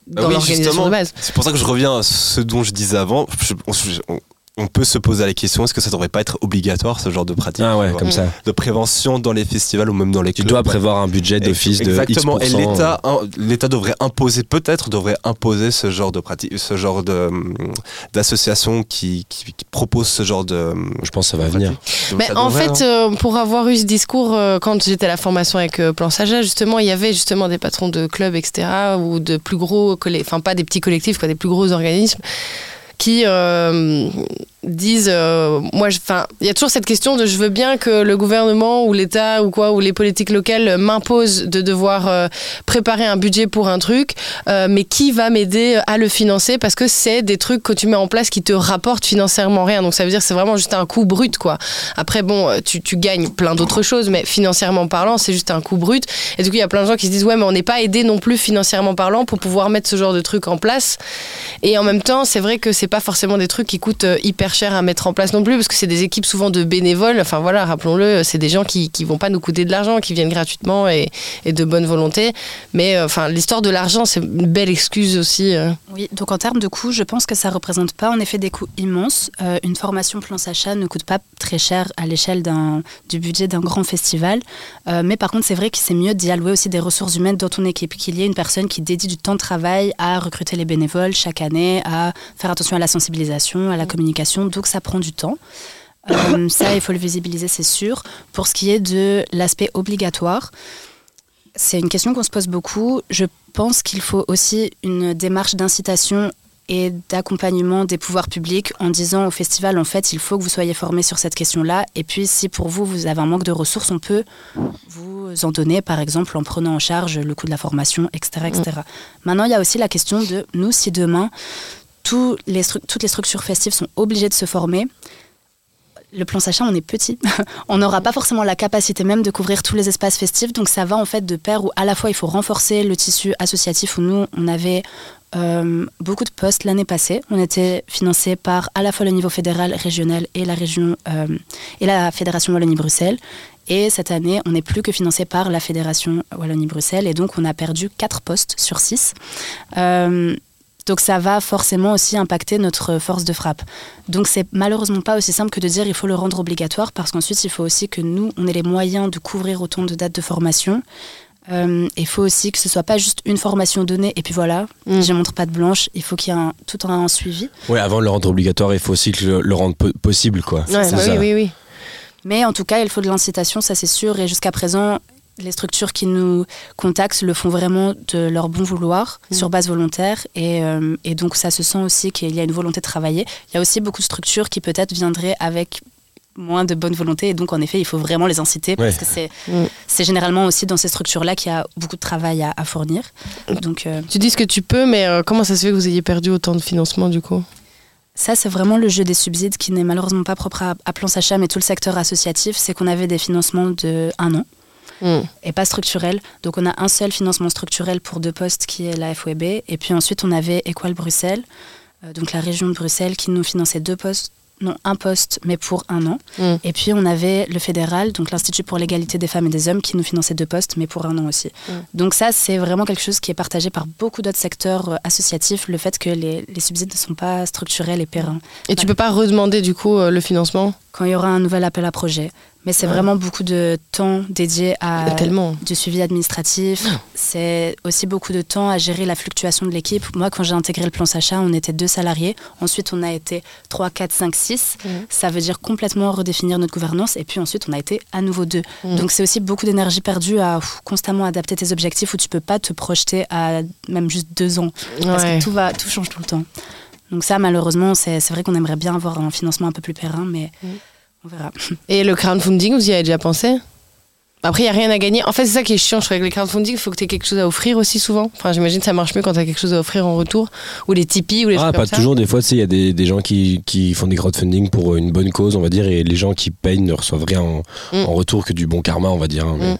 S2: dans
S5: oui,
S2: l'organisation de base.
S5: C'est pour ça que je reviens à ce dont je disais avant. Je, on, on, on peut se poser la question est-ce que ça devrait pas être obligatoire ce genre de pratique
S1: ah ouais, comme ça.
S5: de prévention dans les festivals ou même dans les
S1: tu
S5: clubs.
S1: dois prévoir un budget d'office de
S5: exactement.
S1: X
S5: et l'État l'État devrait imposer peut-être devrait imposer ce genre de pratique ce genre de d'association qui, qui, qui, propose ce genre de
S1: je pense que ça va venir.
S2: mais ça en fait hein. euh, pour avoir eu ce discours euh, quand j'étais à la formation avec euh, Plan Saja justement il y avait justement des patrons de clubs etc ou de plus gros enfin pas des petits collectifs quoi des plus gros organismes qui euh, disent euh, moi enfin il y a toujours cette question de je veux bien que le gouvernement ou l'État ou quoi ou les politiques locales m'imposent de devoir euh, préparer un budget pour un truc euh, mais qui va m'aider à le financer parce que c'est des trucs que tu mets en place qui te rapportent financièrement rien. Donc ça veut dire c'est vraiment juste un coût brut quoi. Après bon tu, tu gagnes plein d'autres choses mais financièrement parlant c'est juste un coût brut. Et du coup il y a plein de gens qui se disent ouais mais on n'est pas aidé non plus financièrement parlant pour pouvoir mettre ce genre de trucs en place. Et en même temps c'est vrai que c'est pas forcément des trucs qui coûtent hyper cher à mettre en place non plus, parce que c'est des équipes souvent de bénévoles. Enfin voilà, rappelons-le, c'est des gens qui, qui vont pas nous coûter de l'argent, qui viennent gratuitement et, et de bonne volonté. Mais euh, enfin, l'histoire de l'argent, c'est une belle excuse aussi. euh.
S4: Oui, donc en termes de coûts, je pense que ça représente pas en effet des coûts immenses. Euh, une formation plan Sacha ne coûte pas très cher à l'échelle du budget d'un grand festival. Mais par contre, c'est vrai que c'est mieux d'y allouer aussi des ressources humaines dans ton équipe, qu'il y ait une personne qui dédie du temps de travail à recruter les bénévoles chaque année, à faire attention à la sensibilisation, à la communication. Donc ça prend du temps. Euh, ça, il faut le visibiliser, c'est sûr. Pour ce qui est de l'aspect obligatoire, c'est une question qu'on se pose beaucoup. Je pense qu'il faut aussi une démarche d'incitation et d'accompagnement des pouvoirs publics en disant au festival, en fait, il faut que vous soyez formés sur cette question-là. Et puis, si pour vous, vous avez un manque de ressources, on peut vous en donner, par exemple, en prenant en charge le coût de la formation, etc. etc. Maintenant, il y a aussi la question de nous, si demain, toutes les structures festives sont obligées de se former, le plan Sacha, on est petit. [laughs] on n'aura pas forcément la capacité même de couvrir tous les espaces festifs. Donc ça va en fait de pair où à la fois il faut renforcer le tissu associatif où nous, on avait euh, beaucoup de postes l'année passée. On était financé par à la fois le niveau fédéral, régional et la région euh, et la fédération Wallonie-Bruxelles. Et cette année, on n'est plus que financé par la fédération Wallonie-Bruxelles et donc on a perdu 4 postes sur 6. Euh, donc ça va forcément aussi impacter notre force de frappe. Donc c'est malheureusement pas aussi simple que de dire il faut le rendre obligatoire parce qu'ensuite il faut aussi que nous, on ait les moyens de couvrir autant de dates de formation. Euh, Il faut aussi que ce soit pas juste une formation donnée et puis voilà,
S2: Mm.
S4: je montre pas de blanche. Il faut qu'il y ait un, tout un suivi.
S1: Ouais, avant de le rendre obligatoire, il faut aussi que le, le rendre po- possible, quoi.
S2: Ouais, bah oui, oui, oui.
S4: Mais en tout cas, il faut de l'incitation, ça c'est sûr. Et jusqu'à présent, les structures qui nous contactent le font vraiment de leur bon vouloir, sur base volontaire. Et, euh, et donc ça se sent aussi qu'il y a une volonté de travailler. Il y a aussi beaucoup de structures qui peut-être viendraient avec moins de bonne volonté et donc en effet il faut vraiment les inciter parce
S1: Ouais.
S4: que c'est c'est généralement aussi dans ces structures là qu'il y a beaucoup de travail à, à fournir donc euh,
S2: Tu dis ce que tu peux, mais euh, comment ça se fait que vous ayez perdu autant de financement du coup?
S4: Ça, c'est vraiment le jeu des subsides qui n'est malheureusement pas propre à, à Plan Sacha, mais tout le secteur associatif. C'est qu'on avait des financements de un an
S2: Hmm.
S4: et pas structurels. Donc, on a un seul financement structurel pour deux postes qui est la FWB. Et puis ensuite, on avait Equal Bruxelles, euh, donc la région de Bruxelles, qui nous finançait deux postes. Non, un poste, mais pour un an.
S2: Mm.
S4: Et puis, on avait le fédéral, donc l'Institut pour l'égalité des femmes et des hommes, qui nous finançait deux postes, mais pour un an aussi.
S2: Mm.
S4: Donc, ça, c'est vraiment quelque chose qui est partagé par beaucoup d'autres secteurs euh, associatifs, le fait que les, les subsides ne sont pas structurels et pérennes
S2: Et tu peux pas redemander du coup euh, le financement?
S4: Quand il y aura un nouvel appel à projet. Mais c'est
S2: Ouais.
S4: vraiment beaucoup de temps dédié à
S2: Tellement.
S4: du suivi administratif. C'est aussi beaucoup de temps à gérer la fluctuation de l'équipe. Moi, quand j'ai intégré le plan Sacha, on était deux salariés. Ensuite, on a été 3, 4, 5, 6.
S2: Mhm.
S4: Ça veut dire complètement redéfinir notre gouvernance. Et puis ensuite, on a été à nouveau deux.
S2: Mhm.
S4: Donc, c'est aussi beaucoup d'énergie perdue à pff, constamment adapter tes objectifs où tu peux pas te projeter à même juste deux ans. Parce que tout, va, tout change tout le temps. Donc ça, malheureusement, c'est vrai qu'on aimerait bien avoir un financement un peu plus périn, mais
S2: Mhm.
S4: On verra. [laughs]
S2: Et le crowdfunding, vous y avez déjà pensé? Après, il n'y a rien à gagner. En fait, c'est ça qui est chiant, je trouve, avec le crowdfunding, il faut que tu aies quelque chose à offrir aussi souvent. Enfin, j'imagine que ça marche mieux quand tu as quelque chose à offrir en retour. Ou les Tipeee ou les
S1: Ah,
S2: trucs
S1: pas
S2: comme ça.
S1: toujours. Des fois, il y a des, des gens qui, qui font des crowdfunding pour une bonne cause, on va dire, et les gens qui payent ne reçoivent rien en,
S2: Mm.
S1: en retour que du bon karma, on va dire. hein, mais-
S2: Mm.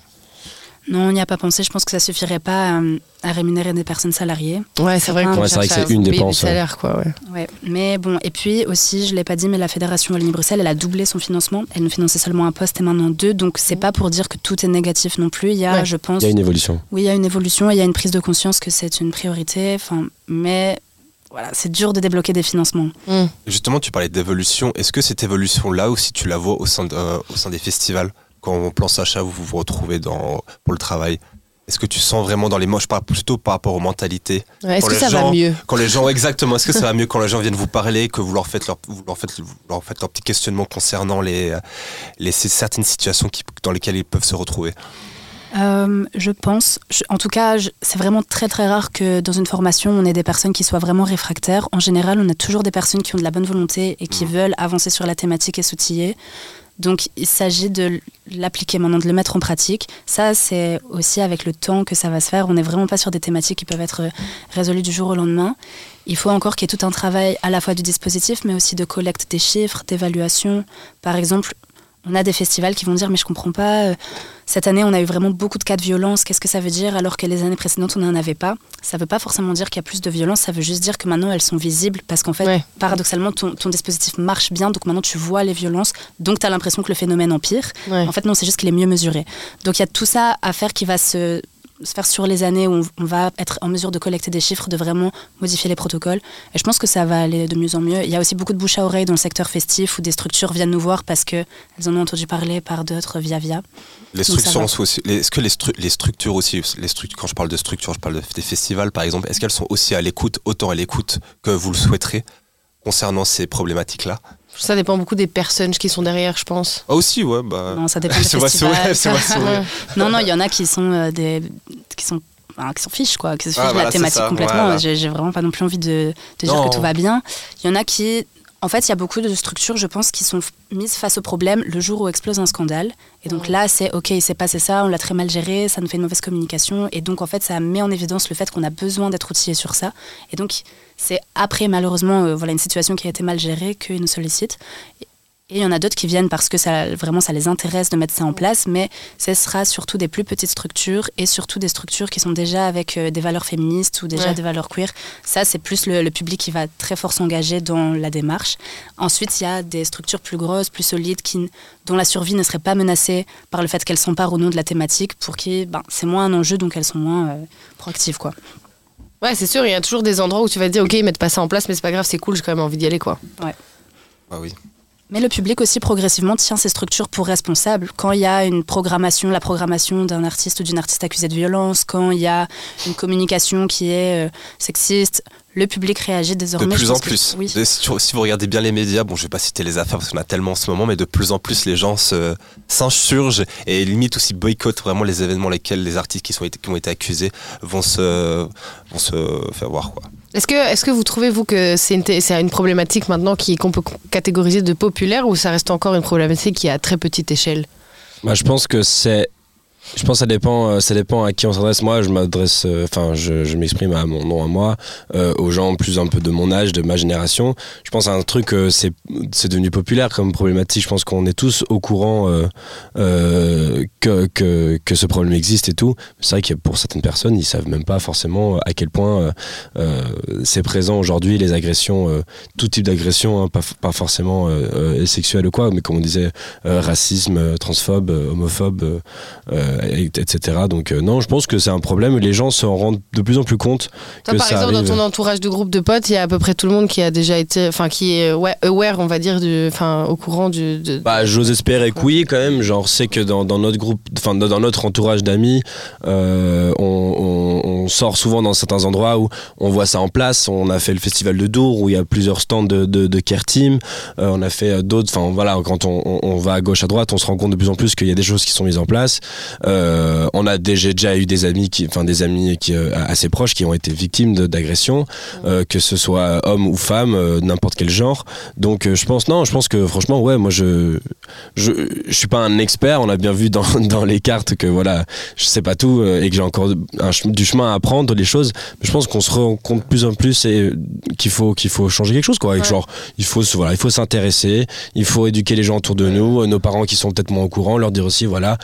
S4: Non, on n'y a pas pensé. Je pense que ça suffirait pas euh, à rémunérer des personnes salariées.
S2: Ouais, c'est vrai
S4: Ouais,
S2: qu'on
S1: c'est vrai que c'est une dépense,
S2: salaire, quoi, ouais.
S4: Ouais. Mais bon, et puis aussi, je l'ai pas dit, mais la fédération Wallonie-Bruxelles, elle a doublé son financement. Elle nous finançait seulement un poste et maintenant deux. Donc c'est pas pour dire que tout est négatif non plus. Il y a,
S2: Ouais.
S4: je pense,
S1: Il y a une évolution.
S4: oui, il y a une évolution. et Il y a une prise de conscience que c'est une priorité. Enfin, mais voilà, c'est dur de débloquer des financements.
S2: Mm.
S3: Justement, tu parlais d'évolution. Est-ce que cette évolution-là aussi, tu la vois au sein, de- euh, au sein des festivals? Quand on plan Sacha, vous vous retrouvez dans, pour le travail Est-ce que tu sens vraiment dans les mots Je parle plutôt par rapport aux mentalités?
S2: Ouais, Est-ce que
S3: les
S2: ça va
S3: gens-
S2: mieux?
S3: Quand les gens, exactement, est-ce que ça va mieux [laughs] quand les gens viennent vous parler, que vous leur faites leur, vous leur faites, vous leur faites leur petit questionnement concernant les, les certaines situations qui, dans lesquelles ils peuvent se retrouver?
S4: Euh, je pense. en tout cas, c'est vraiment très très rare que dans une formation, on ait des personnes qui soient vraiment réfractaires. En général, on a toujours des personnes qui ont de la bonne volonté et qui mmh. veulent avancer sur la thématique et s'outiller. Donc il s'agit de l'appliquer maintenant, de le mettre en pratique. Ça, c'est aussi avec le temps que ça va se faire. On n'est vraiment pas sur des thématiques qui peuvent être résolues du jour au lendemain. Il faut encore qu'il y ait tout un travail à la fois du dispositif, mais aussi de collecte des chiffres, d'évaluation. Par exemple, on a des festivals qui vont dire mais je comprends pas, euh, cette année on a eu vraiment beaucoup de cas de violence, qu'est-ce que ça veut dire alors que les années précédentes on n'en avait pas Ça veut pas forcément dire qu'il y a plus de violence, ça veut juste dire que maintenant elles sont visibles parce qu'en fait paradoxalement ton, dispositif marche bien donc maintenant tu vois les violences donc tu as l'impression que le phénomène empire. En fait non c'est juste qu'il est mieux mesuré. Donc il y a tout ça à faire qui va se se faire sur les années où on va être en mesure de collecter des chiffres, de vraiment modifier les protocoles. Et je pense que ça va aller de mieux en mieux. Il y a aussi beaucoup de bouche à oreille dans le secteur festif où des structures viennent nous voir parce qu'elles en ont entendu parler par d'autres via via.
S5: Les structures aussi. Est-ce que les, les, structures aussi, les structures, quand je parle de structures, je parle des festivals par exemple, est-ce qu'elles sont aussi à l'écoute, autant à l'écoute que vous le souhaiterez concernant ces problématiques-là?
S2: Ça dépend beaucoup des personnes qui sont derrière, je pense.
S5: Ah aussi, ouais. Bah...
S4: Non, ça dépend [laughs] des festivals. non, non, il y en a qui sont euh, des qui sont qui s'en fichent quoi, qui se fichent de la thématique complètement. J'ai vraiment pas non plus envie de, de dire que tout va bien. Il y en a qui en fait, il y a beaucoup de structures, je pense, qui sont mises face au problème le jour où explose un scandale. Et donc là, c'est OK, il s'est passé ça, on l'a très mal géré, ça nous fait une mauvaise communication. Et donc, en fait, ça met en évidence le fait qu'on a besoin d'être outillé sur ça. Et donc, c'est après, malheureusement, euh, voilà, une situation qui a été mal gérée qu'ils nous sollicitent. Et il y en a d'autres qui viennent parce que ça, vraiment ça les intéresse de mettre ça en place, mais ce sera surtout des plus petites structures et surtout des structures qui sont déjà avec euh, des valeurs féministes ou déjà des valeurs queer. Ça, c'est plus le, public qui va très fort s'engager dans la démarche. Ensuite, il y a des structures plus grosses, plus solides, qui, dont la survie ne serait pas menacée par le fait qu'elles s'emparent au nom de la thématique, pour qui ben, c'est moins un enjeu, donc elles sont moins euh, proactives. Quoi.
S2: Ouais, c'est sûr, il y a toujours des endroits où tu vas te dire, ok, ils mettent pas ça en place, mais c'est pas grave, c'est cool, j'ai quand même envie d'y aller. quoi.
S4: Ouais.
S5: Bah oui.
S4: Mais le public aussi progressivement tient ces structures pour responsables. Quand il y a une programmation, la programmation d'un artiste ou d'une artiste accusée de violence, quand il y a une communication qui est euh, sexiste, le public réagit désormais.
S5: De plus en plus. Oui. Si vous regardez bien les médias, bon, je vais pas citer les affaires parce qu'on a tellement en ce moment, mais de plus en plus les gens s'insurgent et limite aussi boycottent vraiment les événements lesquels les artistes qui, sont, qui ont été accusés vont se, vont se faire voir. Quoi.
S2: Est-ce que, est que vous trouvez, vous, que c'est une, une, problématique maintenant qu'on peut catégoriser de populaire ou ça reste encore une problématique qui est à très petite échelle?
S1: Bah, Je pense que c'est je pense que ça dépend, euh, ça dépend à qui on s'adresse. Moi, je m'adresse, euh, enfin, je, m'exprime à mon nom à moi, euh, aux gens plus un peu de mon âge, de ma génération. Je pense à un truc, c'est, devenu populaire comme problématique. Je pense qu'on est tous au courant que, que, ce problème existe et tout. C'est vrai que pour certaines personnes, ils savent même pas forcément à quel point c'est présent aujourd'hui les agressions, tout type d'agression, hein, pas, forcément sexuelles ou quoi, mais comme on disait, racisme, transphobe, homophobe etc. Donc euh, non, je pense que c'est un problème. Les gens se rendent de plus en plus compte.
S2: Toi, par exemple, dans ton entourage de groupe de potes, il y a à peu près tout le monde qui a déjà été, enfin, qui est ouais, aware, on va dire, enfin, au courant du. De...
S1: Bah, j'ose espérer que oui, quand même. Genre, c'est que dans, dans, notre groupe, enfin, dans notre entourage d'amis, euh, on, on, sort souvent dans certains endroits où on voit ça en place. On a fait le festival de Dour où il y a plusieurs stands de, de, de Care Team. Euh, on a fait d'autres. Enfin, voilà, quand on, on, va à gauche, à droite, on se rend compte de plus en plus qu'il y a des choses qui sont mises en place. Euh, on a déjà, déjà eu des amis qui, enfin des amis qui euh, assez proches qui ont été victimes d'agressions, euh, que ce soit homme ou femme, n'importe quel genre. Donc je pense non, je pense que franchement ouais, moi je je, je suis pas un expert. On a bien vu dans, [laughs] dans les cartes que voilà, je sais pas tout et que j'ai encore du chemin à apprendre les choses. Mais je pense qu'on se rend compte plus en plus et qu'il faut qu'il faut changer quelque chose quoi. Genre il faut voilà, il faut s'intéresser, il faut éduquer les gens autour de nous, nos parents qui sont peut-être moins au courant, leur dire aussi voilà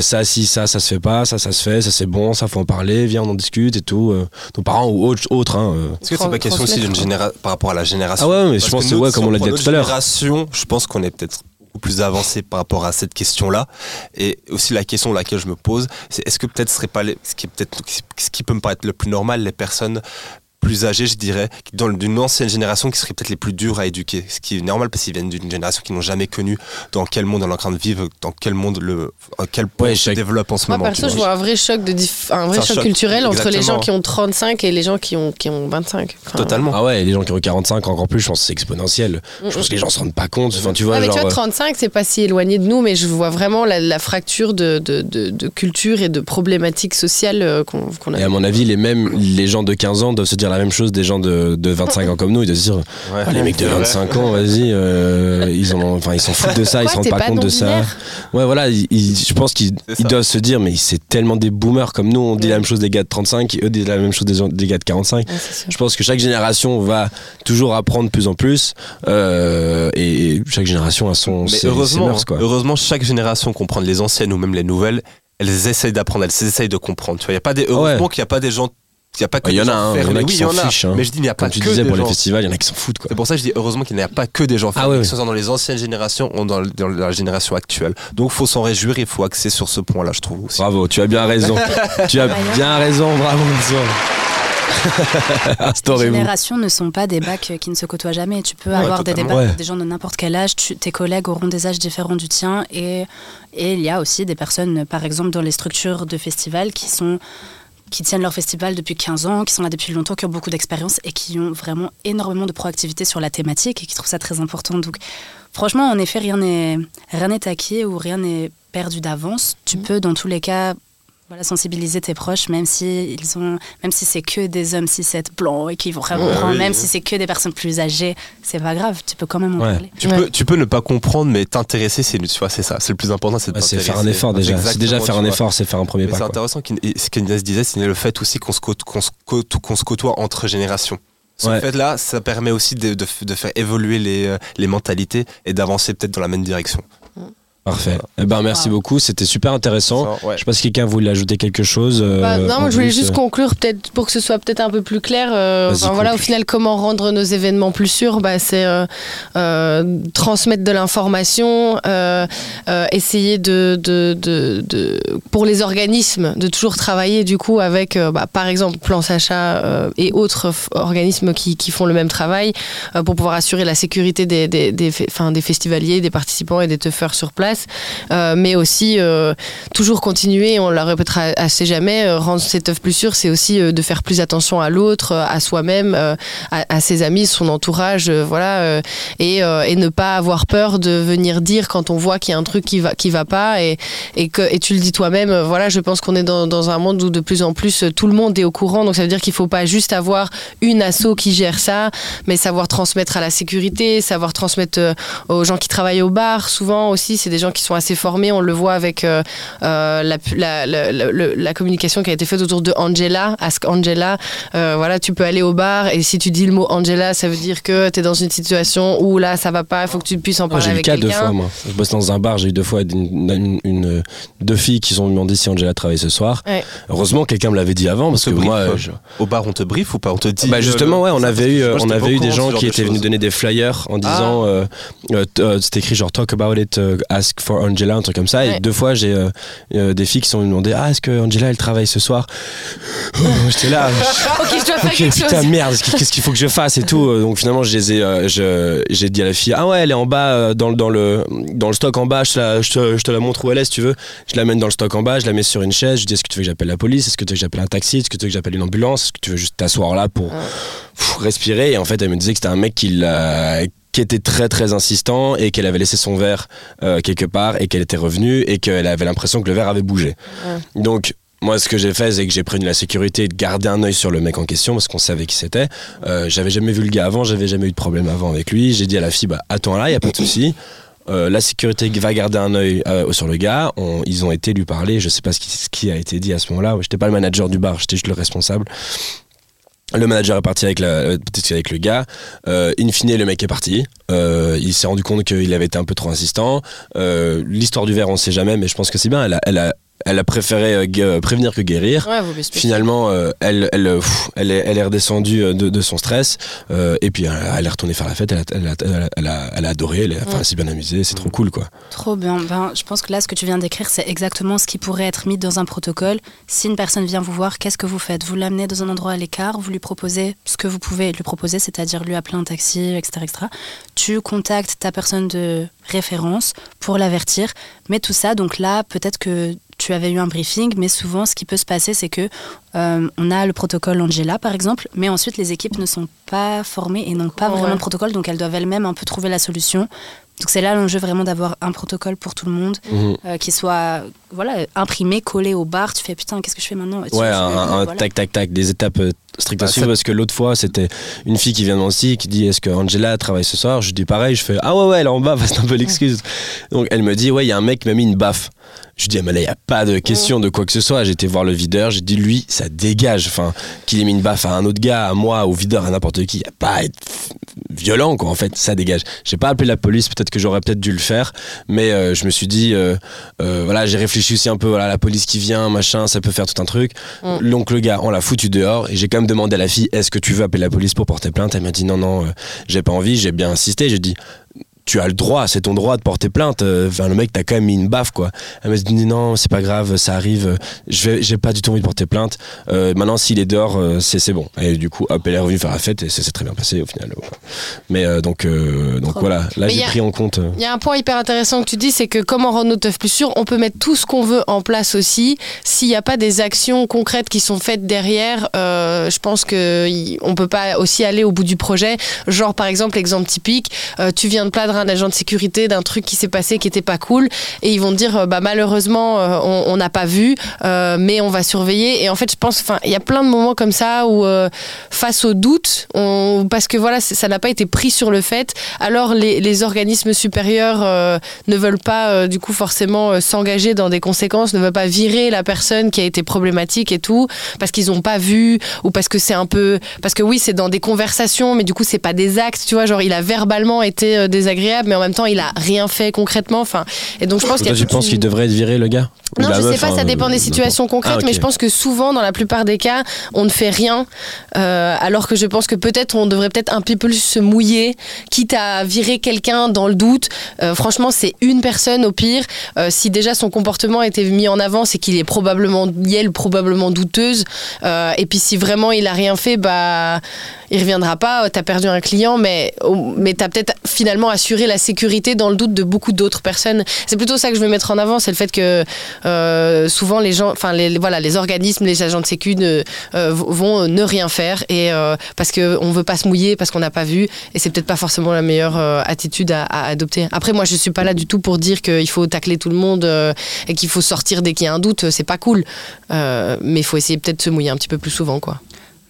S1: ça si ça, ça se fait pas, ça, ça se fait, ça c'est bon, ça faut en parler, viens, on en discute et tout. Euh, nos parents ou autres. autres hein,
S5: euh. Est-ce que c'est pas question aussi d'une génération par rapport à la génération
S1: Ah ouais, mais je pense que, ouais, comme on l'a dit tout à l'heure.
S5: génération, je pense qu'on est peut-être plus avancé par rapport à cette question-là. Et aussi la question laquelle je me pose, c'est est-ce que peut-être ce serait pas ce qui peut-être ce qui peut me paraître le plus normal, les personnes plus âgés, je dirais, dans- d'une ancienne génération qui seraient peut-être les plus durs à éduquer. Ce qui est normal parce qu'ils viennent d'une génération qui n'ont jamais connu dans quel monde on est en train de vivre, dans quel monde le, à quel point
S1: Ouais,
S5: se développe en ce
S2: Moi,
S5: moment.
S2: perso,
S5: tu
S2: je
S5: vois?
S2: un vrai choc, de dif- un vrai
S5: un
S2: choc
S5: choc,
S2: culturel entre les gens qui ont 35 et les gens qui ont, qui ont 25. Enfin,
S5: Totalement.
S1: Ah ouais, les gens qui ont 45 encore plus, je pense que c'est exponentiel.
S2: Mm,
S1: Je pense que les gens se rendent pas compte. Enfin, tu vois,
S2: Ouais, mais
S1: genre.
S2: tu vois,
S1: euh,
S2: 35, c'est pas si éloigné de nous, mais je vois vraiment la, la fracture de, de, de, de culture et de problématiques sociales euh, qu'on qu'on a.
S1: Et à mon avis, les mêmes, les gens de 15 ans doivent se dire la même chose des gens de, de 25 ans comme nous. Ils doivent se dire,
S5: Ouais.
S1: Ah, les mecs de 25 ans, vas-y, euh, ils en, ont- enfin, ils s'en foutent de ça, ils se rendent pas,
S2: pas
S1: compte de ça. Ouais, voilà, ils- ils- je pense qu'ils doivent se dire, mais c'est tellement des boomers comme nous, on dit
S2: Ouais.
S1: la même chose des gars de 35, et eux disent la même chose des, gars de 45.
S2: Ouais, c'est sûr.
S1: Je pense que chaque génération va toujours apprendre de plus en plus, euh, et chaque génération a son
S5: Mais
S1: ses, ses
S5: heureusement,
S1: mœurs, quoi.
S5: heureusement, chaque génération comprend les anciennes ou même les nouvelles, elles essayent d'apprendre, elles essayent de comprendre. Tu vois, il y a pas des, heureusement qu'il n'y a pas des gens, il y a pas que
S1: Il y
S5: des
S1: en a,
S5: gens
S1: hein, il y en a
S5: oui,
S1: qui
S5: il y en
S1: s'en fichent, hein.
S5: Mais je dis, il n'y a pas
S1: Comme tu
S5: que
S1: disais
S5: des
S1: pour les
S5: gens.
S1: festivals, il y en a qui s'en foutent.
S5: C'est pour ça que je dis heureusement qu'il n'y a pas que des gens
S1: Ah
S5: fermés,
S1: ouais,
S5: que ce soit dans les anciennes générations ou dans, dans la génération actuelle. Donc faut s'en réjouir, il faut axer sur ce point-là, je trouve aussi.
S1: Bravo, tu as bien raison. [laughs] tu as bien raison, bravo, [laughs] [laughs]
S4: Les générations ne sont pas des bacs qui ne se côtoient jamais. Tu peux avoir des débats
S1: Ouais.
S4: avec des gens de n'importe quel âge. tu- tes collègues auront des âges différents du tien. Et, et il y a aussi des personnes, par exemple, dans les structures de festivals qui sont qui tiennent leur festival depuis 15 ans, qui sont là depuis longtemps, qui ont beaucoup d'expérience et qui ont vraiment énormément de proactivité sur la thématique et qui trouvent ça très important. Donc, franchement, en effet, rien n'est rien n'est acquis ou rien n'est perdu d'avance. Tu peux, dans tous les cas, voilà, sensibiliser tes proches, même si ils ont, même si c'est que des hommes 6-7 blancs et qui vont rien comprendre,
S5: oui.
S4: même si c'est que des personnes plus âgées, c'est pas grave. Tu peux quand même en
S1: Ouais.
S4: parler.
S5: Tu,
S2: Ouais.
S5: peux, tu peux ne pas comprendre, mais t'intéresser, c'est tu vois, c'est ça. C'est le plus important, c'est de
S1: Ouais, c'est faire un effort déjà. C'est déjà faire un
S5: vois.
S1: effort, c'est faire un premier
S5: Mais
S1: pas.
S5: c'est intéressant et ce qu'Inès disait, c'est le fait aussi qu'on se, côte- qu'on se, côte- qu'on se côtoie entre générations. Ce
S1: Ouais.
S5: fait-là, ça permet aussi de, de de faire évoluer les, euh, les mentalités et d'avancer peut-être dans la même direction.
S1: Parfait. Eh ben, merci
S4: Wow.
S1: beaucoup, c'était super intéressant.
S5: Ça, ouais.
S1: Je sais pas si quelqu'un voulait ajouter quelque chose. euh,
S2: Bah, non, moi je voulais juste
S1: euh,
S2: conclure peut-être pour que ce soit peut-être un peu plus clair. euh, enfin, voilà, au final, comment rendre nos événements plus sûrs? Bah, C'est euh, euh, transmettre de l'information, euh, euh, essayer de, de, de, de- pour les organismes de toujours travailler du coup avec, euh, bah, par exemple, Plan Sacha euh, et autres organismes qui, qui font le même travail euh, pour pouvoir assurer la sécurité des, des, des, enfin, des festivaliers, des participants et des teufeurs sur place, Euh, mais aussi euh, toujours continuer, on le répétera assez jamais, euh, rendre cette œuvre plus sûre, c'est aussi de faire plus attention à l'autre, à soi-même, à, ses amis, son entourage, voilà, et, ne pas avoir peur de venir dire quand on voit qu'il y a un truc qui va qui va pas, et, et que et tu le dis toi-même, voilà, je pense qu'on est dans, un monde où de plus en plus tout le monde est au courant, donc ça veut dire qu'il faut pas juste avoir une asso qui gère ça, mais savoir transmettre à la sécurité, savoir transmettre aux gens qui travaillent au bar. Souvent aussi, c'est des gens qui sont assez formés. On le voit avec euh, euh, la, la, la, la- la communication qui a été faite autour de Angela, Ask Angela. Euh, voilà, tu peux aller au bar et si tu dis le mot Angela, ça veut dire que tu es dans une situation où là, ça va pas, il faut que tu puisses en
S1: Moi,
S2: parler
S1: j'ai eu le cas deux fois, moi. Je bosse dans un bar, j'ai eu deux fois une, une- une- deux filles qui sont demandé si Angela travaillait ce soir.
S2: Ouais.
S1: Heureusement, quelqu'un me l'avait dit avant, parce que
S5: brief,
S1: moi. je-
S5: Au bar, on te brief ou pas? On te dit.
S1: Bah justement, ouais, on avait eu, on avait eu des gens qui
S5: de
S1: étaient venus donner des flyers en disant, euh, t- euh, c'était écrit genre talk about it, euh, ask for Angela, un truc comme ça. Et deux fois, j'ai euh, euh, des filles qui sont demander, ah, est-ce que Angela elle travaille ce soir? Oh, J'étais là. [laughs]
S2: Ok, je dois faire
S1: Ok,
S2: quelque
S1: putain
S2: chose.
S1: merde, qu'est-ce qu'il faut que je fasse et tout. Euh, Donc finalement, je les ai, euh, je- j'ai dit à la fille, ah ouais, elle est en bas dans, le- dans le dans le stock en bas. Je te, la, je, te, je te la montre où elle est si tu veux. Je l'amène dans le stock en bas, je la mets sur une chaise. Je dis, est-ce que tu veux que j'appelle la police? Est-ce que tu veux que j'appelle un taxi? Est-ce que tu veux que j'appelle une ambulance? Est-ce que tu veux juste t'asseoir là pour pff, respirer? Et en fait, elle me disait que c'était un mec qui l'a qui était très très insistant et qu'elle avait laissé son verre euh, quelque part et qu'elle était revenue et qu'elle avait l'impression que le verre avait bougé. Donc moi, ce que j'ai fait, c'est que j'ai pris de la sécurité de garder un œil sur le mec en question parce qu'on savait qui c'était. Euh, j'avais jamais vu le gars avant, j'avais jamais eu de problème avant avec lui. J'ai dit à la fille, bah attends là, il y a pas de souci. Euh, la sécurité va garder un œil euh, sur le gars. On- ils ont été lui parler. Je sais pas ce qui, ce qui a été dit à ce moment-là. J'étais pas le manager du bar, j'étais juste le responsable. Le manager est parti avec, la, euh, avec le gars. Euh, in fine, le mec est parti. Euh, il s'est rendu compte qu'il avait été un peu trop insistant. L'histoire du verre, on sait jamais, mais je pense que c'est bien. Elle a, elle a préféré prévenir que guérir. Finalement, elle, elle, elle, est, elle est redescendue de, de son stress et puis elle, est retournée faire la fête. Elle a, elle a, elle a, elle a adoré, elle, enfin, s'est bien amusée, c'est trop cool quoi.
S4: Trop bien. Ben, je pense que là, ce que tu viens d'écrire, c'est exactement ce qui pourrait être mis dans un protocole. Si une personne vient vous voir, qu'est-ce que vous faites? Vous l'amenez dans un endroit à l'écart, vous lui proposez ce que vous pouvez lui proposer, c'est-à-dire lui appeler un taxi, etc., etc. Tu contactes ta personne de référence pour l'avertir. Mais tout ça, donc là, peut-être que tu avais eu un briefing, mais souvent, ce qui peut se passer, c'est que euh, on a le protocole Angela, par exemple, mais ensuite les équipes ne sont pas formées et n'ont pas vraiment de protocole, donc elles doivent elles-mêmes un peu trouver la solution. Donc c'est là l'enjeu vraiment d'avoir un protocole pour tout le monde, mhm. euh, qui soit voilà, imprimé, collé au bar. Tu fais putain, qu'est-ce que je fais maintenant?
S1: Ouais, un, tac, tac, tac, des étapes euh, strictes à bah, suivre. Parce que l'autre fois, c'était une fille qui vient de Nancy qui dit Est-ce que Angela travaille ce soir? Je dis pareil, je fais Ah ouais, ouais, elle est en bas, [laughs] c'est un peu l'excuse. Donc elle me dit Ouais, il y a un mec qui m'a mis une baffe. Je dis, ah, mais là, il n'y a pas de question de quoi que ce soit. J'ai été voir le videur, j'ai dit, lui, ça dégage. Enfin, qu'il ait mis une baffe à un autre gars, à moi, au videur, à n'importe qui, il n'y a pas à être violent, quoi. En fait, ça dégage. J'ai pas appelé la police, peut-être que j'aurais peut-être dû le faire, mais euh, je me suis dit, euh, euh, voilà, j'ai réfléchi aussi un peu, voilà, la police qui vient, machin, ça peut faire tout un truc. Mm. Donc, le gars, on l'a foutu dehors, et j'ai quand même demandé à la fille, est-ce que tu veux appeler la police pour porter plainte? Elle m'a dit, non, non, j'ai pas envie, j'ai bien insisté, j'ai dit, tu as le droit, c'est ton droit de porter plainte. Euh, enfin, le mec t'a quand même mis une baffe, quoi. Elle m'a dit non, c'est pas grave, ça arrive. Je vais, j'ai pas du tout envie de porter plainte. Euh, maintenant, s'il est dehors, euh, c'est, c'est bon. Et du coup, hop, elle est revenue faire la fête et ça s'est très bien passé au final. Mais donc, donc voilà, là j'ai pris en compte.
S2: Il y a un point hyper intéressant que tu dis, c'est que comme en rendre teuf plus sûr, on peut mettre tout ce qu'on veut en place aussi. S'il n'y a pas des actions concrètes qui sont faites derrière, je pense que on peut pas aussi aller au bout du projet. Genre par exemple, exemple typique, tu viens de plaindre un agent de sécurité d'un truc qui s'est passé qui était pas cool et ils vont dire euh, bah malheureusement euh, on n'a pas vu euh, mais on va surveiller. Et en fait je pense enfin il y a plein de moments comme ça où face au doute on, parce que voilà ça n'a pas été pris sur le fait. Alors les, les organismes supérieurs ne veulent pas du coup forcément s'engager dans des conséquences ne veulent pas virer la personne qui a été problématique et tout parce qu'ils n'ont pas vu ou parce que c'est un peu parce que oui c'est dans des conversations mais du coup c'est pas des actes tu vois genre il a verbalement été désagréable mais en même temps, il a rien fait concrètement. Enfin, et donc je pense qu'il
S1: Tu penses qu'il devrait être viré, le gars?
S2: Non, je sais pas, ça dépend des situations concrètes, ah, mais je pense que souvent, dans la plupart des cas, on ne fait rien, euh, alors que je pense que peut-être on devrait peut-être un peu plus se mouiller, quitte à virer quelqu'un dans le doute. Euh, franchement, c'est une personne au pire. Euh, si déjà son comportement a été mis en avant, c'est qu'il est probablement, elle probablement douteuse. et puis si vraiment il a rien fait, bah il reviendra pas, tu as perdu un client, mais, mais tu as peut-être finalement assuré la sécurité dans le doute de beaucoup d'autres personnes. C'est plutôt ça que je veux mettre en avant, c'est le fait que euh, souvent les gens, enfin les, voilà, les organismes, les agents de sécu euh, vont ne rien faire et euh, parce qu'on veut pas se mouiller, parce qu'on n'a pas vu, et c'est peut-être pas forcément la meilleure attitude à, adopter. Après, moi, je suis pas là du tout pour dire qu'il faut tacler tout le monde et qu'il faut sortir dès qu'il y a un doute, c'est pas cool. mais il faut essayer peut-être de se mouiller un petit peu plus souvent, quoi.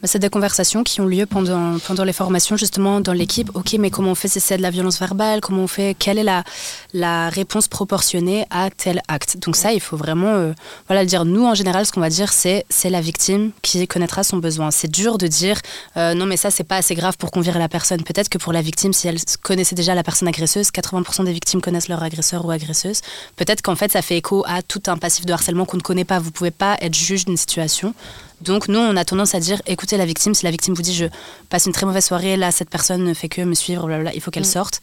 S4: C'est des conversations qui ont lieu pendant, pendant les formations, justement, dans l'équipe. Ok, mais comment on fait si c'est de la violence verbale? Comment on fait? Quelle est la, réponse proportionnée à tel acte? Donc ça, il faut vraiment euh, voilà, le dire. Nous, en général, ce qu'on va dire, c'est c'est la victime qui connaîtra son besoin. C'est dur de dire euh, non, mais ça, c'est pas assez grave pour qu'on vire la personne. Peut-être que pour la victime, si elle connaissait déjà la personne agresseuse, 80% des victimes connaissent leur agresseur ou agresseuse. Peut-être qu'en fait, ça fait écho à tout un passif de harcèlement qu'on ne connaît pas. Vous pouvez pas être juge d'une situation. Donc nous, on a tendance à dire, écoutez la victime, si la victime vous dit, je passe une très mauvaise soirée, là, cette personne ne fait que me suivre, blablabla, il faut qu'elle mm. sorte,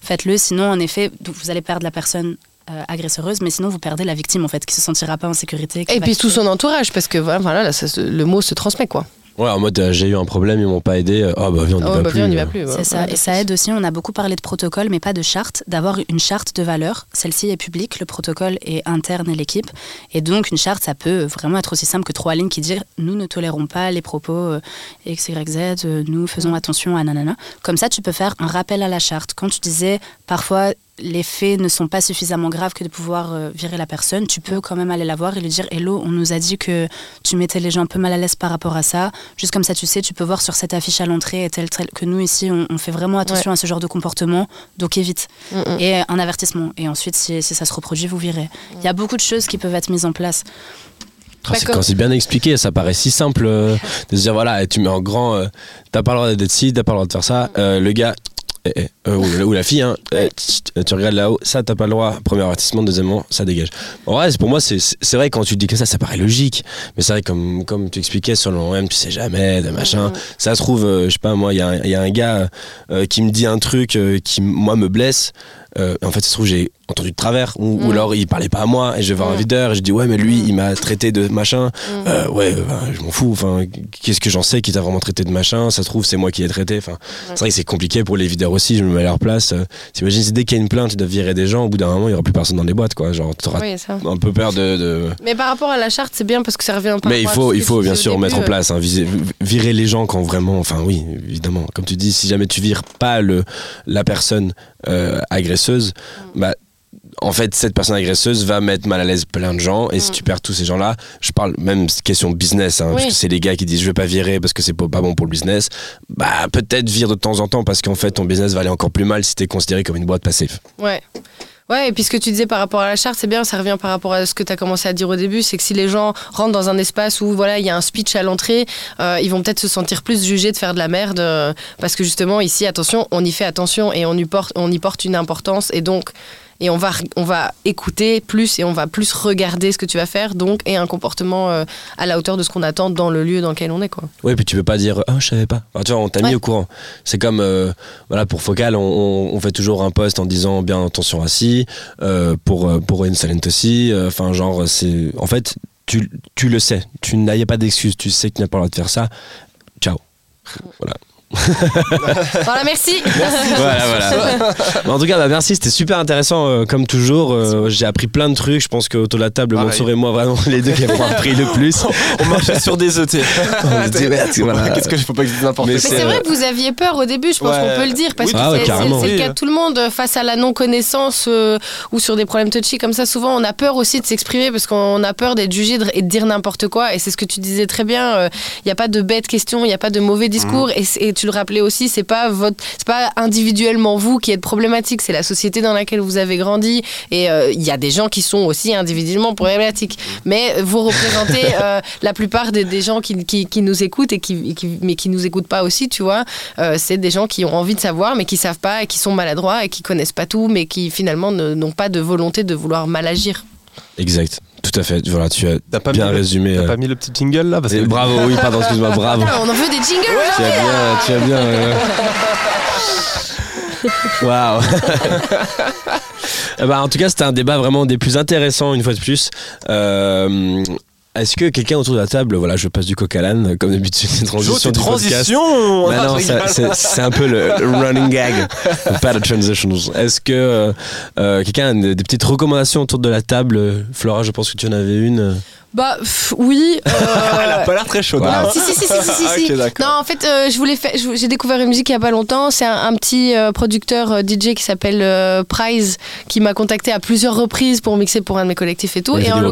S4: faites-le, sinon, en effet, vous allez perdre la personne euh, agresseuse, mais sinon vous perdez la victime en fait, qui se sentira pas en sécurité.
S2: Et puis tout son entourage, parce que voilà, le mot se transmet quoi.
S1: Ouais, en mode euh, j'ai eu un problème, ils m'ont pas aidé. Ah bah viens, on y oh, va plus.
S2: y va plus.
S4: C'est ça. Et ça aide aussi. On a beaucoup parlé de protocole, mais pas de charte. D'avoir une charte de valeurs. Celle-ci est publique. Le protocole est interne à l'équipe. Et donc une charte, ça peut vraiment être aussi simple que trois lignes qui disent nous ne tolérons pas les propos euh, X, Y, Z. Euh, nous faisons attention à nanana. Comme ça, tu peux faire un rappel à la charte. Quand tu disais parfois les faits ne sont pas suffisamment graves que de pouvoir euh, virer la personne, tu peux quand même aller la voir et lui dire Hello, on nous a dit que tu mettais les gens un peu mal à l'aise par rapport à ça. Juste comme ça, tu sais, tu peux voir sur cette affiche à l'entrée tel, tel, que nous ici, on, fait vraiment attention à ce genre de comportement, donc évite. Mm, mm. Et un avertissement. Et ensuite, si, ça se reproduit, vous virez. Il y a beaucoup de choses qui peuvent être mises en place.
S1: Ah, quand c'est bien expliqué, ça paraît si simple euh, de se dire voilà, tu mets en grand, euh, t'as pas le droit d'être ci, t'as pas le droit de faire ça. le gars, eh, eh, euh, ou, ou la fille, hein, eh, tu regardes là-haut, ça t'as pas le droit. Premier avertissement, deuxièmement, ça dégage. En vrai, pour moi, c'est vrai quand tu dis que ça, ça paraît logique. Mais c'est vrai comme comme tu expliquais sur même, tu sais jamais, de machin. Ça se trouve, euh, je sais pas moi, il y, a un- il y a un gars euh, qui me dit un truc qui moi me blesse. Euh, en fait, ça se trouve, j'ai entendu de travers, ou, ou
S2: Mm.
S1: alors il parlait pas à moi, et je vais voir un
S2: Mm.
S1: videur, et je dis ouais, mais lui,
S2: Mm.
S1: il m'a traité de machin. Euh, ouais, je m'en fous. Enfin, qu'est-ce que j'en sais qui t'a vraiment traité de machin? Ça se trouve, c'est moi qui l'ai traité. Enfin, c'est vrai que c'est compliqué pour les videurs aussi. Je me mets à leur place. Euh, T'imagines, si dès qu'il y a une plainte, ils doivent virer des gens. Au bout d'un moment, il y aura plus personne dans les boîtes, quoi. Genre, t'auras
S2: Oui,
S1: un peu peur de. de-
S2: Mais par rapport à la charte, c'est bien parce que ça revient par
S1: Mais il faut, il faut bien sûr mettre en place, hein, viser- virer les gens quand vraiment, enfin oui, évidemment, comme tu dis, si jamais tu vires pas le, la personne euh, agresseuse,
S2: Mm.
S1: bah en fait cette personne agresseuse va mettre mal à l'aise plein de gens et si
S2: Mm.
S1: tu perds tous ces gens-là, je parle même question business, hein, parce
S2: Oui.
S1: que c'est les gars qui disent je vais pas virer parce que c'est pas pas bon pour le business, bah peut-être vire de temps en temps parce qu'en fait ton business va aller encore plus mal si t'es considéré comme une boîte passive.
S2: Ouais. Ouais, et puis ce que tu disais par rapport à la charte, c'est bien, ça revient par rapport à ce que tu as commencé à dire au début, c'est que si les gens rentrent dans un espace où voilà, il y a un speech à l'entrée, euh, ils vont peut-être se sentir plus jugés de faire de la merde euh, parce que justement ici attention, on y fait attention et on y porte on y porte une importance et donc et on va on va écouter plus et on va plus regarder ce que tu vas faire donc et un comportement euh, à la hauteur de ce qu'on attend dans le lieu dans lequel on est quoi.
S1: Oui, puis tu peux pas dire ah je savais pas. Enfin, tu vois, on t'a mis au courant. C'est comme euh, voilà pour Focal, on, on- on fait toujours un post en disant bien attention assis. Euh, pour euh, pour aussi. Enfin genre c'est en fait tu, tu le sais. Tu n'as pas d'excuse. Tu sais que tu n'as pas le droit de faire ça. Ciao. Voilà. [laughs]
S2: Voilà, merci.
S1: voilà, voilà. [laughs] En tout cas, bah, merci, c'était super intéressant euh, comme toujours. Euh, J'ai appris plein de trucs. Je pense qu'autour de la table,
S5: Pareil.
S1: Mansour et moi, vraiment [laughs] les deux qui avons appris le plus.
S5: On marchait sur des œufs.
S1: On se dit, merde, voilà.
S5: Qu'est-ce que je faut pas que je n'importe
S1: Mais
S5: quoi.
S2: Mais c'est vrai que vous aviez peur au début, je pense
S5: Ouais.
S2: qu'on peut le dire, parce
S5: Oui,
S2: que
S1: ah
S2: c'est-
S1: carrément.
S2: c'est c'est le cas de tout le monde euh, face à la non-connaissance euh, ou sur des problèmes touchy comme ça. Souvent, on a peur aussi de s'exprimer parce qu'on a peur d'être jugé et de dire n'importe quoi. Et c'est ce que tu disais très bien. Il n'y a pas de bêtes questions, il n'y a pas de mauvais discours. Et tu le rappelais aussi, c'est pas votre, c'est pas individuellement vous qui êtes problématique, c'est la société dans laquelle vous avez grandi. Et euh, il y a des gens qui sont aussi individuellement problématiques. Mais vous représentez [laughs] euh, la plupart des, des gens qui, qui, qui nous écoutent et qui, qui- mais qui nous écoutent pas aussi, tu vois. Euh, c'est des gens qui ont envie de savoir, mais qui savent pas et qui sont maladroits et qui connaissent pas tout, mais qui finalement n'ont pas de volonté de vouloir mal agir.
S1: Exact. Tout à fait. Voilà, tu as
S5: T'as pas,
S1: bien
S5: mis
S1: résumé.
S5: t'as
S1: euh.
S5: pas mis le petit jingle là parce que
S1: bravo, oui, pardon, excuse-moi, [laughs] bravo.
S2: On en veut des jingles
S1: Tu as bien, tu as bien. euh, [laughs] Waouh. [laughs] Eh ben, en tout cas, c'était un débat vraiment des plus intéressants, une fois de plus. Euh, Est-ce que quelqu'un autour de la table, voilà, je passe du coq à l'âne, comme d'habitude, transitions
S5: tes
S1: du podcast.
S5: transitions
S1: Bah
S5: Ah,
S1: non, c'est c'est un peu le, running gag. [laughs] Pas de transitions. Est-ce que euh, euh, quelqu'un a des petites recommandations autour de la table? Flora, je pense que tu en avais une.
S2: Bah pff, oui. euh, [laughs]
S5: Elle a pas l'air très chaude. Hein.
S2: Non, si, si, si, si, si, [laughs] si.
S5: Ok, d'accord.
S2: Non, en fait, euh, je voulais faire, j'ai découvert une musique il y a pas longtemps. C'est un, un petit euh, producteur euh, DJ qui s'appelle euh, Prize qui m'a contacté à plusieurs reprises pour mixer pour un de mes collectifs et tout. Et, en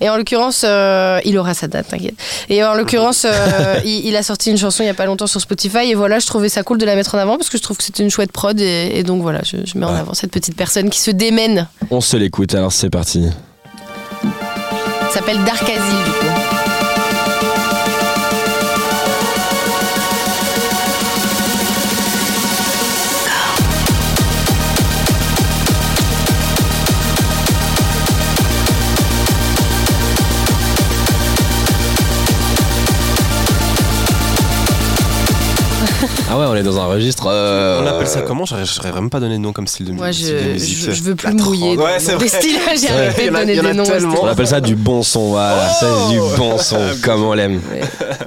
S2: et en l'occurrence, euh, il aura sa date, t'inquiète. Et en l'occurrence, euh, [laughs] il, il a sorti une chanson il y a pas longtemps sur Spotify. Et voilà, je trouvais ça cool de la mettre en avant parce que je trouve que c'était une chouette prod. Et, et donc voilà, je, je mets en avant cette petite personne qui se démène.
S1: On se l'écoute, alors c'est parti.
S2: Ça s'appelle Dark Asile, du coup.
S1: Ah ouais, on est dans un registre. euh,
S5: On appelle ça comment? J'aurais j'aurais vraiment pas donné de nom comme style de
S2: Moi,
S5: style
S2: je,
S5: de musique.
S2: je, je veux plus mouiller.
S5: Ouais, c'est vrai.
S2: styles, j'ai
S5: Ouais,
S2: arrêté
S5: il y
S2: de
S5: en a-
S2: donner
S5: il y en a
S2: des noms.
S5: tellement.
S1: On appelle ça du bon son, voilà.
S5: Oh
S1: C'est du bon son, [laughs] comme on l'aime.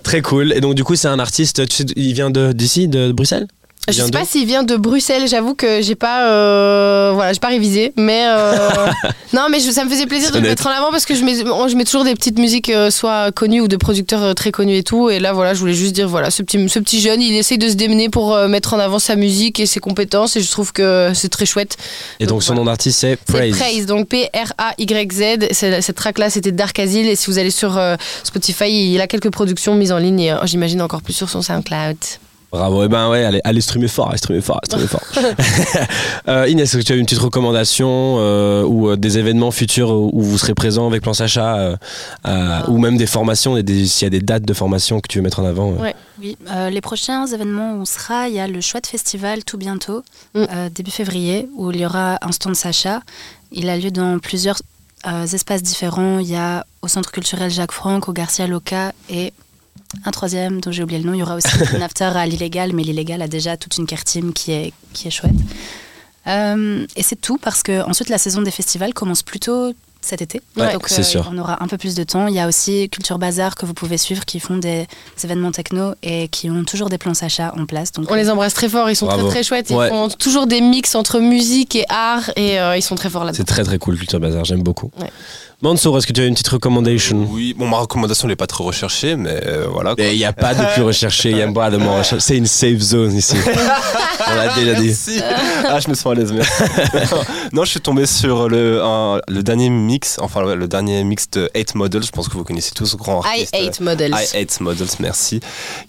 S1: Très cool. Et donc, du coup, c'est un artiste, tu sais, il vient de- d'ici, de, Bruxelles?
S2: Je sais pas s'il vient de Bruxelles, j'avoue que j'ai pas, euh, voilà, j'ai pas révisé, mais euh, [laughs] non, mais je- ça me faisait plaisir de le mettre en avant parce que je mets, moi, je mets toujours des petites musiques euh, soit connues ou de producteurs très connus et tout, et là voilà, je voulais juste dire voilà, ce petit, ce petit jeune, il essaye de se démener pour mettre en avant sa musique et ses compétences, et je trouve que c'est très chouette.
S1: Et donc,
S2: Donc,
S1: son nom d'artiste, c'est Praise.
S2: Praise, donc P-R-A-Y-Z. C'est- Cette track-là, c'était Dark Asile. Et si vous allez sur Spotify, il a quelques productions mises en ligne et j'imagine encore plus sur son SoundCloud.
S1: Bravo, et ben ouais, allez, allez streamer fort, allez streamer fort, allez streamer fort. [laughs] Euh, Inès, est-ce que tu as une petite recommandation euh, ou euh, des événements futurs où vous serez présent avec Plan Sacha euh, euh, ou même des formations, s'il y a des dates de formation que tu veux mettre en avant euh.
S2: Ouais.
S4: Oui, euh, les prochains événements où on sera, il y a le Chouette Festival tout bientôt,
S2: Mm.
S4: euh, début février, où il y aura un stand Sacha. Il a lieu dans plusieurs euh, espaces différents. Il y a au Centre culturel Jacques Franck, au Garcia Loca et un troisième dont j'ai oublié le nom. Il y aura aussi [laughs] un after à l'illégal, mais l'illégal a déjà toute une carte team qui est, qui est chouette. Euh, et c'est tout parce que ensuite la saison des festivals commence plutôt cet été.
S1: Ouais,
S4: Donc
S1: c'est sûr.
S4: on aura un peu plus de temps. Il y a aussi Culture Bazar que vous pouvez suivre qui font des, événements techno et qui ont toujours des plans Sacha en place. Donc
S2: On les embrasse très fort, ils sont
S1: Bravo.
S2: très très chouettes. Ils
S1: Ouais.
S2: font toujours des mix entre musique et art et euh, ils sont très forts là-dedans.
S1: C'est très très cool, Culture Bazar, j'aime beaucoup.
S2: Ouais.
S1: Mansour, est-ce que tu as une petite recommandation?
S3: Oui, bon, ma recommandation n'est pas trop recherchée, mais euh, voilà. quoi.
S1: Il n'y a pas de plus recherché, il n'y a pas de moins [laughs] recherché. C'est une safe zone ici. On l'a déjà dit.
S3: Merci. Ah, je me sens à l'aise. merci. non, je suis tombé sur le, un- le dernier mix, enfin le, dernier mix de 8 Models. Je pense que vous connaissez tous grand
S2: I
S3: artiste.
S2: hate models.
S3: I Hate Models, merci,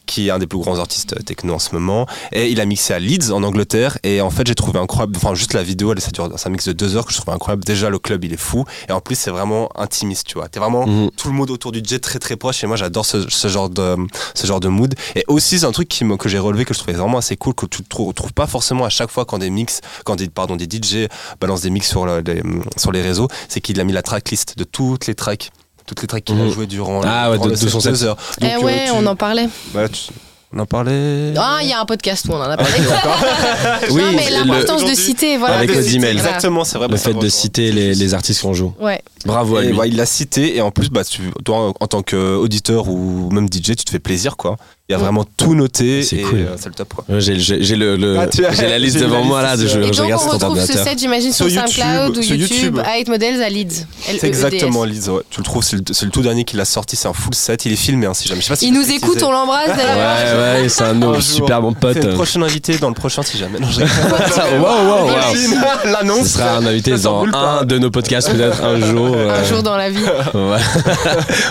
S3: qui est un des plus grands artistes techno en ce moment. Et il a mixé à Leeds, en Angleterre. Et en fait, j'ai trouvé incroyable, enfin, juste la vidéo, elle, ça dure- c'est un mix de deux heures que je trouve incroyable. Déjà, le club, il est fou. Et en plus, c'est vraiment intimiste, tu vois. T'es vraiment
S1: Mhm.
S3: tout le monde autour du jet très très proche. Et moi, j'adore ce, ce genre de, ce genre de mood. Et aussi, c'est un truc qui que j'ai relevé, que je trouvais vraiment assez cool, que tu ne trouves, pas forcément à chaque fois quand des mix, quand des, pardon, des DJ balancent des mix sur, le- les, sur les réseaux, c'est qu'il a mis la tracklist de toutes les tracks. Toutes les tracks qu'il a
S1: Mhm.
S3: jouées durant,
S1: Ah ouais,
S3: durant
S1: de-
S3: heures.
S2: Eh
S3: Donc, euh,
S2: ouais,
S3: tu-
S2: on en parlait.
S3: bah, tu- On en parlait.
S2: Ah, il y a un podcast où on en a parlé. [laughs]
S1: Oui,
S2: non, mais l'importance de citer, voilà.
S1: Avec
S2: de
S1: le
S2: citer,
S1: email.
S2: voilà.
S3: Exactement, c'est vrai.
S1: le
S3: bah,
S1: fait de citer les, les artistes qu'on joue.
S2: Ouais.
S1: Bravo à lui.
S3: ouais, il l'a cité et en plus, bah, tu, toi, en tant qu'auditeur ou même DJ, tu te fais plaisir, quoi. Il y a vraiment tout noté
S1: C'est
S3: et
S1: cool.
S3: euh, c'est le top.
S1: Ouais, J'ai le, le-
S3: Ah, as-
S1: la liste [laughs] devant
S3: la
S1: moi là,
S3: liste
S1: je,
S2: donc
S1: regarde
S2: on retrouve ce set, j'imagine, sur,
S3: Sur
S2: SoundCloud ou YouTube,
S3: YouTube.
S2: à 8 Models à Leeds.
S3: C'est
S2: L-E-E-D-S.
S3: exactement Lise, ouais. Tu le trouves, c'est le, tout dernier qu'il a sorti, c'est un full set, il est filmé, hein, si jamais. Je sais pas si
S2: Il nous écoute, on l'embrasse d'ailleurs.
S1: Ouais, ouais, c'est un de [laughs] super bon pote.
S3: Le prochain invité dans le prochain, si jamais. Non, je [laughs] L'annonce.
S1: Ce sera un invité dans un de nos podcasts peut-être un jour. euh,
S2: Un jour dans la vie.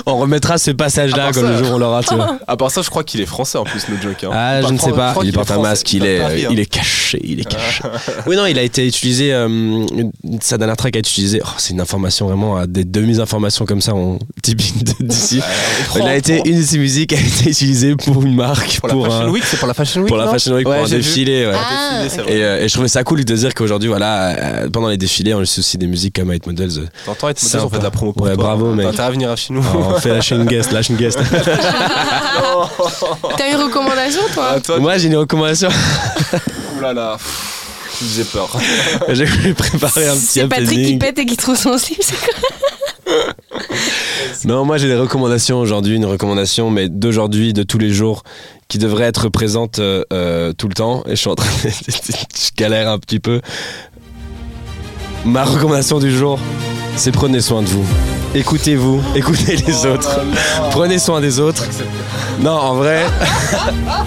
S1: On remettra ce passage-là
S3: À part
S1: quand le jour on l'aura.
S3: À part ça, je crois qu'il est français en plus, no joke. hein.
S1: Ah, je
S3: Enfin,
S1: ne sais pas. Il porte
S3: est
S1: un masque. Il est,
S3: hein.
S1: il est caché. Il est [laughs] caché. Oui, non, il a été utilisé. euh, sa dernière track a été utilisée. oh, c'est une information vraiment euh, des demi-informations comme ça, on typique de- d'ici. Il a été une de ses musiques a été utilisée pour une marque,
S3: Pour
S1: pour,
S3: la Fashion
S1: un-
S3: Week, c'est pour la Fashion Week.
S1: pour la Fashion Week,
S3: Ouais,
S1: pour un défilé. ouais.
S2: Ah,
S3: vrai.
S1: Et, euh, et je trouvais ça cool de dire qu'aujourd'hui, voilà, euh, pendant les défilés, on utilise aussi des musiques comme Hate Models. euh,
S3: T'entends être
S1: Sympa.
S3: modèle, on fait de la promo pour
S1: Ouais,
S3: toi.
S1: bravo, mec.
S3: T'as à venir chez nous.
S1: On fait lâcher une guest, lâche une guest. [laughs] [laughs] [laughs]
S2: T'as une recommandation, toi
S3: Ah, toi,
S1: Moi, j'ai une recommandation.
S3: Ouh là là. Tu faisais peur. [laughs]
S1: J'ai voulu préparer un petit
S2: C'est Patrick qui pète et qui trouve son slip. c'est quoi
S1: Non, moi j'ai des recommandations aujourd'hui, une recommandation, mais d'aujourd'hui, de tous les jours, qui devrait être présente euh, euh, tout le temps. Et je suis en train de. [laughs] je galère un petit peu. Ma recommandation du jour, c'est prenez soin de vous. Écoutez-vous, [laughs] écoutez les autres. Prenez soin des autres. Non, en vrai.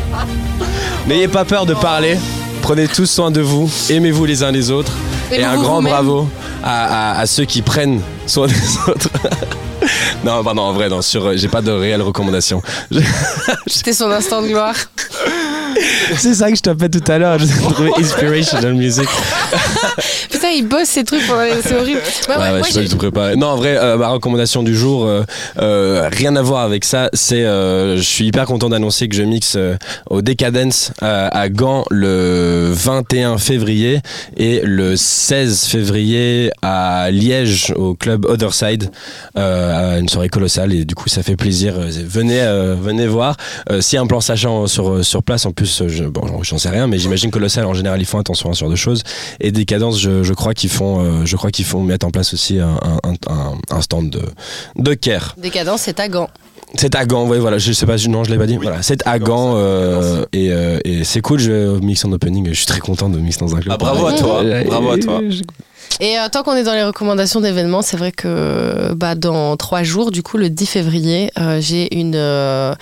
S1: [laughs] N'ayez pas peur de parler. Prenez tous soin de vous. Aimez-vous les uns les autres. Et un grand bravo à, à- à ceux qui prennent soin des [laughs] autres. non, pardon, en vrai, non, sur, euh, j'ai pas de réelle recommandation.
S2: C'était son instant de gloire.
S1: C'est ça que je t'appelle tout à l'heure. Je trouvais inspirational music.
S2: Il bosse ces trucs pendant les... C'est horrible. Ouais,
S1: Ouais,
S2: ouais,
S1: ouais,
S2: moi,
S1: je suis pas
S2: j'ai-
S1: du tout préparé. Non, en vrai, euh, ma recommandation du jour, euh, euh, rien à voir avec ça. C'est, je suis hyper content d'annoncer que je mixe au Decadence à Gand le 21 février et le 16 février à Liège au club Other Side, à une soirée colossale et du coup ça fait plaisir. Venez, venez voir. A un plan sachant sur sur place, en plus, je, bon, j'en sais rien, mais j'imagine colossal en général ils font attention à ce genre de choses. Et Decadence, je, je crois qu'ils font, euh, je crois qu'ils font mettre en place aussi un, un, un, un stand de de care.
S2: Décadence, c'est à Gand.
S1: C'est à Gand, ouais, voilà, je sais pas, non, je l'ai pas dit. Voilà, c'est à Gand, euh, et, euh, et c'est cool, je mix en opening, je suis très content de mix dans un club.
S3: Ah, bravo à toi, bravo à toi.
S2: Et euh, tant qu'on est dans les recommandations d'événements, c'est vrai que bah, dans trois jours, du coup, le 10 février, euh, j'ai une euh,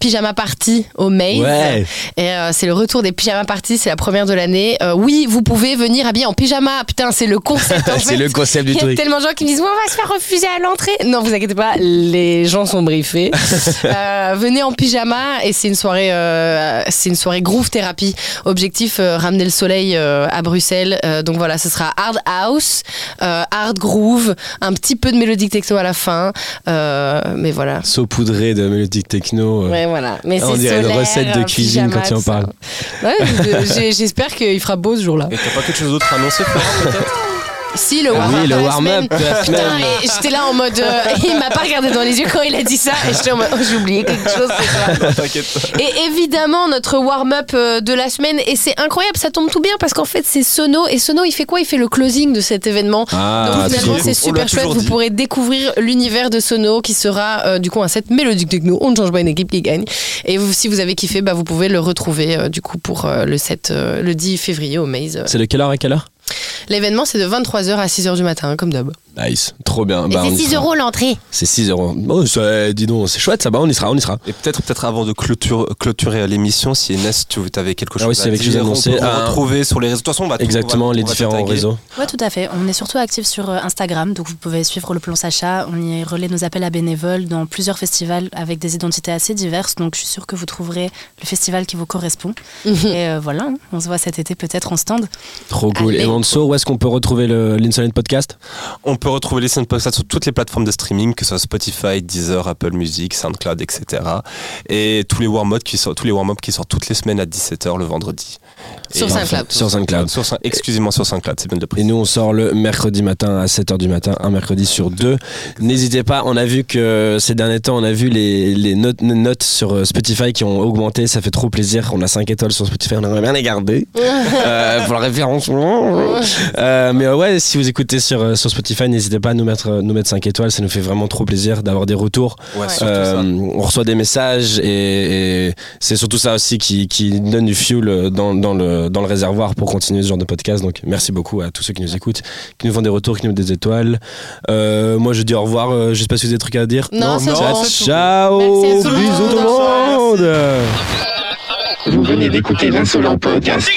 S2: pyjama party au Maze.
S1: Ouais.
S2: Et c'est le retour des pyjama parties, c'est la première de l'année. Oui, vous pouvez venir habiller en pyjama. Putain, c'est le concept. en [laughs]
S1: C'est le concept du
S2: Il y a
S1: truc.
S2: tellement de gens qui me disent Ouais, on va se faire refuser à l'entrée. Non, vous inquiétez pas, les gens sont briefés. [laughs] Venez en pyjama et c'est une soirée, c'est une soirée groove thérapie. Objectif ramener le soleil à Bruxelles. Donc voilà, ce sera hard house, euh, hard groove, un petit peu de mélodique techno à la fin. Euh, mais voilà.
S1: Saupoudré de mélodique techno. euh.
S2: Ouais, voilà. Mais
S1: On
S2: c'est
S1: dirait une recette de cuisine quand tu en parles.
S2: Ouais, j'espère qu'il fera beau ce jour-là.
S3: Et t'as pas quelque chose d'autre à annoncer, Florent, peut-être?
S2: Si, le
S1: Ah
S2: warm-up.
S1: oui, le warm-up
S2: semaine.
S1: de la
S2: Putain,
S1: semaine.
S2: j'étais là en mode. euh, il m'a pas regardé dans les yeux quand il a dit ça. Et j'étais en mode. Oh, j'ai oublié quelque chose. c'est [laughs]
S3: T'inquiète.
S2: Et évidemment, notre warm-up euh, de la semaine. Et c'est incroyable, ça tombe tout bien parce qu'en fait, c'est Sono. Et Sono, il fait quoi? Il fait le closing de cet événement.
S1: Ah,
S2: Donc finalement,
S1: trop cool.
S2: c'est
S3: On l'a
S2: super chouette.
S3: toujours
S2: Vous
S3: dit.
S2: pourrez découvrir l'univers de Sono qui sera euh, du coup un set mélodique techno. On ne change pas une équipe qui gagne. Et vous- si vous avez kiffé, bah, vous pouvez le retrouver euh, du coup pour euh, le set euh, le 10 février au Maze.
S1: C'est de quelle heure à quelle heure?
S2: L'événement, c'est de 23h à 6h du matin, comme d'hab.
S1: Nice, trop bien. Bah,
S2: c'est
S1: y
S2: 6
S1: sera.
S2: euros l'entrée.
S1: C'est 6 euros. Oh, ça, dis donc, c'est chouette ça, bah on y sera, on y sera.
S3: Et peut-être peut-être avant de clôture- clôturer l'émission, si Inès, tu avais quelque chose
S1: Ah oui,
S3: à dire,
S1: à
S3: on peut
S1: Ah.
S3: retrouver sur les réseaux. De toute façon, on va tout-
S1: Exactement,
S3: on va-
S1: les
S3: on va te
S1: différents réseaux.
S4: Ouais, tout à fait. On est surtout actifs sur euh, Instagram, donc vous pouvez suivre le plan Sacha. On y relaie nos appels à bénévoles dans plusieurs festivals avec des identités assez diverses. Donc je suis sûre que vous trouverez le festival qui vous correspond. [laughs] Et euh, voilà, hein, on se voit cet été peut-être en stand.
S1: Trop cool.
S2: Allez.
S1: Et Manso, où est-ce qu'on peut retrouver le l'Insolent Podcast
S3: On peut retrouver scènes podcast sur toutes les plateformes de streaming, que ce soit Spotify, Deezer, Apple Music, SoundCloud, etc. Et tous les warm-up qui sortent, warm-up qui sortent toutes les semaines à 17h le vendredi.
S2: Sur SoundCloud.
S1: Sur SoundCloud.
S3: Sur Sound- exclusivement sur SoundCloud, c'est bien de le
S1: Et
S3: préciser.
S1: nous, on sort le mercredi matin à 7h du matin, un mercredi sur deux. N'hésitez pas, on a vu que ces derniers temps, on a vu les, les notes, notes sur euh, Spotify qui ont augmenté, ça fait trop plaisir. On a 5 étoiles sur Spotify, on aimerait bien les garder [laughs] euh, pour le référencement. Euh, mais euh, ouais, si vous écoutez sur, euh, sur Spotify, n'hésitez pas à nous mettre, nous mettre 5 étoiles, ça nous fait vraiment trop plaisir d'avoir des retours.
S3: Ouais,
S1: Euh,
S3: ça.
S1: on reçoit des messages et, et c'est surtout ça aussi qui, qui donne du fuel dans, dans, le, dans le réservoir pour continuer ce genre de podcast. Donc merci beaucoup à tous ceux qui nous écoutent, qui nous font des retours, qui nous mettent des étoiles. Euh, moi je dis au revoir, euh, je sais pas si vous avez des trucs à dire.
S2: Non, c'est
S1: ciao, bisous tout le monde.
S6: Vous venez d'écouter l'insolent podcast.